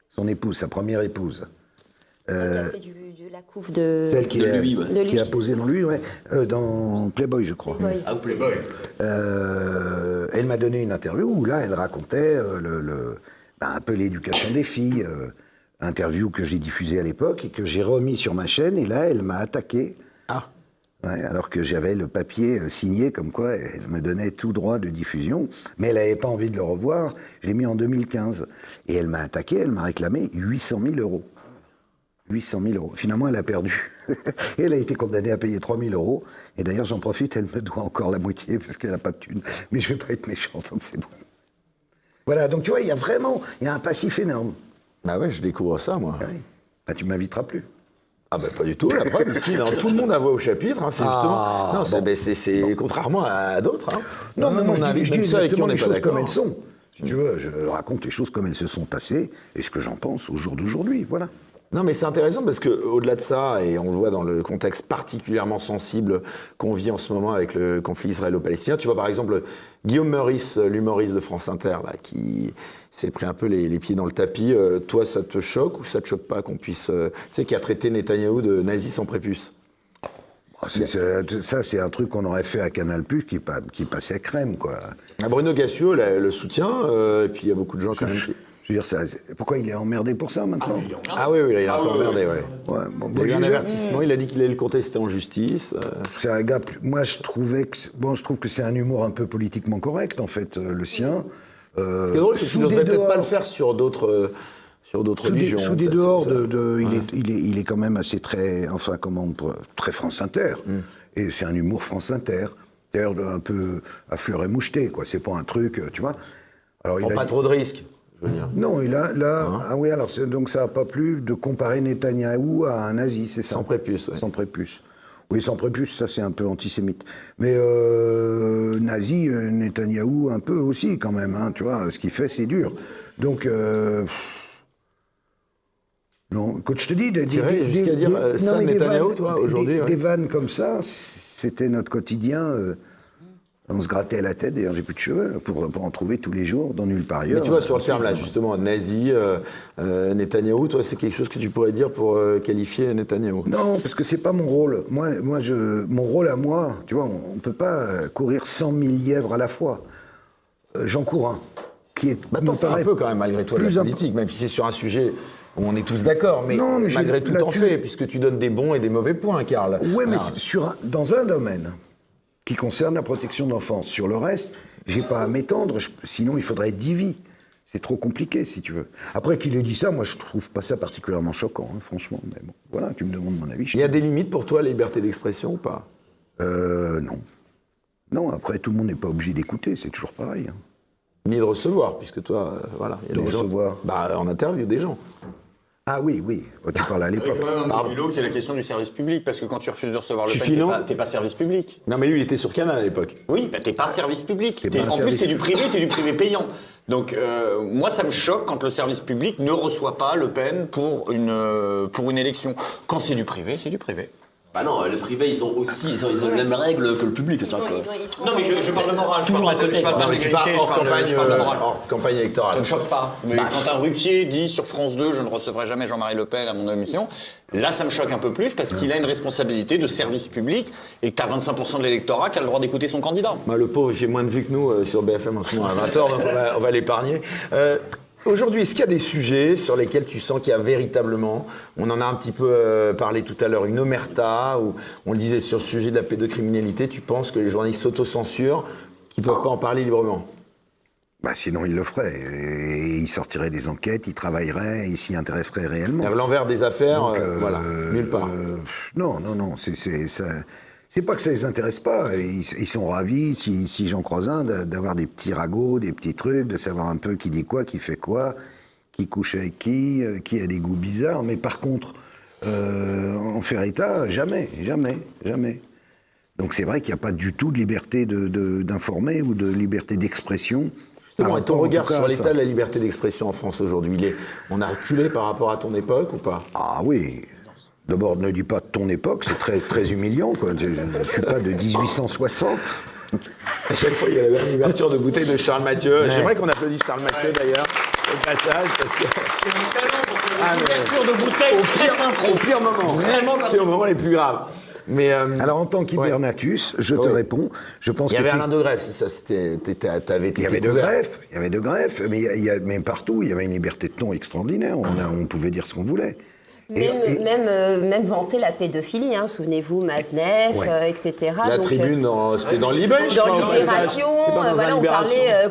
son épouse, sa première épouse, euh, Qui a fait du, de la couve de. celle qui, De a, lui, ouais. De qui lui. a posé dans lui, ouais, euh, dans Playboy, je crois. Playboy. Ah, ou Playboy. Euh, elle m'a donné une interview où là, elle racontait euh, le, le- ben, un peu l'éducation des filles. euh, interview que j'ai diffusée à l'époque et que j'ai remis sur ma chaîne. Et là, elle m'a attaqué. Ah. Ouais, alors que j'avais le papier euh, signé comme quoi elle me donnait tout droit de diffusion, mais elle n'avait pas envie de le revoir. Je l'ai mis en 2015. Et elle m'a attaqué, elle m'a réclamé 800 000 euros. 800 000 euros. Finalement, elle a perdu. et [LAUGHS] elle a été condamnée à payer 3 000 euros. Et d'ailleurs, j'en profite, elle me doit encore la moitié parce qu'elle n'a pas de thune. Mais je ne vais pas être méchant, donc c'est bon. Voilà, donc tu vois, il y a vraiment il y a un passif énorme. Bah ouais, je découvre ça, moi. Ouais. Bah, tu m'inviteras plus. Ah bah pas du tout, la preuve ici, non, tout le monde a voix au chapitre, hein, c'est justement... Ah, non, c'est bon. ben, c'est- c'est contrairement à d'autres. Hein. Non, mais moi, on je dis, invite je même dis ceux avec qui exactement on les choses comme elles sont. Si tu veux, je raconte les choses comme elles se sont passées et ce que j'en pense au jour d'aujourd'hui, voilà. Non, mais c'est intéressant parce que au-delà de ça, et on le voit dans le contexte particulièrement sensible qu'on vit en ce moment avec le conflit israélo-palestinien, tu vois par exemple Guillaume Meurice, l'humoriste de France Inter, là, qui s'est pris un peu les, les pieds dans le tapis. euh, toi, ça te choque ou ça te choque pas qu'on puisse, euh, tu sais, qui a traité Netanyahou de nazi sans prépuce? C'est- c'est- ça, c'est un truc qu'on aurait fait à Canal Plus qui, qui passait crème, quoi. Ah, Bruno Gassio le, le soutient, euh, et puis il y a beaucoup de gens quand même qui. Je veux dire, ça, c'est- pourquoi il est emmerdé pour ça maintenant Ah oui, oui, là, il a un peu emmerdé, ouais. Ouais, bon, Il y a eu un avertissement, il a dit qu'il allait le contester en justice. euh. C'est un gars. plus- Moi, je trouvais que. c'est- Bon, je trouve que c'est un humour un peu politiquement correct, en fait, euh, le sien. Euh, Ce qui est drôle, c'est des peut-être pas le faire sur d'autres euh, sur d'autres Sous des, religions. sous des peut-être, dehors, de, il, est, il, est, il est quand même assez très, enfin comment, on très France Inter. Mm. Et c'est un humour France Inter, d'ailleurs un peu à fleur et moucheté, quoi. C'est pas un truc, tu vois. Alors, Prends a pas dit- trop de risques, je veux dire. Non, il a, là, ah oui, alors donc ça n'a pas plu de comparer Netanyahou à un nazi, c'est ça? Sans prépuce, ouais. Sans prépuce. Oui, sans prépuce, ça c'est un peu antisémite. Mais euh, nazi, euh, Netanyahou un peu aussi quand même, hein, tu vois, ce qu'il fait c'est dur. Donc, euh, non, je te dis, des, des- jusqu'à des- dire, des- euh, non, ça, mais des Netanyahou, vannes- toi, aujourd'hui, des, ouais. vannes comme ça, c'était notre quotidien. euh, on se grattait la tête, d'ailleurs j'ai plus de cheveux, pour, pour en trouver tous les jours, dans nulle part ailleurs. Mais tu vois, sur le terme là, justement, nazi, euh, euh, Netanyahou, toi, c'est quelque chose que tu pourrais dire pour euh, qualifier Netanyahou? Non, parce que c'est pas mon rôle. Moi, moi je, mon rôle à moi, tu vois, on ne peut pas euh, courir 100 000 lièvres à la fois. Euh, J'en cours un, qui est. Bah, t'en fais un peu quand même, malgré toi, de plus la politique, même si c'est sur un sujet où on est tous d'accord, mais, Non, mais j'ai- malgré tout, t'en là-dessus- fais, puisque tu donnes des bons et des mauvais points, Karl. Oui, mais sur un- dans un domaine qui concerne la protection de l'enfance. Sur le reste, j'ai pas à m'étendre, sinon il faudrait 10 vies. C'est trop compliqué, si tu veux. Après qu'il ait dit ça, moi, je trouve pas ça particulièrement choquant, hein, franchement. Mais bon, voilà, tu me demandes mon avis. Il y a des limites pour toi, la liberté d'expression ou pas? Euh, non. Non, après, tout le monde n'est pas obligé d'écouter, c'est toujours pareil. hein. Ni de recevoir, puisque toi, euh, voilà. il y a De des gens- recevoir. Bah, en interview des gens. Ah oui, oui, tu parles à l'époque. qui est la question du service public, parce que quand tu refuses de recevoir le Tu PEN, t'es finances pas, t'es pas service public. Non, mais lui, il était sur Canal à l'époque. Oui, bah t'es pas service public. T'es T'es- pas un en plus, service t'es du privé, t'es du privé payant. Donc, euh, moi, ça me choque quand le service public ne reçoit pas Le Pen pour une, euh, pour une élection. Quand c'est du privé, c'est du privé. Bah non, les privés, ils ont aussi ils ont, ils ont les mêmes règles que le public. tu vois, quoi. Non, mais je, je parle de morale. je Toujours parle à de- côté, Je parle quoi. pas parles d'égalité, je parle de- campagne, je parle de euh, morale. hors campagne électorale. Ça ne choque pas. Mais quand un Ruquier dit sur France 2, je ne recevrai jamais Jean-Marie Le Pen à mon émission, là, ça me choque un peu plus parce qu'il a une responsabilité de service public et que tu as 25% de l'électorat qui a le droit d'écouter son candidat. Bah, le pauvre, il fait moins de vues que nous euh, sur BFM en ce moment à 20h, donc on va, on va l'épargner. Euh, Aujourd'hui, est-ce qu'il y a des sujets sur lesquels tu sens qu'il y a véritablement, on en a un petit peu euh, parlé tout à l'heure, une omerta, ou on le disait sur le sujet de la pédocriminalité, tu penses que les journalistes s'autocensurent, qu'ils ne peuvent pas en parler librement? Bah, sinon, il le ferait. Et il sortirait des enquêtes, il travaillerait, il s'y intéresserait réellement. L'envers des affaires, Donc, euh, euh, voilà, nulle part. non, non, non. C'est, c'est, ça- c'est pas que ça les intéresse pas. Ils, ils sont ravis, si, si j'en croise un, d'a- d'avoir des petits ragots, des petits trucs, de savoir un peu qui dit quoi, qui fait quoi, qui couche avec qui, euh, qui a des goûts bizarres. Mais par contre, euh, en faire état, jamais, jamais, jamais. Donc c'est vrai qu'il n'y a pas du tout de liberté de, de- d'informer ou de liberté d'expression. Justement, et ton regard sur l'état de la liberté d'expression en France aujourd'hui, on a reculé par rapport à ton époque ou pas? Ah oui. D'abord, ne dis pas de ton époque, c'est très, très humiliant. Quoi. Je ne suis pas de 1860. À chaque fois, il y avait une ouverture de bouteille de Charles Mathieu. Ouais. J'aimerais qu'on applaudisse Charles Mathieu d'ailleurs au passage parce que Ah, mais- Ouverture de bouteille au très pire, synchro. au pire moment, Vraiment, c'est au moment les plus graves. Mais euh, Alors, en tant qu'hibernatus, je te Ouais. réponds. Je pense il y avait que Alain de Grève, c'est ça. C'était, t'étais- t'avais été il y avait de greffes, il y avait de greffes, mais, a- il y a- mais partout, il y avait une liberté de ton extraordinaire. On, a- on pouvait dire ce qu'on voulait. Même, et- même, euh, même vanter la pédophilie, hein, souvenez-vous, Maznev, Ouais. euh, etc. La Donc, euh, tribune, dans- c'était dans Libé, je Dans passage. Libération, dans euh, voilà, on Libération. parlait euh,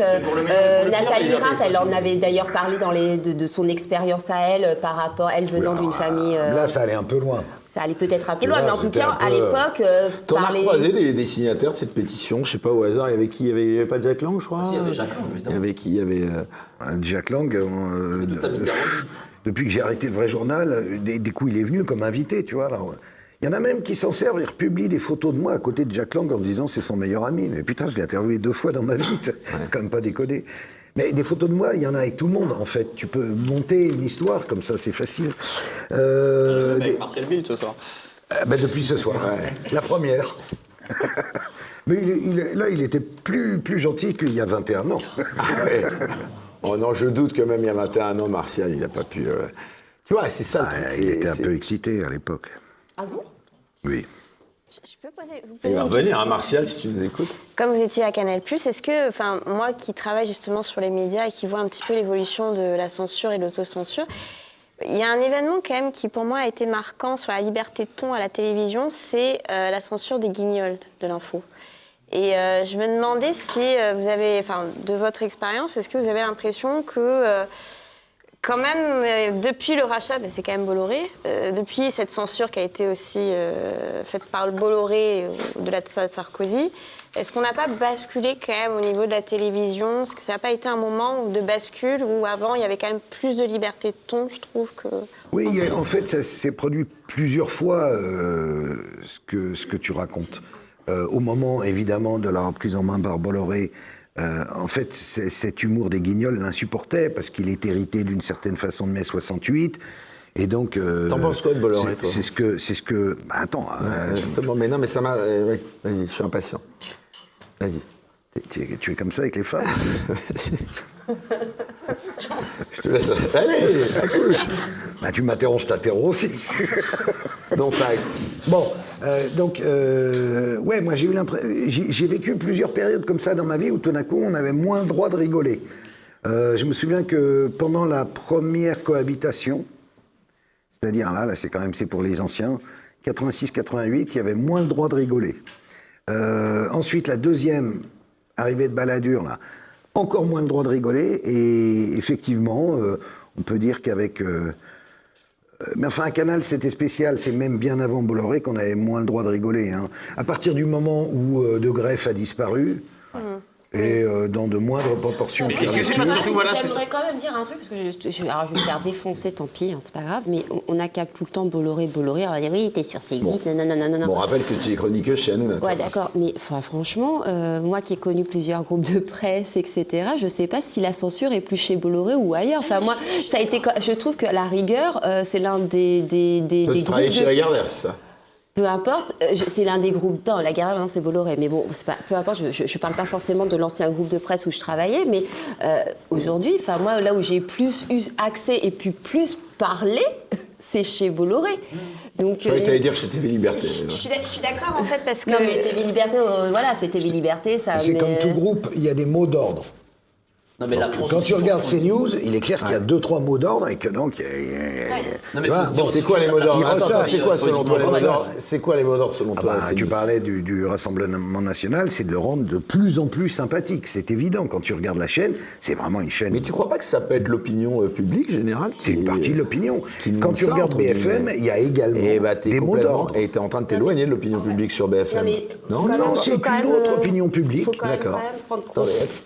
euh, euh, le pire, Nathalie il avait Reims, elle en avait d'ailleurs parlé dans les, de, de son expérience à elle euh, par rapport, elle venant d'une famille. euh, Là, ça allait un peu loin. ça allait peut-être un peu loin, vois, mais en tout cas, peu, à l'époque, euh, T'en as recroisé des, des signataires de cette pétition, je sais pas au hasard, il y avait qui? Il y avait, il y avait pas Jack Lang, je crois? Il y avait Jacques Lang, Il y avait qui? Il y avait. euh, Euh, Jack Lang, euh, à de- Mitterrand. Depuis que j'ai arrêté le vrai journal, euh, des, des coups, il est venu comme invité, tu vois. alors, il y en a même qui s'en servent, ils republient des photos de moi à côté de Jack Lang en me disant c'est son meilleur ami. Mais putain, je l'ai interviewé deux fois dans ma vie, [LAUGHS] t'as quand même pas déconné. Mais des photos de moi, il y en a avec tout le monde, en fait. Tu peux monter une histoire comme ça, c'est facile. Euh, Avec des- Marcel Bill ce soir. euh, ben, depuis ce soir, la première. [LAUGHS] Mais il est- il est- là, il était plus, plus gentil qu'il y a 21 ans. [LAUGHS] Oh non, je doute que même il y a 21 ans, Martial, il n'a pas pu. euh, Tu vois, c'est ça le truc. Ah, c'est- il était un c'est- peu excité à l'époque. Ah bon? Oui. Je peux poser, vous Il poser va une revenir, question Martial, si tu nous écoutes. Comme vous étiez à Canal+, est-ce que, enfin, moi qui travaille justement sur les médias et qui vois un petit peu l'évolution de la censure et de l'autocensure, il y a un événement quand même qui pour moi a été marquant sur la liberté de ton à la télévision, c'est euh, la censure des guignols de l'info. Et euh, je me demandais si euh, vous avez, enfin, de votre expérience, est-ce que vous avez l'impression que euh, quand même, depuis le rachat, ben, c'est quand même Bolloré, depuis cette censure qui a été aussi faite par le Bolloré au-delà de ça, Sarkozy, est-ce qu'on n'a pas basculé quand même au niveau de la télévision? Est-ce que ça n'a pas été un moment de bascule où avant il y avait quand même plus de liberté de ton, je trouve que. Oui, en fait, ça s'est produit plusieurs fois ce, que, ce que tu racontes. Euh, au moment, évidemment, de la reprise en main par Bolloré, euh, en fait, cet humour des guignols l'insupportait parce qu'il est hérité d'une certaine façon de mai 68. Et donc. euh, T'en penses quoi de Bolloré, c'est- toi? C'est ce que. C'est ce que bah, attends. euh, Ouais, justement, mais non, mais ça m'a. Vas-y, je suis impatient. Vas-y. tu, es, tu es comme ça avec les femmes? [LAUGHS] Je te laisse. Allez, accouche Bah, Tu m'interromps, je t'interromps aussi. Donc. Bon, euh, donc, euh, ouais, moi j'ai eu l'impression. J'ai vécu plusieurs périodes comme ça dans ma vie où tout d'un coup on avait moins le droit de rigoler. Euh, je me souviens que pendant la première cohabitation, c'est-à-dire là, là c'est quand même c'est pour les anciens, 86-88, il y avait moins le droit de rigoler. Euh, ensuite, la deuxième arrivée de Balladur, là, encore moins le droit de rigoler. Et effectivement, euh, on peut dire qu'avec. Euh, mais enfin, un canal, c'était spécial. C'est même bien avant Bolloré qu'on avait moins le droit de rigoler. hein. À partir du moment où euh, De Greff a disparu, et euh, dans de moindres proportions. Mais que est-ce que c'est pas surtout, voilà, J'aimerais quand même dire un truc, parce que je, je- alors je vais me faire défoncer, tant pis, hein, c'est pas grave, mais on, on a qu'à tout le temps Bolloré, Bolloré, on va dire oui, t'es sur C8, Bon. nanana, nanana. Bon, on rappelle que tu es chroniqueuse chez Hanouna. Ouais, d'accord, mais franchement, euh, moi qui ai connu plusieurs groupes de presse, etc., je sais pas si la censure est plus chez Bolloré ou ailleurs. Enfin, moi, ça a été. Je trouve que la rigueur, euh, c'est l'un des, des, des, des tu travailles groupes chez de- Lagardère, c'est ça Peu importe, euh, c'est l'un des groupes. Non, la Garde, c'est Bolloré. Mais bon, c'est pas, peu importe, je ne parle pas forcément de l'ancien groupe de presse où je travaillais, mais euh, aujourd'hui, enfin moi, là où j'ai plus eu accès et pu plus parler, [LAUGHS] c'est chez Bolloré. Donc, que euh, t'allais dire chez TV Liberté. Je je suis d'accord en fait parce que. non, mais TV Liberté, euh, voilà, c'est TV Liberté, ça. C'est mais- comme tout groupe, il y a des mots d'ordre. Non, mais la France Quand tu regardes faut- CNews, il est clair qu'il y a deux, trois mots d'ordre et que donc. il il tu C'est quoi les mots d'ordre Il c'est quoi il selon toi les mots d'ordre C'est quoi les mots d'ordre selon Ah toi tu parlais du, du Rassemblement national, c'est de le rendre de plus en plus sympathique. C'est évident. Quand tu regardes la chaîne, c'est vraiment une chaîne. Mais tu crois pas que ça peut être l'opinion euh, publique générale C'est une partie de l'opinion. Quand tu regardes BFM, il y a également Et bah des mots d'ordre. et t'es en train de t'éloigner de l'opinion publique sur BFM. Non, mais non, c'est une autre euh, opinion publique. faut quand même, D'accord.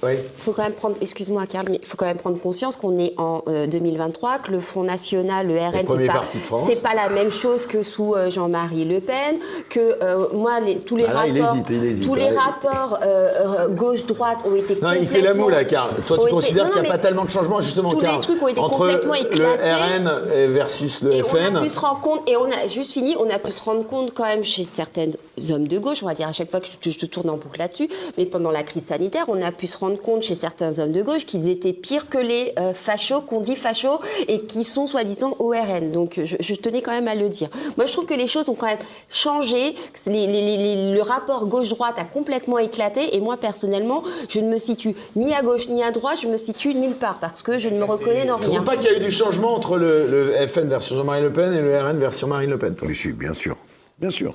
ouais. faut quand même prendre, excuse-moi Karl, mais il faut quand même prendre conscience qu'on est en euh, 2023, que le Front National, le RN, c'est pas, c'est pas la même chose que sous euh, Jean-Marie Le Pen, que euh, moi, les- tous les Ah là, rapports, hésite, il hésite. tous les Ouais. rapports euh, euh, gauche-droite ont été Non, il fait la moue là, Karl. Toi, tu considères qu'il n'y a pas tellement de changements, justement, tous les trucs ont été entre complètement le éclatés. RN versus le Et FN. on a pu se rendre compte, et on a juste fini, on a pu se rendre compte quand même chez certains hommes de gauche, on va dire à chaque fois que je, je te tourne en boucle là-dessus, mais pendant la crise sanitaire, on a pu se rendre compte chez certains hommes de gauche qu'ils étaient pires que les euh, fachos qu'on dit fachos et qui sont soi-disant au RN. Donc je, je tenais quand même à le dire. Moi je trouve que les choses ont quand même changé, les- les- les- les- le rapport gauche-droite a complètement éclaté et moi personnellement, je ne me situe ni à gauche ni à droite, je me situe nulle part parce que je ne me reconnais dans rien. trouves pas qu'il y a eu du changement entre le, le FN version Jean-Marie Le Pen et le RN version Marine Le Pen toi Mais si, bien sûr. Bien sûr.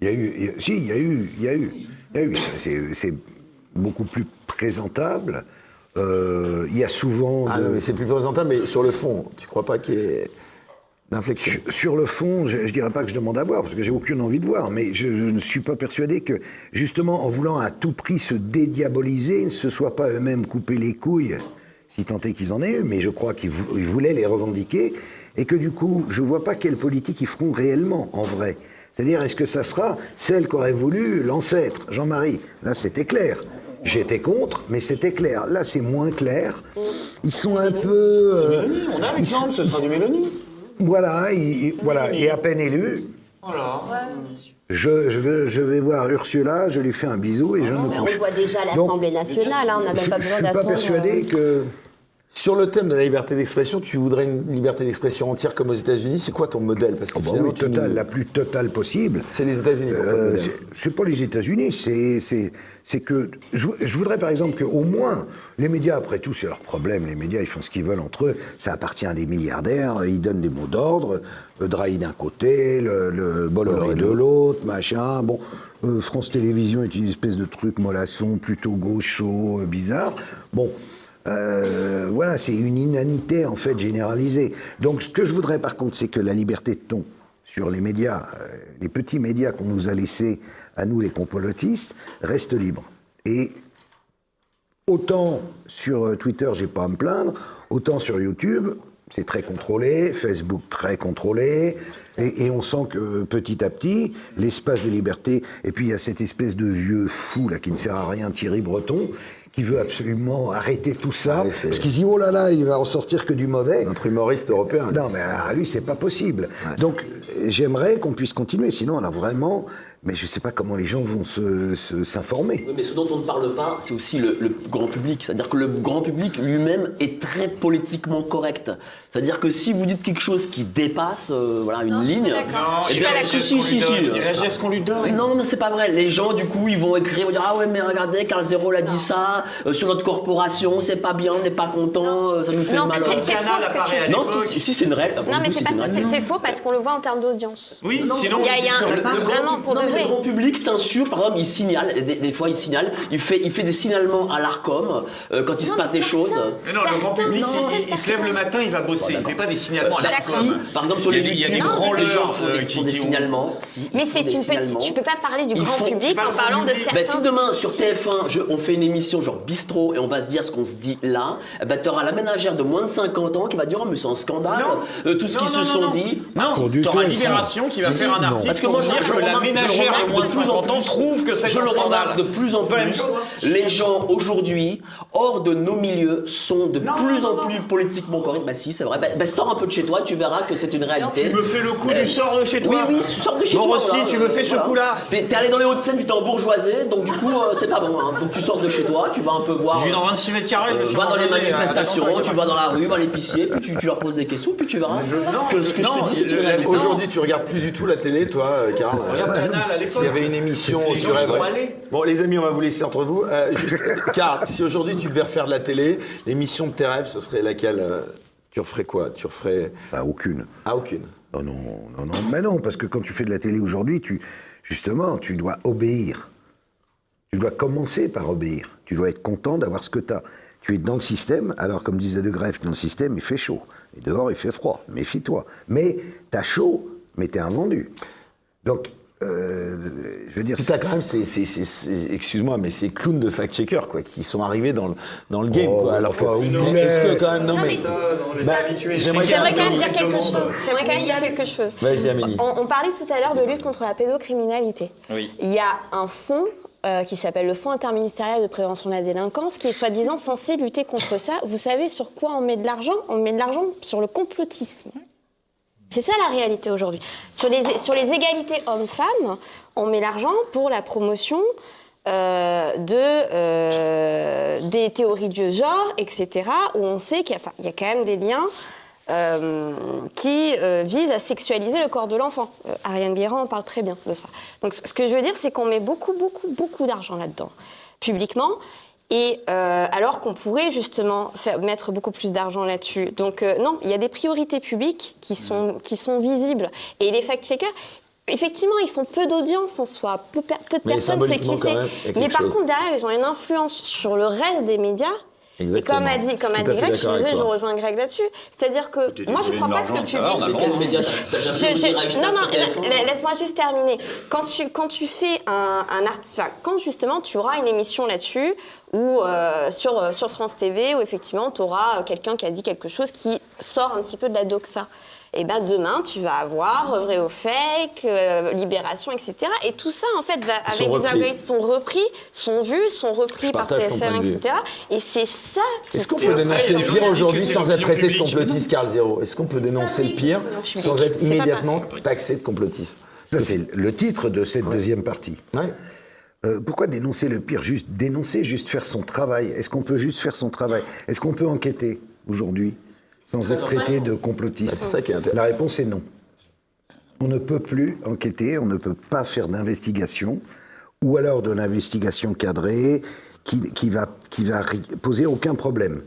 Il y a eu. il y a- si, il y a eu. Il y a eu. Il y a eu. C'est beaucoup plus présentable. Euh, il y a souvent. Ah non, mais c'est plus présentable, mais sur le fond, tu crois pas qu'il y ait d'inflexion? Sur, sur le fond, je ne dirais pas que je demande à voir, parce que j'ai aucune envie de voir, mais je, je ne suis pas persuadé que, justement, en voulant à tout prix se dédiaboliser, ils ne se soient pas eux-mêmes coupés les couilles, si tant est qu'ils en aient eu, mais je crois qu'ils vou- ils voulaient les revendiquer, et que du coup, je ne vois pas quelle politique ils feront réellement, en vrai. C'est-à-dire, est-ce que ça sera celle qu'aurait voulu l'ancêtre, Jean-Marie? Là, c'était clair. J'étais contre, mais c'était clair. Là, c'est moins clair. Ils sont un peu... C'est euh, Mélanie, on a l'exemple, ce sera du Mélanie. voilà, il- il- voilà, et à peine élu, Voilà. je, je vais, je vais voir Ursula, je lui fais un bisou et je me Mais on couche. le voit déjà l'Assemblée nationale, hein, on n'a même Je pas ne besoin suis pas d'attendre. euh, persuadé que... Sur le thème de la liberté d'expression, tu voudrais une liberté d'expression entière comme aux États-Unis C'est quoi ton modèle? Parce que Bon, finalement, oui, tu totale, nous- la plus totale possible. c'est les États-Unis Euh, c'est- pas les États-Unis, c'est que je, je voudrais par exemple qu'au moins les médias, après tout, c'est leur problème. Les médias, ils font ce qu'ils veulent entre eux. Ça appartient à des milliardaires. Ils donnent des mots d'ordre. Le Drahi d'un côté, le, le Bolloré de l'autre, machin. Bon, euh, France Télévisions est une espèce de truc mollasson, plutôt gaucho, euh, bizarre. Bon. Euh, voilà, c'est une inanité en fait généralisée. Donc, ce que je voudrais par contre, c'est que la liberté de ton sur les médias, euh, les petits médias qu'on nous a laissés à nous les complotistes, reste libre. Et autant sur euh, Twitter, j'ai pas à me plaindre, autant sur YouTube, c'est très contrôlé, Facebook très contrôlé, et, et on sent que euh, petit à petit, l'espace de liberté, et puis il y a cette espèce de vieux fou là qui ne sert à rien, Thierry Breton, qui veut absolument arrêter tout ça, parce qu'il se dit oh là là, il va en sortir que du mauvais. Notre humoriste européen. Non, mais à lui, c'est pas possible. Donc, j'aimerais qu'on puisse continuer. Sinon, on a vraiment. Mais je sais pas comment les gens vont se- se- s'informer. Oui, mais ce dont on ne parle pas, c'est aussi le, le grand public. C'est-à-dire que le grand public lui-même est très politiquement correct. C'est-à-dire que si vous dites quelque chose qui dépasse euh, voilà, une ligne. Non, eh il bien, si, si, si, si. Il réagit à ce qu'on lui donne. Non, mais c'est pas vrai. Les gens, du coup, ils vont écrire, vont dire Ah ouais, mais regardez, Carl Zero a dit ça, euh, sur notre corporation, c'est pas bien, on n'est pas content, euh, ça nous fait Non, mal. c'est- c'est faux ce que tu dis. Non, si, c'est une réelle. Non, mais c'est pas ça, c'est- c'est faux parce qu'on le voit en termes d'audience. Oui, Non, sinon, il y a, un- vraiment pour de le grand public s'insurge, par exemple, il signale, des, des fois il signale, il fait, il fait des signalements à l'ARCOM euh, quand il se passe des choses. Mais non, le grand public, il, il se lève le matin, il va bosser. Il fait pas des signalements à Bah, l'ARCOM. si, par exemple, sur Il y a les des- il y a des meetings, grands les gens font euh, des, qui font des qui ont- signalements. si, Mais c'est des une petite. Tu peux pas parler du grand public en parlant de simuler. certains. Si demain sur outils. TF1, je- on fait une émission genre bistrot et on va se dire ce qu'on se dit là, eh ben, tu auras la ménagère de moins de 50 ans qui va dire Oh, mais c'est un scandale, euh, tout ce qu'ils se sont dit. Non, t'auras Libération qui va faire un article Parce que pour moi, je, dire que la ménagère remarque de moins de plus en 50 ans plus- trouve que c'est un scandale. de plus en plus. Les gens aujourd'hui, hors de nos milieux, sont de plus en plus politiquement corrects. Bah si, c'est vrai. Bah, bah, sors un peu de chez toi, tu verras que c'est une réalité. Tu me fais le coup Euh, du sors de chez toi. Oui, oui, tu sors de chez Bon, toi. Voilà. tu me fais ce Voilà. coup-là. T'es allé dans les Hauts-de-Seine, tu t'es embourgeoisé, donc du coup, euh, c'est pas bon. Hein. Donc tu sors de chez toi, tu vas un peu voir. Je vis dans 26 mètres carrés, je me Euh, suis va dans les manifestations, tu vas dans la rue, à l'épicier, puis tu, tu leur poses des questions, puis tu verras je- non, que ce que non, je te dis, c'est réalité. Aujourd'hui, tu regardes plus du tout la télé, toi, euh, Karl Regarde. Canal à l'époque. S'il y avait une émission Les où gens tu sont rêverais- allés. Bon, les amis, on va vous laisser entre vous. Euh, juste, [LAUGHS] Karl, si aujourd'hui tu devais refaire de la télé, l'émission de tes rêves, ce serait laquelle euh, Tu referais quoi? Tu referais. Bah, aucune. Ah, aucune. Non, non, non, non. Mais non, parce que quand tu fais de la télé aujourd'hui, tu, justement, tu dois obéir. Tu dois commencer par obéir. Tu dois être content d'avoir ce que tu as. Tu es dans le système, alors comme disait De Greff, dans le système, il fait chaud. Et dehors, il fait froid. Méfie-toi. Mais tu as chaud, mais tu es un vendu. Donc, euh, je veux dire... T'as quand même ces, ces- ces- ces- excuse-moi, mais ces clowns de fact-checker, quoi, qui sont arrivés dans le, dans le game, Oh, quoi. Alors, enfin, que- oui, mais est-ce que quand même, non, Non, mais. mais c'est- Bah, habitués. j'aimerais J'aimerais quand même dire quelque chose. J'aimerais quand même dire quelque chose. Vas-y, Amélie. On, on parlait tout à l'heure de lutte contre la pédocriminalité. Oui. Il y a un fonds euh, qui s'appelle le Fonds interministériel de prévention de la délinquance, qui est soi-disant censé lutter contre ça. Vous savez sur quoi on met de l'argent? On met de l'argent sur le complotisme. C'est ça la réalité aujourd'hui. Sur les, sur les égalités hommes-femmes, on met l'argent pour la promotion euh, de, euh, des théories du genre, etc., où on sait qu'il y, y a quand même des liens euh, qui visent à sexualiser le corps de l'enfant. Ariane Guérand en parle très bien de ça. Donc ce que je veux dire, c'est qu'on met beaucoup, beaucoup, beaucoup d'argent là-dedans, publiquement. Et euh, alors qu'on pourrait justement faire, mettre beaucoup plus d'argent là-dessus. Donc euh, non, il y a des priorités publiques qui sont, qui sont visibles. Et les fact-checkers, effectivement, ils font peu d'audience en soi. Peu, de Mais personnes savent qui c'est. Mais par chose. contre, derrière, ils ont une influence sur le reste des médias. Exactement. Et comme a dit, comme a dit Greg, je, suis désolée, je rejoins Greg là-dessus. C'est-à-dire que moi, je désolé crois pas que le public. Quel média direct non, non, sur TF1? la- laisse-moi juste terminer. Quand tu, quand tu fais un, un artiste, enfin, quand justement tu auras une émission là-dessus, ou euh, sur, euh, sur France TV, où effectivement tu auras euh, quelqu'un qui a dit quelque chose qui sort un petit peu de la doxa. Et ben demain, tu vas avoir euh, vrai ou fake, euh, libération, etc. Et tout ça, en fait, va, avec sont des algorithmes, sont repris, sont vus, sont repris par partage ton point TF1, de vue. etc. Et c'est ça qui Est-ce qu'on peut dénoncer le pire aujourd'hui sans être traité de complotiste, Carl Zero Est-ce qu'on peut dénoncer le pire sans être immédiatement taxé de complotisme? Ça, c'est le titre de cette deuxième partie. Ouais. Euh, pourquoi dénoncer le pire? Juste dénoncer, juste faire son travail. Est-ce qu'on peut juste faire son travail? Est-ce qu'on peut enquêter aujourd'hui? Sans être traité de complotiste Bah, c'est ça qui est intéressant. La réponse est non. On ne peut plus enquêter, on ne peut pas faire d'investigation, ou alors de l'investigation cadrée qui, qui va, qui va poser aucun problème.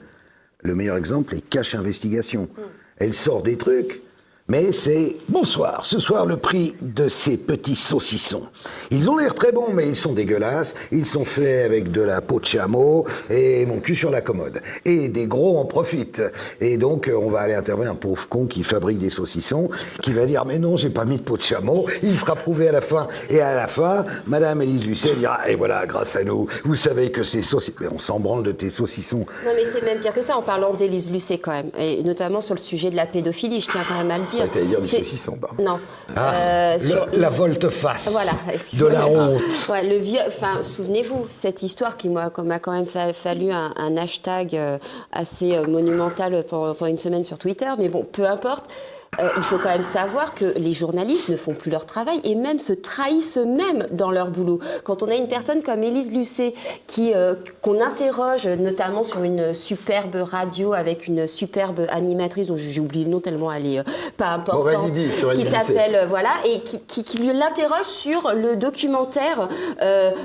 Le meilleur exemple est Cache Investigation. Elle sort des trucs, mais c'est bonsoir. Ce soir, le prix de ces petits saucissons. Ils ont l'air très bons, mais ils sont dégueulasses. Ils sont faits avec de la peau de chameau et mon cul sur la commode. Et des gros en profitent. Et donc, euh, on va aller interviewer un pauvre con qui fabrique des saucissons, qui va dire mais non, j'ai pas mis de peau de chameau. Il sera prouvé à la fin. Et à la fin, Madame Élise Lucet dira et voilà, grâce à nous, vous savez que ces saucissons. On s'en branle de tes saucissons. Non, mais c'est même pire que ça en parlant d'Élise Lucet quand même, et notamment sur le sujet de la pédophilie, je tiens quand même à le dire. T'allais dire du saucisson, pardon. Non. Ah, Euh, le- sur- la volte-face Voilà, de excusez-moi. la honte. Ouais, le vieux, enfin, souvenez-vous, cette histoire qui m'a quand même fa- fallu un, un hashtag euh, assez euh, monumental pendant, pendant une semaine sur Twitter, mais bon, peu importe. Euh, il faut quand même savoir que les journalistes ne font plus leur travail et même se trahissent eux-mêmes dans leur boulot. Quand on a une personne comme Élise Lucet qui euh, qu'on interroge notamment sur une superbe radio avec une superbe animatrice dont j'ai oublié le nom tellement elle est euh, pas importante, sur qui s'appelle voilà et qui, qui, qui l'interroge sur le documentaire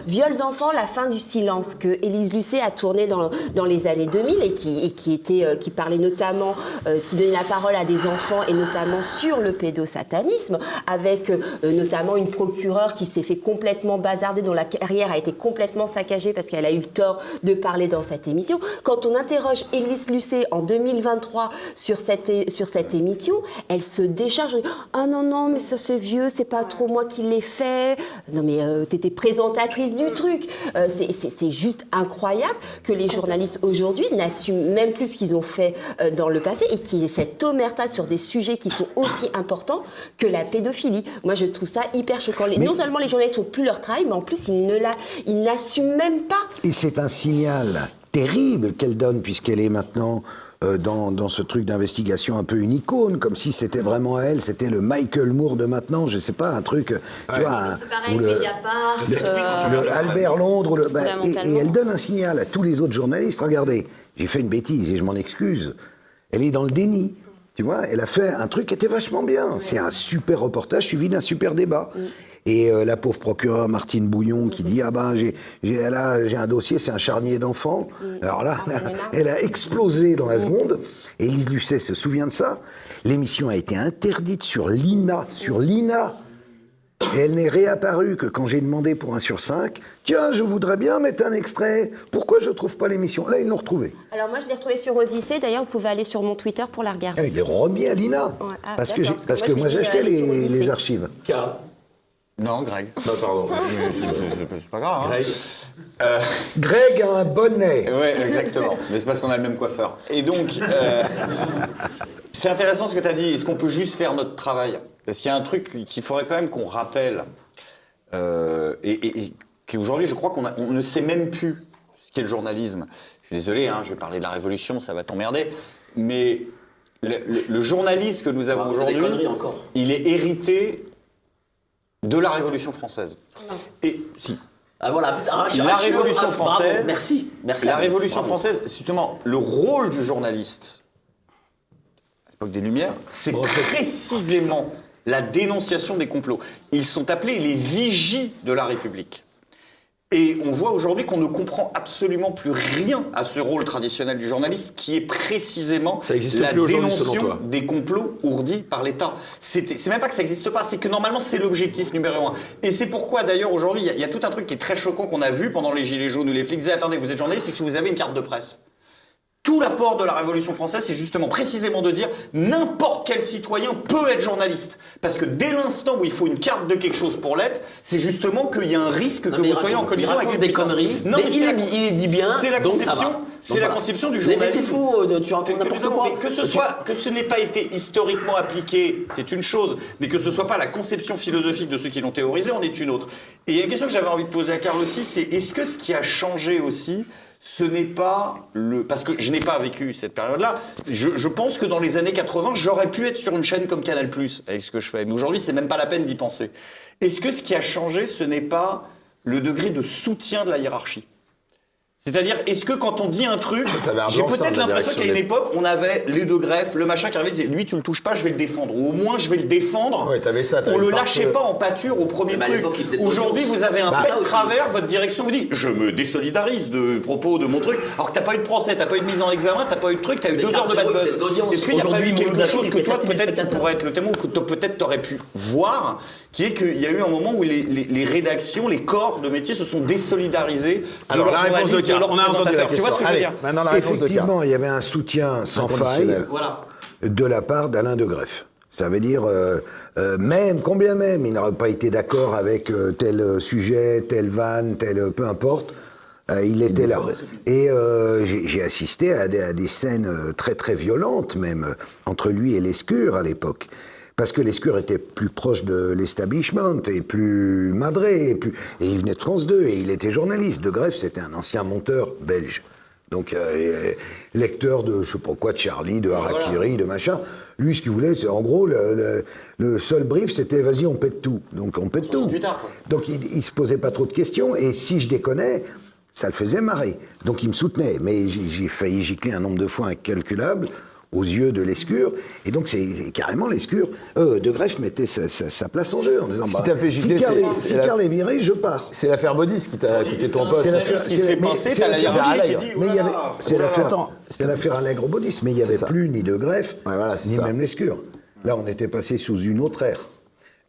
Viol d'enfant, la fin du silence que Élise Lucet a tourné dans, dans les années 2000 et qui, et qui était qui parlait notamment qui donnait la parole à des enfants et notamment sur le pédosatanisme, avec euh, notamment une procureure qui s'est fait complètement bazarder, dont la carrière a été complètement saccagée parce qu'elle a eu le tort de parler dans cette émission. Quand on interroge Élise Lucet en 2023 sur cette, émission, elle se décharge. Ah non, non, mais ça c'est vieux, c'est pas trop moi qui l'ai fait. Non, mais euh, t'étais présentatrice du truc. Euh, c'est- juste incroyable que les journalistes aujourd'hui n'assument même plus ce qu'ils ont fait euh, dans le passé et ait cette omerta sur des sujets qui sont aussi importants que la pédophilie. Moi, je trouve ça hyper choquant. Mais- Non seulement les journalistes font plus leur travail, mais en plus, ils ne la- ils n'assument même pas. Et c'est un signal terrible qu'elle donne, puisqu'elle est maintenant euh, dans, dans ce truc d'investigation un peu une icône, comme si c'était vraiment elle, c'était le Michael Moore de maintenant, je sais pas, un truc, euh, tu vois, un- pareil, ou le- Mediapart. le- euh, le Albert Londres, le- bah, et- elle donne un signal à tous les autres journalistes. Regardez, j'ai fait une bêtise et je m'en excuse. Elle est dans le déni. Tu vois, elle a fait un truc qui était vachement bien. C'est un super reportage suivi d'un super débat. Et euh, la pauvre procureure Martine Bouillon qui dit ah ben j'ai j'ai là j'ai un dossier c'est un charnier d'enfants. Alors là [LAUGHS] elle a explosé dans la seconde. Et Élise Lucet se souvient de ça. L'émission a été interdite sur l'INA sur l'INA. Et elle n'est réapparue que quand j'ai demandé pour un sur cinq, tiens, je voudrais bien mettre un extrait. Pourquoi je trouve pas l'émission? Là, ils l'ont retrouvée. Alors moi, je l'ai retrouvée sur Odyssée. D'ailleurs, vous pouvez aller sur mon Twitter pour la regarder. Ah, il est remis à l'INA. Ouais, ah, parce, que parce parce que moi, j'ai l'ai acheté euh, les, les archives. Non, Greg. [LAUGHS] Non, pardon. C'est pas grave. hein. Euh, Greg a un bonnet. Ouais, exactement. Mais c'est parce qu'on a le même coiffeur. Et donc, euh, c'est intéressant ce que tu as dit. Est-ce qu'on peut juste faire notre travail? Parce qu'il y a un truc qu'il faudrait quand même qu'on rappelle. euh, et, et- et qu'aujourd'hui, je crois qu'on a- on ne sait même plus ce qu'est le journalisme. Je suis désolé, hein, je vais parler de la Révolution, ça va t'emmerder. Mais le, le- le journaliste que nous avons Ah, aujourd'hui, il est hérité de la Révolution française. Et si. Ah voilà, ah, la Révolution ah, bravo, française. merci, merci La Révolution bravo. française, justement le rôle du journaliste à l'époque des Lumières, c'est précisément la dénonciation des complots. Ils sont appelés les vigies de la République. Et on voit aujourd'hui qu'on ne comprend absolument plus rien à ce rôle traditionnel du journaliste, qui est précisément la dénonciation des complots ourdis par l'État. C'est même pas que ça n'existe pas, c'est que normalement c'est l'objectif numéro un. Et c'est pourquoi d'ailleurs aujourd'hui il y a- il y, a tout un truc qui est très choquant qu'on a vu pendant les Gilets jaunes où les flics disaient attendez vous êtes journaliste, c'est que vous avez une carte de presse. Tout l'apport de la Révolution française, c'est justement précisément de dire n'importe quel citoyen peut être journaliste. Parce que dès l'instant où il faut une carte de quelque chose pour l'être, c'est justement qu'il y a un risque Non, que vous soyez en collision avec des puissants. conneries, Non, mais mais il est- la- il est dit bien, c'est la donc conception, c'est la conception du Mais- mais journalisme. c'est fou, euh, tu racontes n'importe quoi. que ce soit que ce n'ait pas été historiquement appliqué, c'est une chose, mais que ce soit pas la conception philosophique de ceux qui l'ont théorisé, en est une autre. Et il y a une question que j'avais envie de poser à Karl aussi, c'est est-ce que ce qui a changé aussi, ce n'est pas le parce que je n'ai pas vécu cette période-là. Je, je pense que dans les années 80, j'aurais pu être sur une chaîne comme Canal+ avec ce que je fais. Mais aujourd'hui, c'est même pas la peine d'y penser. Est-ce que ce qui a changé, ce n'est pas le degré de soutien de la hiérarchie? C'est-à-dire, est-ce que quand on dit un truc, j'ai peut-être l'impression qu'à une époque, on avait les deux greffes, le machin qui arrivait, disait, lui tu le touches pas, je vais le défendre. Ou au moins je vais le défendre. Ouais, t'avais ça, t'avais on le le lâchait pare-feu. pas en pâture au premier truc. Aujourd'hui, vous avez un Bah, de travers, votre direction vous dit, je me désolidarise de propos de mon truc. Alors que t'as pas eu de procès, t'as pas eu de mise en examen, t'as pas eu de truc, t'as eu Mais deux heures de bad buzz. Est-ce qu'il n'y a pas Aujourd'hui, eu quelque chose que toi, 7000 peut-être, tu pourrais être le témoin, ou que peut-être t'aurais pu voir, qui est qu'il y a eu un moment où les, les- les rédactions, les corps de métier se sont désolidarisés de Alors, leurs de journalistes, de Karl, leurs on a entendu la présentateurs. Tu vois ce que je veux dire Allez, la de. Effectivement, il y avait un soutien sans faille. Voilà. de la part d'Alain de Greff. Ça veut dire, euh, euh, même, combien même, il n'aurait pas été d'accord avec euh, tel sujet, tel van, tel peu importe, euh, il était là. Et euh, j'ai assisté à des, à des scènes très très violentes même entre lui et Lescure à l'époque. Parce que Lescure était plus proche de l'establishment et plus madré. Et, plus, et il venait de France 2 et il était journaliste. De Greff, c'était un ancien monteur belge. Donc, euh, et- lecteur de, je sais pas quoi, de Charlie, de Harakiri, de machin. Lui, ce qu'il voulait, c'est en gros, le, le- le seul brief, c'était vas-y, on pète tout. Donc, on pète tout. 68 heures, quoi. Donc, il, il se posait pas trop de questions. Et si je déconnais, ça le faisait marrer. Donc, il me soutenait. Mais j'ai failli gicler un nombre de fois incalculable aux yeux de Lescure. Et donc, c'est carrément Lescure. Euh, de Greff mettait sa, sa- sa place en jeu en disant Ce qui bah, t'a fait gicler, si Karl c'est- est- c'est si la- est viré, je pars. C'est l'affaire Bodis qui t'a coûté ton poste. C'est l'affaire- qui se fait mais pincer, c'est t'as la l'affaire hiérarchie qui dit, c'est l'affaire, Allègre Baudis, mais il n'y avait plus ni de greffe, Ouais, voilà, c'est ni ça. même l'escure. Là, on était passé sous une autre ère.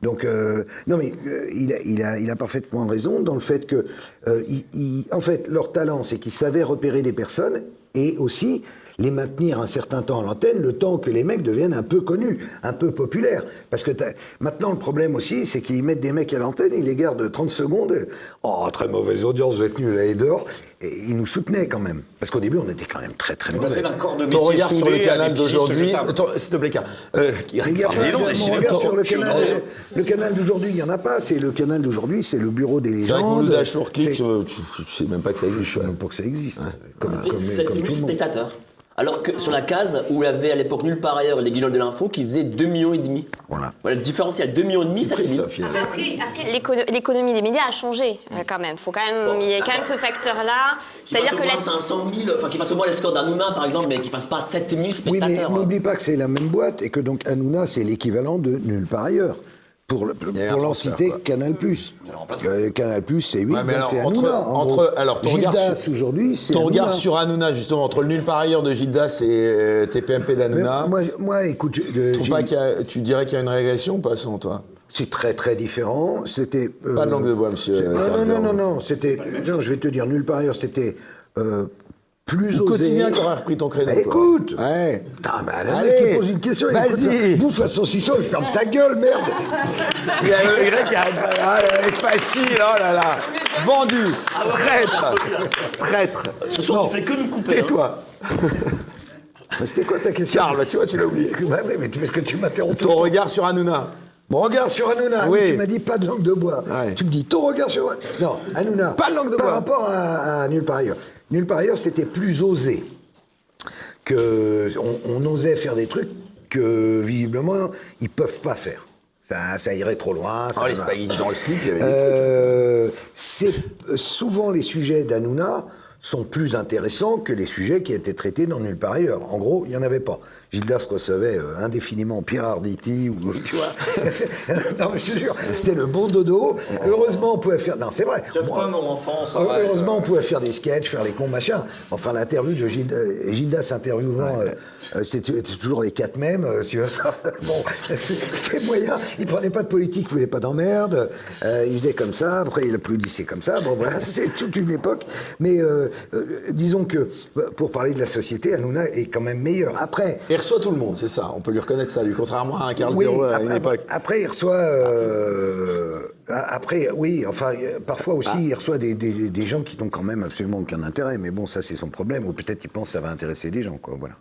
Donc, euh, non, mais euh, il, a, il, a, il a parfaitement raison dans le fait que, euh, il- il- en fait, leur talent, c'est qu'ils savaient repérer des personnes et aussi les maintenir un certain temps à l'antenne, le temps que les mecs deviennent un peu connus, un peu populaires. Parce que maintenant, le problème aussi, c'est qu'ils mettent des mecs à l'antenne, ils les gardent 30 secondes. et, oh, très mauvaise audience, vous êtes nuls, allez dehors. Et ils nous soutenaient quand même. Parce qu'au début, on était quand même très, très On mauvais. passait d'un corps de Ton métier regard sur le canal d'aujourd'hui, s'il te plaît, Karl, euh, mon regard sur le je canal, le canal d'aujourd'hui, il n'y en a pas. C'est le canal d'aujourd'hui, c'est le bureau des C'est vrai que légendes. Clique, C'est- euh, sais même pas que ça Je existe. sais même pas que ça existe. Comme, comme- fait comme 7000 tout le monde. spectateurs. Alors que sur la case où il y avait à l'époque nulle part ailleurs les guignols de l'info qui faisaient 2 millions et demi. Voilà. Voilà le différentiel 2 millions et demi, 7000. Triste, finalement. Après, après, l'écono- l'économie des médias a changé euh, quand même. Faut quand même, il y a quand même ce facteur-là. Qui C'est-à-dire fasse que au moins la, 500 000, enfin qui fasse au moins les scores d'Anouna par exemple, mais qui fasse pas 7000 Oui, mais spectateurs. n'oublie pas que c'est la même boîte et que donc Hanouna, c'est l'équivalent de nulle part ailleurs. Pour, l'entité. Canal+. Euh, Canal+, c'est 8, Ouais, mais donc alors, c'est Hanouna. en entre- alors, ton regard Gildas, sur- aujourd'hui, c'est Ton regard sur Hanouna, justement, entre le nul par ailleurs de Gildas et euh, TPMP d'Hanouna, moi, moi, écoute, je- tu pas a- tu dirais qu'il y a une régression ou pas, selon toi? C'est très très différent. C'était euh, Pas de langue de bois, monsieur, Non, non, non, non, non. C'était. Non, je vais te dire nulle part ailleurs. C'était euh, plus Ou osé. quotidien qui aurait repris ton créneau. Bah, écoute. Ouais. Putain, bah, le Allez, mec qui pose une question, vas-y. bouffe un saucisson, il ferme ta gueule, merde. Il y a le Y. Ah, elle est facile, oh là là. Vendu. Traître. Traître. Ce soir Non. tu fais que nous couper. hein. Tais-toi. Bah, C'était quoi ta question bah, tu vois, tu l'as oublié. Ouais, ouais, mais tu- parce que tu m'interromps Ton le regard sur Hanouna. Mon regard sur Hanouna. Oui. Tu m'as dit pas de langue de bois. Ouais. Tu me dis ton regard sur. Non, Hanouna. Pas de langue de par bois. rapport à, à Nulle part ailleurs. Nulle part ailleurs, c'était plus osé. Que on, on osait faire des trucs que visiblement ils peuvent pas faire. Ça, ça irait trop loin. ça Oh, les spaghettis dans le slip, il y avait des. Euh, c'est souvent les sujets d'Hanouna sont plus intéressants que les sujets qui étaient traités dans nulle part ailleurs. En gros, il n'y en avait pas. Gildas recevait euh, indéfiniment Pierre Arditi ou [LAUGHS] tu vois. [LAUGHS] non, mais je jure, c'était le bon dodo. Heureusement, on pouvait faire. Non, c'est vrai. Casse pas mon enfant, ça. Heureusement, on pouvait faire des sketchs, faire les cons, machin. Enfin, l'interview de Gildas, euh, Gildas interviewant, euh, euh, c'était c'était toujours les quatre mêmes. euh, si tu veux. [LAUGHS] bon, c'était moyen. Il prenait pas de politique, il voulait pas d'emmerde. Euh, il faisait comme ça. Après, il applaudissait comme ça. Bon, voilà, c'est toute une époque. Mais euh, euh, disons que, euh, pour parler de la société, Hanouna est quand même meilleur. Après, reçoit tout le monde, c'est ça. On peut lui reconnaître ça, lui. Contrairement à un Carl oui, Zero à une après, époque. après, il reçoit. euh, après, oui, enfin, parfois aussi, il reçoit des, des- des gens qui n'ont quand même absolument aucun intérêt. Mais bon, ça, c'est son problème. Ou peut-être il pense que ça va intéresser des gens, quoi. Voilà.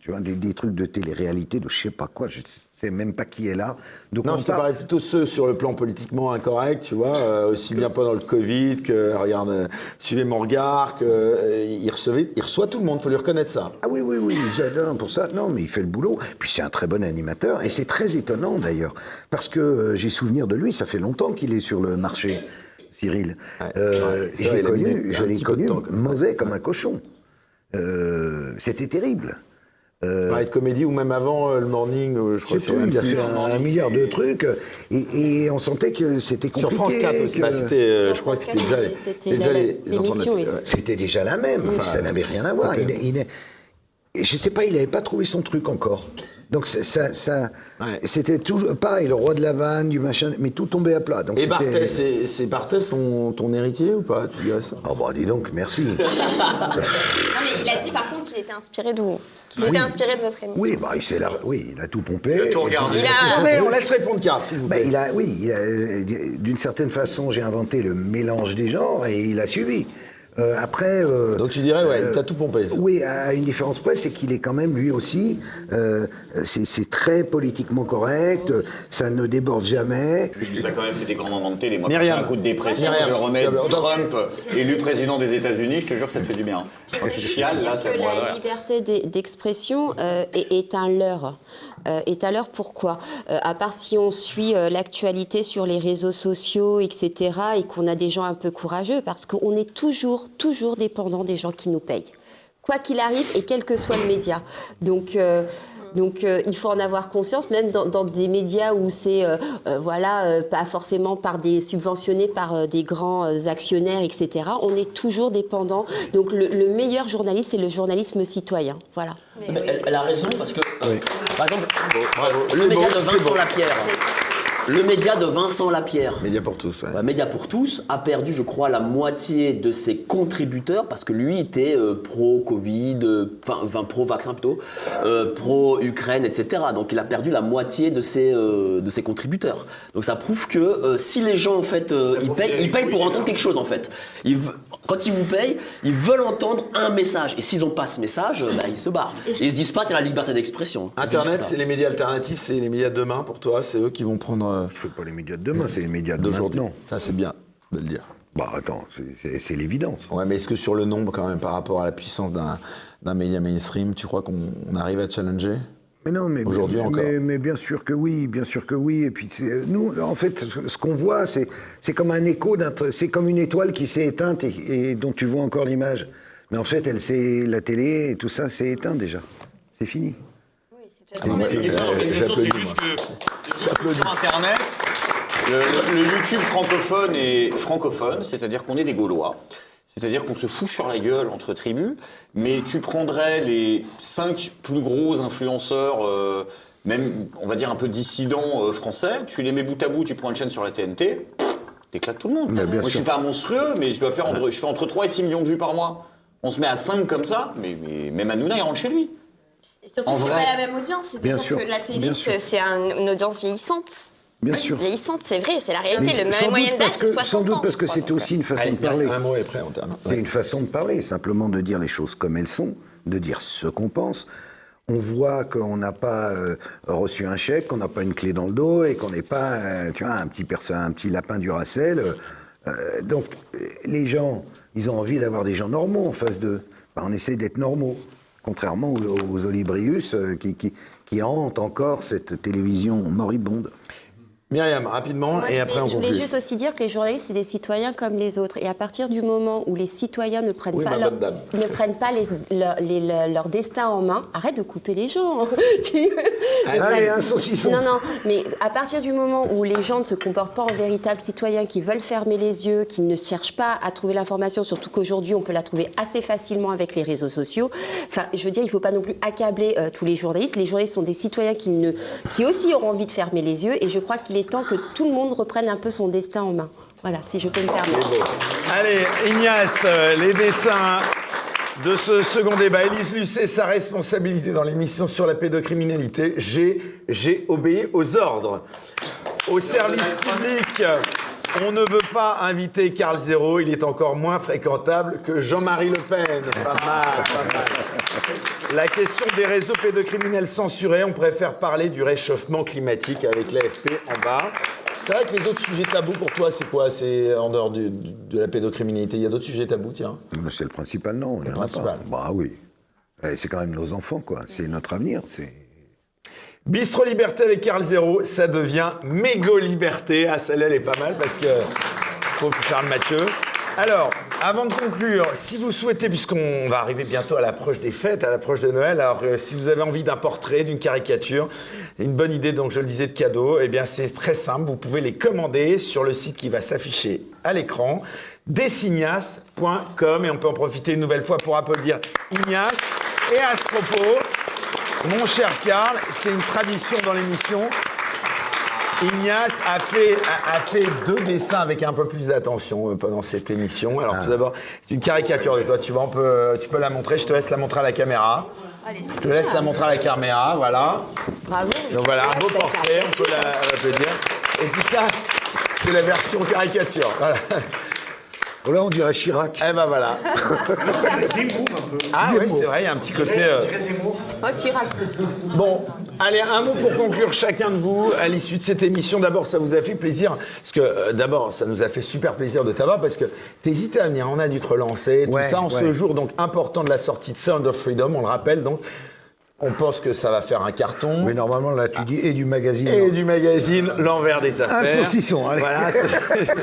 Tu, vois, des, des trucs de télé-réalité, de je sais pas quoi, je sais même pas qui est là. Donc, Non, on je te parlais plutôt ceux sur le plan politiquement incorrect, tu vois, euh, aussi bien pendant le Covid que, regarde, euh, suivez mon regard, que, euh, il, recevait, il reçoit tout le monde, faut lui reconnaître ça. Ah oui, oui, oui, j'adore pour ça. Non, mais il fait le boulot. Puis c'est un très bon animateur. Et c'est très étonnant d'ailleurs. Parce que euh, j'ai souvenir de lui, ça fait longtemps qu'il est sur le marché, Cyril. Ouais, Euh, vrai, je l'ai il connu, je temps, mauvais comme un cochon. Euh, C'était terrible. Euh, Parlait de comédie ou même avant euh, le morning, euh, je crois, sur plus, il a M6. fait un, un milliard de trucs et, et on sentait que c'était Sur compliqué. France 4 aussi, que- bah, euh, je crois que c'était déjà, déjà les, les ouais. C'était déjà la même, Enfin, ça euh, n'avait rien à voir. Il, il je sais pas, il n'avait pas trouvé son truc encore. Donc ça, ça, ça- Ouais. c'était toujours pareil, le roi de la vanne, du machin, mais tout tombait à plat. Donc Et Barthès, c'est, Barthès ton, ton héritier ou pas Tu dirais ça? Oh bah dis donc, merci. [LAUGHS] Non, mais il a dit par contre qu'il était inspiré de vous. Qu'il s'était Oui. inspiré de votre émission. oui, bah, il, la- oui, il a tout pompé. Il a tout regardé. Il a- Attendez, on laisse répondre Karl, s'il vous Bah, plaît. il a, oui, euh, d'une certaine façon, j'ai inventé le mélange des genres et il a suivi. Euh, après. euh, Donc tu dirais, ouais, euh, il t'a tout pompé. Oui, à une différence près, c'est qu'il est quand même lui aussi. euh, c'est très politiquement correct, ça ne déborde jamais. Il nous a quand même fait des grands moments de télé. Moi, Myriam. un coup de dépression, Myriam, je remets. Trump élu président des États-Unis, je te jure que ça te fait du bien. Quand tu chiales, là, ça la liberté d'e- d'expression euh, est, est un leurre. Euh, est un leurre pourquoi Euh, À part si on suit euh, l'actualité sur les réseaux sociaux, etc., et qu'on a des gens un peu courageux, parce qu'on est toujours, toujours dépendant des gens qui nous payent. Quoi qu'il arrive et quel que soit le média. Donc, euh, Donc euh, il faut en avoir conscience, même dans, dans des médias où c'est euh, euh, voilà euh, pas forcément par des subventionnés par euh, des grands actionnaires, etc. On est toujours dépendant. Donc le, le meilleur journaliste, c'est le journalisme citoyen. Voilà. Mais elle, elle a raison parce que, par exemple, C'est le média de Vincent. Lapierre. Le média de Vincent Lapierre. Média pour tous, ouais. Bah, Média pour tous a perdu, je crois, la moitié de ses contributeurs parce que lui était euh, pro-Covid, euh, enfin pro-vaccin plutôt, euh, pro-Ukraine, etc. Donc il a perdu la moitié de ses, euh, de ses contributeurs. Donc ça prouve que euh, si les gens en fait euh, ils payent, ils payent pour entendre quelque chose en fait. Ils quand ils vous payent, ils veulent entendre un message et s'ils n'ont pas ce message, bah, ils se barrent. Et ils se disent pas tiens la liberté d'expression. Disent Internet, c'est les médias alternatifs, c'est les médias de demain pour toi, c'est eux qui vont prendre. Euh, sais pas les médias de demain, c'est les médias d'aujourd'hui. maintenant. Ça, c'est bien de le dire. Bah attends, c'est- c'est c'est l'évidence. Ouais, mais est-ce que sur le nombre, quand même, par rapport à la puissance d'un média mainstream, tu crois qu'on on arrive à challenger Mais non, mais Aujourd'hui mais, encore. mais, mais bien sûr que oui, bien sûr que oui. Et puis c'est- nous, en fait, ce qu'on voit, c'est c'est comme un écho d'un, c'est comme une étoile qui s'est éteinte et, et dont tu vois encore l'image. Mais en fait, elle la télé et tout ça s'est éteint déjà. C'est fini. C'est juste que sur Internet, le, YouTube francophone est francophone, c'est-à-dire qu'on est des Gaulois. C'est-à-dire qu'on se fout sur la gueule entre tribus, mais tu prendrais les cinq plus gros influenceurs, euh, même on va dire un peu dissidents euh, français, tu les mets bout à bout, tu prends une chaîne sur la TNT, t'éclates tout le monde. Mais bien Moi je suis pas monstrueux, mais je dois faire entre, je fais entre 3 et 6 millions de vues par mois. On se met à 5 comme ça, mais, mais même Hanouna il rentre chez lui. Et surtout, En c'est vrai. pas la même audience. Bien C'est-à-dire sûr, que la télé, c'est c'est un- une audience vieillissante. Bien sûr. Vieillissante, c'est vrai, c'est la Mais réalité. Le sans doute moyenne d'âge, parce c'est que, 60 sans doute parce que c'est aussi une façon Allez, de parler. Un mot après on termine. C'est une façon de parler, simplement de dire les choses comme elles sont, de dire ce qu'on pense. On voit qu'on n'a pas euh, reçu un chèque, qu'on n'a pas une clé dans le dos et qu'on n'est pas, euh, tu vois, un petit, perso- un petit lapin du Racel. Euh, donc, les gens, ils ont envie d'avoir des gens normaux en face d'eux. Ben, on essaie d'être normaux, contrairement aux, Olibrius euh, qui hantent encore cette télévision moribonde. Myriam, rapidement, Moi, et après on voulais, je voulais conclut. juste aussi dire que les journalistes, c'est des citoyens comme les autres. Et à partir du moment où les citoyens ne prennent Oui, pas, leur, [LAUGHS] ne prennent pas les- leur, les- leur- destin en main, arrête de couper les gens. [LAUGHS] Tu- [LAUGHS] Allez, un saucisson. Non, non, mais à partir du moment où les gens ne se comportent pas en véritables citoyens, qui veulent fermer les yeux, qui ne cherchent pas à trouver l'information, surtout qu'aujourd'hui on peut la trouver assez facilement avec les réseaux sociaux. Enfin, je veux dire, il ne faut pas non plus accabler euh, tous les journalistes. Les journalistes sont des citoyens qui, ne, qui aussi auront envie de fermer les yeux, et je crois qu'il est temps que tout le monde reprenne un peu son destin en main. Voilà, si je peux me permettre. Allez, Ignace, euh, les dessins de ce second débat. Élise Lucet, sa responsabilité dans l'émission sur la pédocriminalité. J'ai, j'ai obéi aux ordres. Au service public, on ne veut pas inviter Carl Zéro. Il est encore moins fréquentable que Jean-Marie Le Pen. Pas mal, pas mal. La question des réseaux pédocriminels censurés, on préfère parler du réchauffement climatique avec l'AFP en bas. C'est vrai que les autres sujets tabous pour toi, c'est quoi? C'est en dehors du- de la pédocriminalité. Il y a d'autres sujets tabous, tiens. C'est le principal, non. a principal. Bah oui. Eh, C'est quand même nos enfants, quoi. C'est notre avenir. C'est. Bistro Liberté avec Carl Zéro, ça devient Mégo Liberté. Ah, celle-là, elle est pas mal parce que. Charles Mathieu. Alors, avant de conclure, si vous souhaitez, puisqu'on va arriver bientôt à l'approche des fêtes, à l'approche de Noël, alors euh, si vous avez envie d'un portrait, d'une caricature, une bonne idée, donc je le disais, de cadeau, eh bien c'est très simple, vous pouvez les commander sur le site qui va s'afficher à l'écran, designas.com, et on peut en profiter une nouvelle fois pour applaudir Ignace. Et à ce propos, mon cher Karl, c'est une tradition dans l'émission. Ignace a fait, a, a fait deux dessins avec un peu plus d'attention euh, pendant cette émission. Alors tout d'abord, c'est une caricature de toi. Tu vois, on peut, tu peux la montrer. Je te laisse la montrer à la caméra. Je te laisse la montrer à la caméra, voilà. Bravo. Donc voilà, un beau portrait, on peut la- l'applaudir. Et puis ça, c'est la version caricature. Voilà. Oh là, on dirait Chirac. Eh ben voilà. Ah oui, c'est vrai, il y a un petit côté. euh, Moi, Chirac plus. Bon, allez, un mot pour conclure chacun de vous à l'issue de cette émission. D'abord, ça vous a fait plaisir, parce que euh, d'abord, ça nous a fait super plaisir de t'avoir, parce que t'hésitais à venir, on a dû te relancer, tout Ouais, ça, en ce jour donc important de la sortie de Sound of Freedom, on le rappelle, donc on pense que ça va faire un carton. Mais normalement, là, tu dis et du magazine. Et du magazine L'envers des affaires. Un saucisson, allez. Voilà. c'est- [LAUGHS]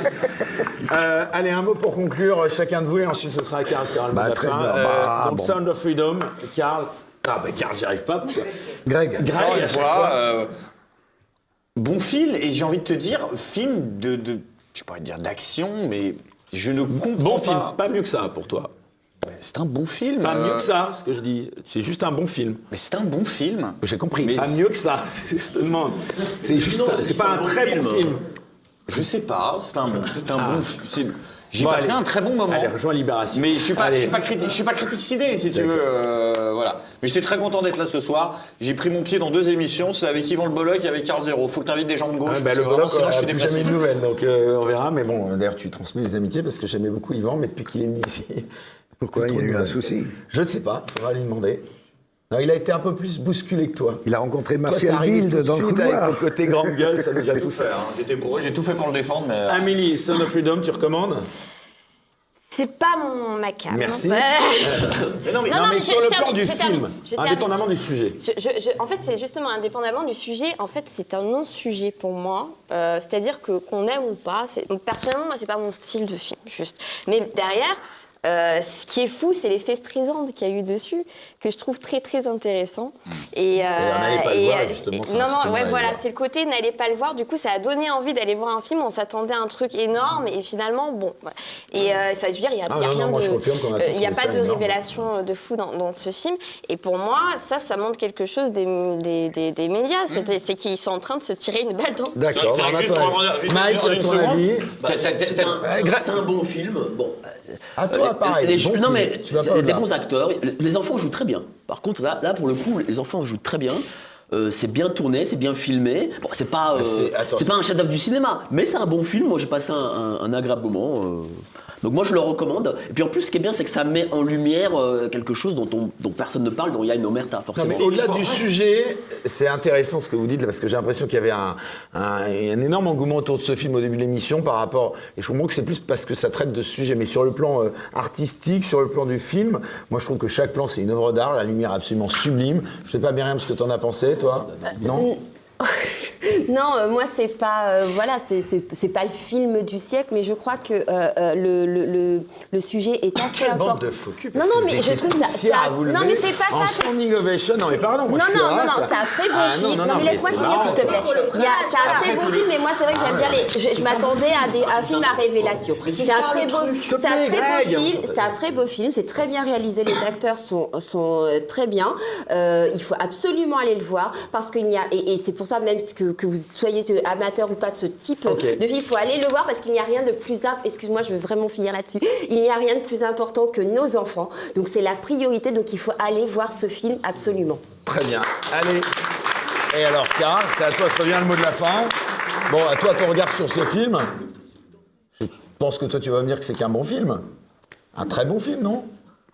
Euh, allez, un mot pour conclure, chacun de vous, et ensuite ce sera Karl Bah, très bien. Euh, Bah, donc bon. Sound of Freedom, Karl, Ah bah car j'y arrive pas. Pourquoi Greg. Encore Greg, une à chaque fois, fois. euh, bon film, et j'ai envie de te dire, film de, de je pourrais dire d'action, mais je ne comprends Bon pas. film, pas mieux que ça pour toi. C'est un bon film. Pas euh, mieux que ça, ce que je dis. C'est juste un bon film. Mais c'est un bon film. J'ai compris. Mais pas c'est- mieux que ça. [LAUGHS] Je te demande. C'est juste. Non, un- C'est c'est pas un un bon très bon film. film. Je sais pas, c'est un, c'est un Ah. bon film. J'ai Bon, passé allez. un très bon moment. Allez, rejoins Libération. Mais je suis pas, Allez. je suis pas critique, je suis pas critique sidé, si tu veux. euh, voilà. Mais j'étais très content d'être là ce soir. J'ai pris mon pied dans deux émissions. C'est avec Yvan Le Bolloc et avec Carl Zéro. Faut que t'invites des gens de gauche. Ah, bah, parce le bloc, sinon, on je suis a plus jamais de nouvelles, donc euh, on verra. Mais bon, d'ailleurs, tu transmets les amitiés parce que j'aimais beaucoup Yvan, mais depuis qu'il est mis ici. Pourquoi Il y a eu un souci? Je ne sais pas, faudra lui demander. Non, il a été un peu plus bousculé que toi. Il a rencontré Martial Bild dans le couloir. Avec ton côté grande gueule, ça nous a tout fait. Hein, J'étais bourré, j'ai tout fait pour le défendre, mais. euh, Amélie, Son of Freedom, tu recommandes? C'est pas mon ma cam. Merci. [LAUGHS] Mais non, mais, Non, mais sur je- le plan du film, termine. indépendamment du sujet. Je- je- je- en fait, c'est justement indépendamment du sujet. En fait, c'est un non-sujet pour moi. Euh, C'est-à-dire que qu'on aime ou pas. donc, Personnellement, moi, c'est pas mon style de film, juste. Mais derrière. euh, ce qui est fou, c'est l'effet strisant qu'il y a eu dessus, que je trouve très très intéressant. Et, euh, D'ailleurs, n'allez pas le et, voir, euh, justement, ça non, non, le ouais, voilà, c'est le côté n'allez pas le voir. Du coup, ça a donné envie d'aller voir un film. On s'attendait à un truc énorme, et finalement, bon. Et euh, enfin, je veux dire, il y a, Ah, il y a non, non, rien moi, de, a euh, il n'y a trouvé pas ça de énorme. révélation de fou dans, dans ce film. Et pour moi, ça, ça montre quelque chose des, des, des- des médias. C'est- C'est qu'ils sont en train de se tirer une balle dans le. D'accord, a Mike, c'est un, bon film. Bon, euh, À toi, euh, pareil, non mais des bons acteurs. Les enfants jouent très bien. Par contre, là, là pour le coup, les enfants jouent très bien. Euh, c'est bien tourné, c'est bien filmé. Bon, c'est pas, euh, c'est- pas un chef-d'œuvre du cinéma, mais c'est un bon film. Moi, j'ai passé un, un- un agréable moment. euh. Donc moi, je le recommande. Et puis en plus, ce qui est bien, c'est que ça met en lumière euh, quelque chose dont, on- dont personne ne parle, dont il y a une omerta forcément. au-delà du sujet, c'est intéressant ce que vous dites là, parce que j'ai l'impression qu'il y avait un, un- un énorme engouement autour de ce film au début de l'émission par rapport. Et je comprends que c'est plus parce que ça traite de ce sujet, mais sur le plan euh, artistique, sur le plan du film, moi je trouve que chaque plan c'est une œuvre d'art, la lumière est absolument sublime. Je sais pas bien ce que t'en as pensé, toi? Non? [LAUGHS] Non, euh, moi c'est pas euh, voilà, c'est- pas le film du siècle, mais je crois que euh, euh, le, le, le, le sujet est assez Quelle bande important. de faux culs, Non, parce non, que mais je trouve ça. ça- à vous non, mais c'est pas En ça. standing ovation, non mais pardon, moi non, je suis non, là, non, non, ça- c'est un très bon Ah, non, film. non, Non, non, mais mais laisse-moi c'est finir, s'il te plaît. marrant, Il y a- C'est un très bon film, mais moi, c'est vrai que j'aime bien les. Je, m'attendais à, un film à révélation. C'est un très beau, c'est un très beau film. C'est un très beau film. C'est très bien réalisé. Les acteurs sont, sont euh, très bien. Euh, il faut absolument aller le voir parce qu'il y a et, et c'est pour ça même que, que vous soyez amateur ou pas de ce type de film, il faut aller le voir parce qu'il n'y a rien de plus important. Excuse-moi, je veux vraiment finir là-dessus. Il n'y a rien de plus important que nos enfants. Donc c'est la priorité. Donc il faut aller voir ce film absolument. Très bien. Allez. Et alors, Cara, c'est à toi de prévenir le mot de la fin. Bon, à toi ton regard sur ce film. Je pense que toi, tu vas me dire que c'est qu'un bon film. Un très bon film, non?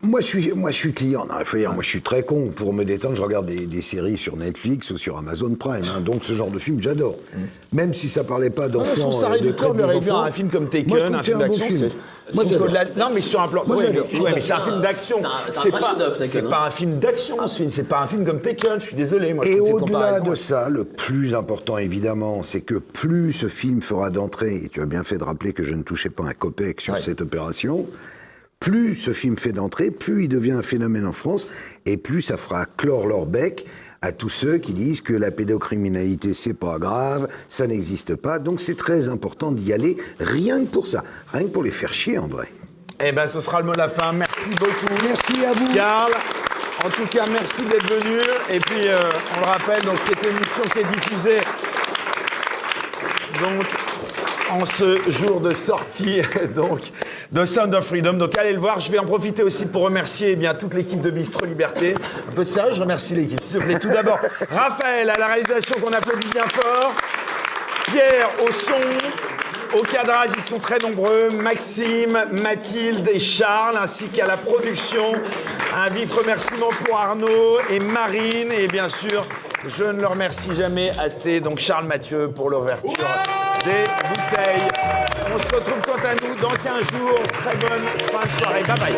Moi, je suis, moi, je suis client. Non, il faut dire, moi, je suis très con. Pour me détendre, je regarde des, des séries sur Netflix ou sur Amazon Prime. hein. Donc, ce genre de film, j'adore. Même si ça parlait pas d'enfants. je trouve ça euh, de réducteur de très bons réduire enfants. un film comme Moi, je Taken, trouve un film bon d'action. film. c'est- Moi, je trouve j'adore. qu'au-delà- Non, mais sur un plan. Moi, ouais, mais, j'adore. ouais, mais c'est un film d'action. C'est un- c'est un C'est vrai pas, chef-d'œuvre, Taken, c'est hein. pas un film d'action, ce film. C'est pas un film comme Taken. Je suis désolé. Moi, je Et trouve cette au-delà comparaison. de ça, le plus important évidemment, c'est que plus ce film fera d'entrée, et tu as bien fait de rappeler que je ne touchais pas un copec sur Ouais. cette opération, plus ce film fait d'entrée, plus il devient un phénomène en France, et plus ça fera clore leur bec à tous ceux qui disent que la pédocriminalité c'est pas grave, ça n'existe pas. Donc c'est très important d'y aller, rien que pour ça, rien que pour les faire chier en vrai. Eh ben, ce sera le mot de la fin. Merci beaucoup. Merci à vous. Karl. En tout cas, merci d'être venu. Et puis, euh, on le rappelle, donc cette émission qui est diffusée donc en ce jour de sortie [LAUGHS] donc de Sound of Freedom. Donc allez le voir. Je vais en profiter aussi pour remercier eh bien toute l'équipe de Bistro Liberté. Un peu de sérieux, je remercie l'équipe. S'il te plaît, tout d'abord Raphaël à la réalisation qu'on applaudit bien fort. Pierre au son, au cadrage, ils sont très nombreux. Maxime, Mathilde et Charles, ainsi qu'à la production. Un vif remerciement pour Arnaud et Marine. Et bien sûr, je ne le remercie jamais assez. Donc Charles Mathieu pour l'ouverture des bouteilles. On se retrouve quant à nous dans 15 jours. Très bonne fin de soirée. Bye bye.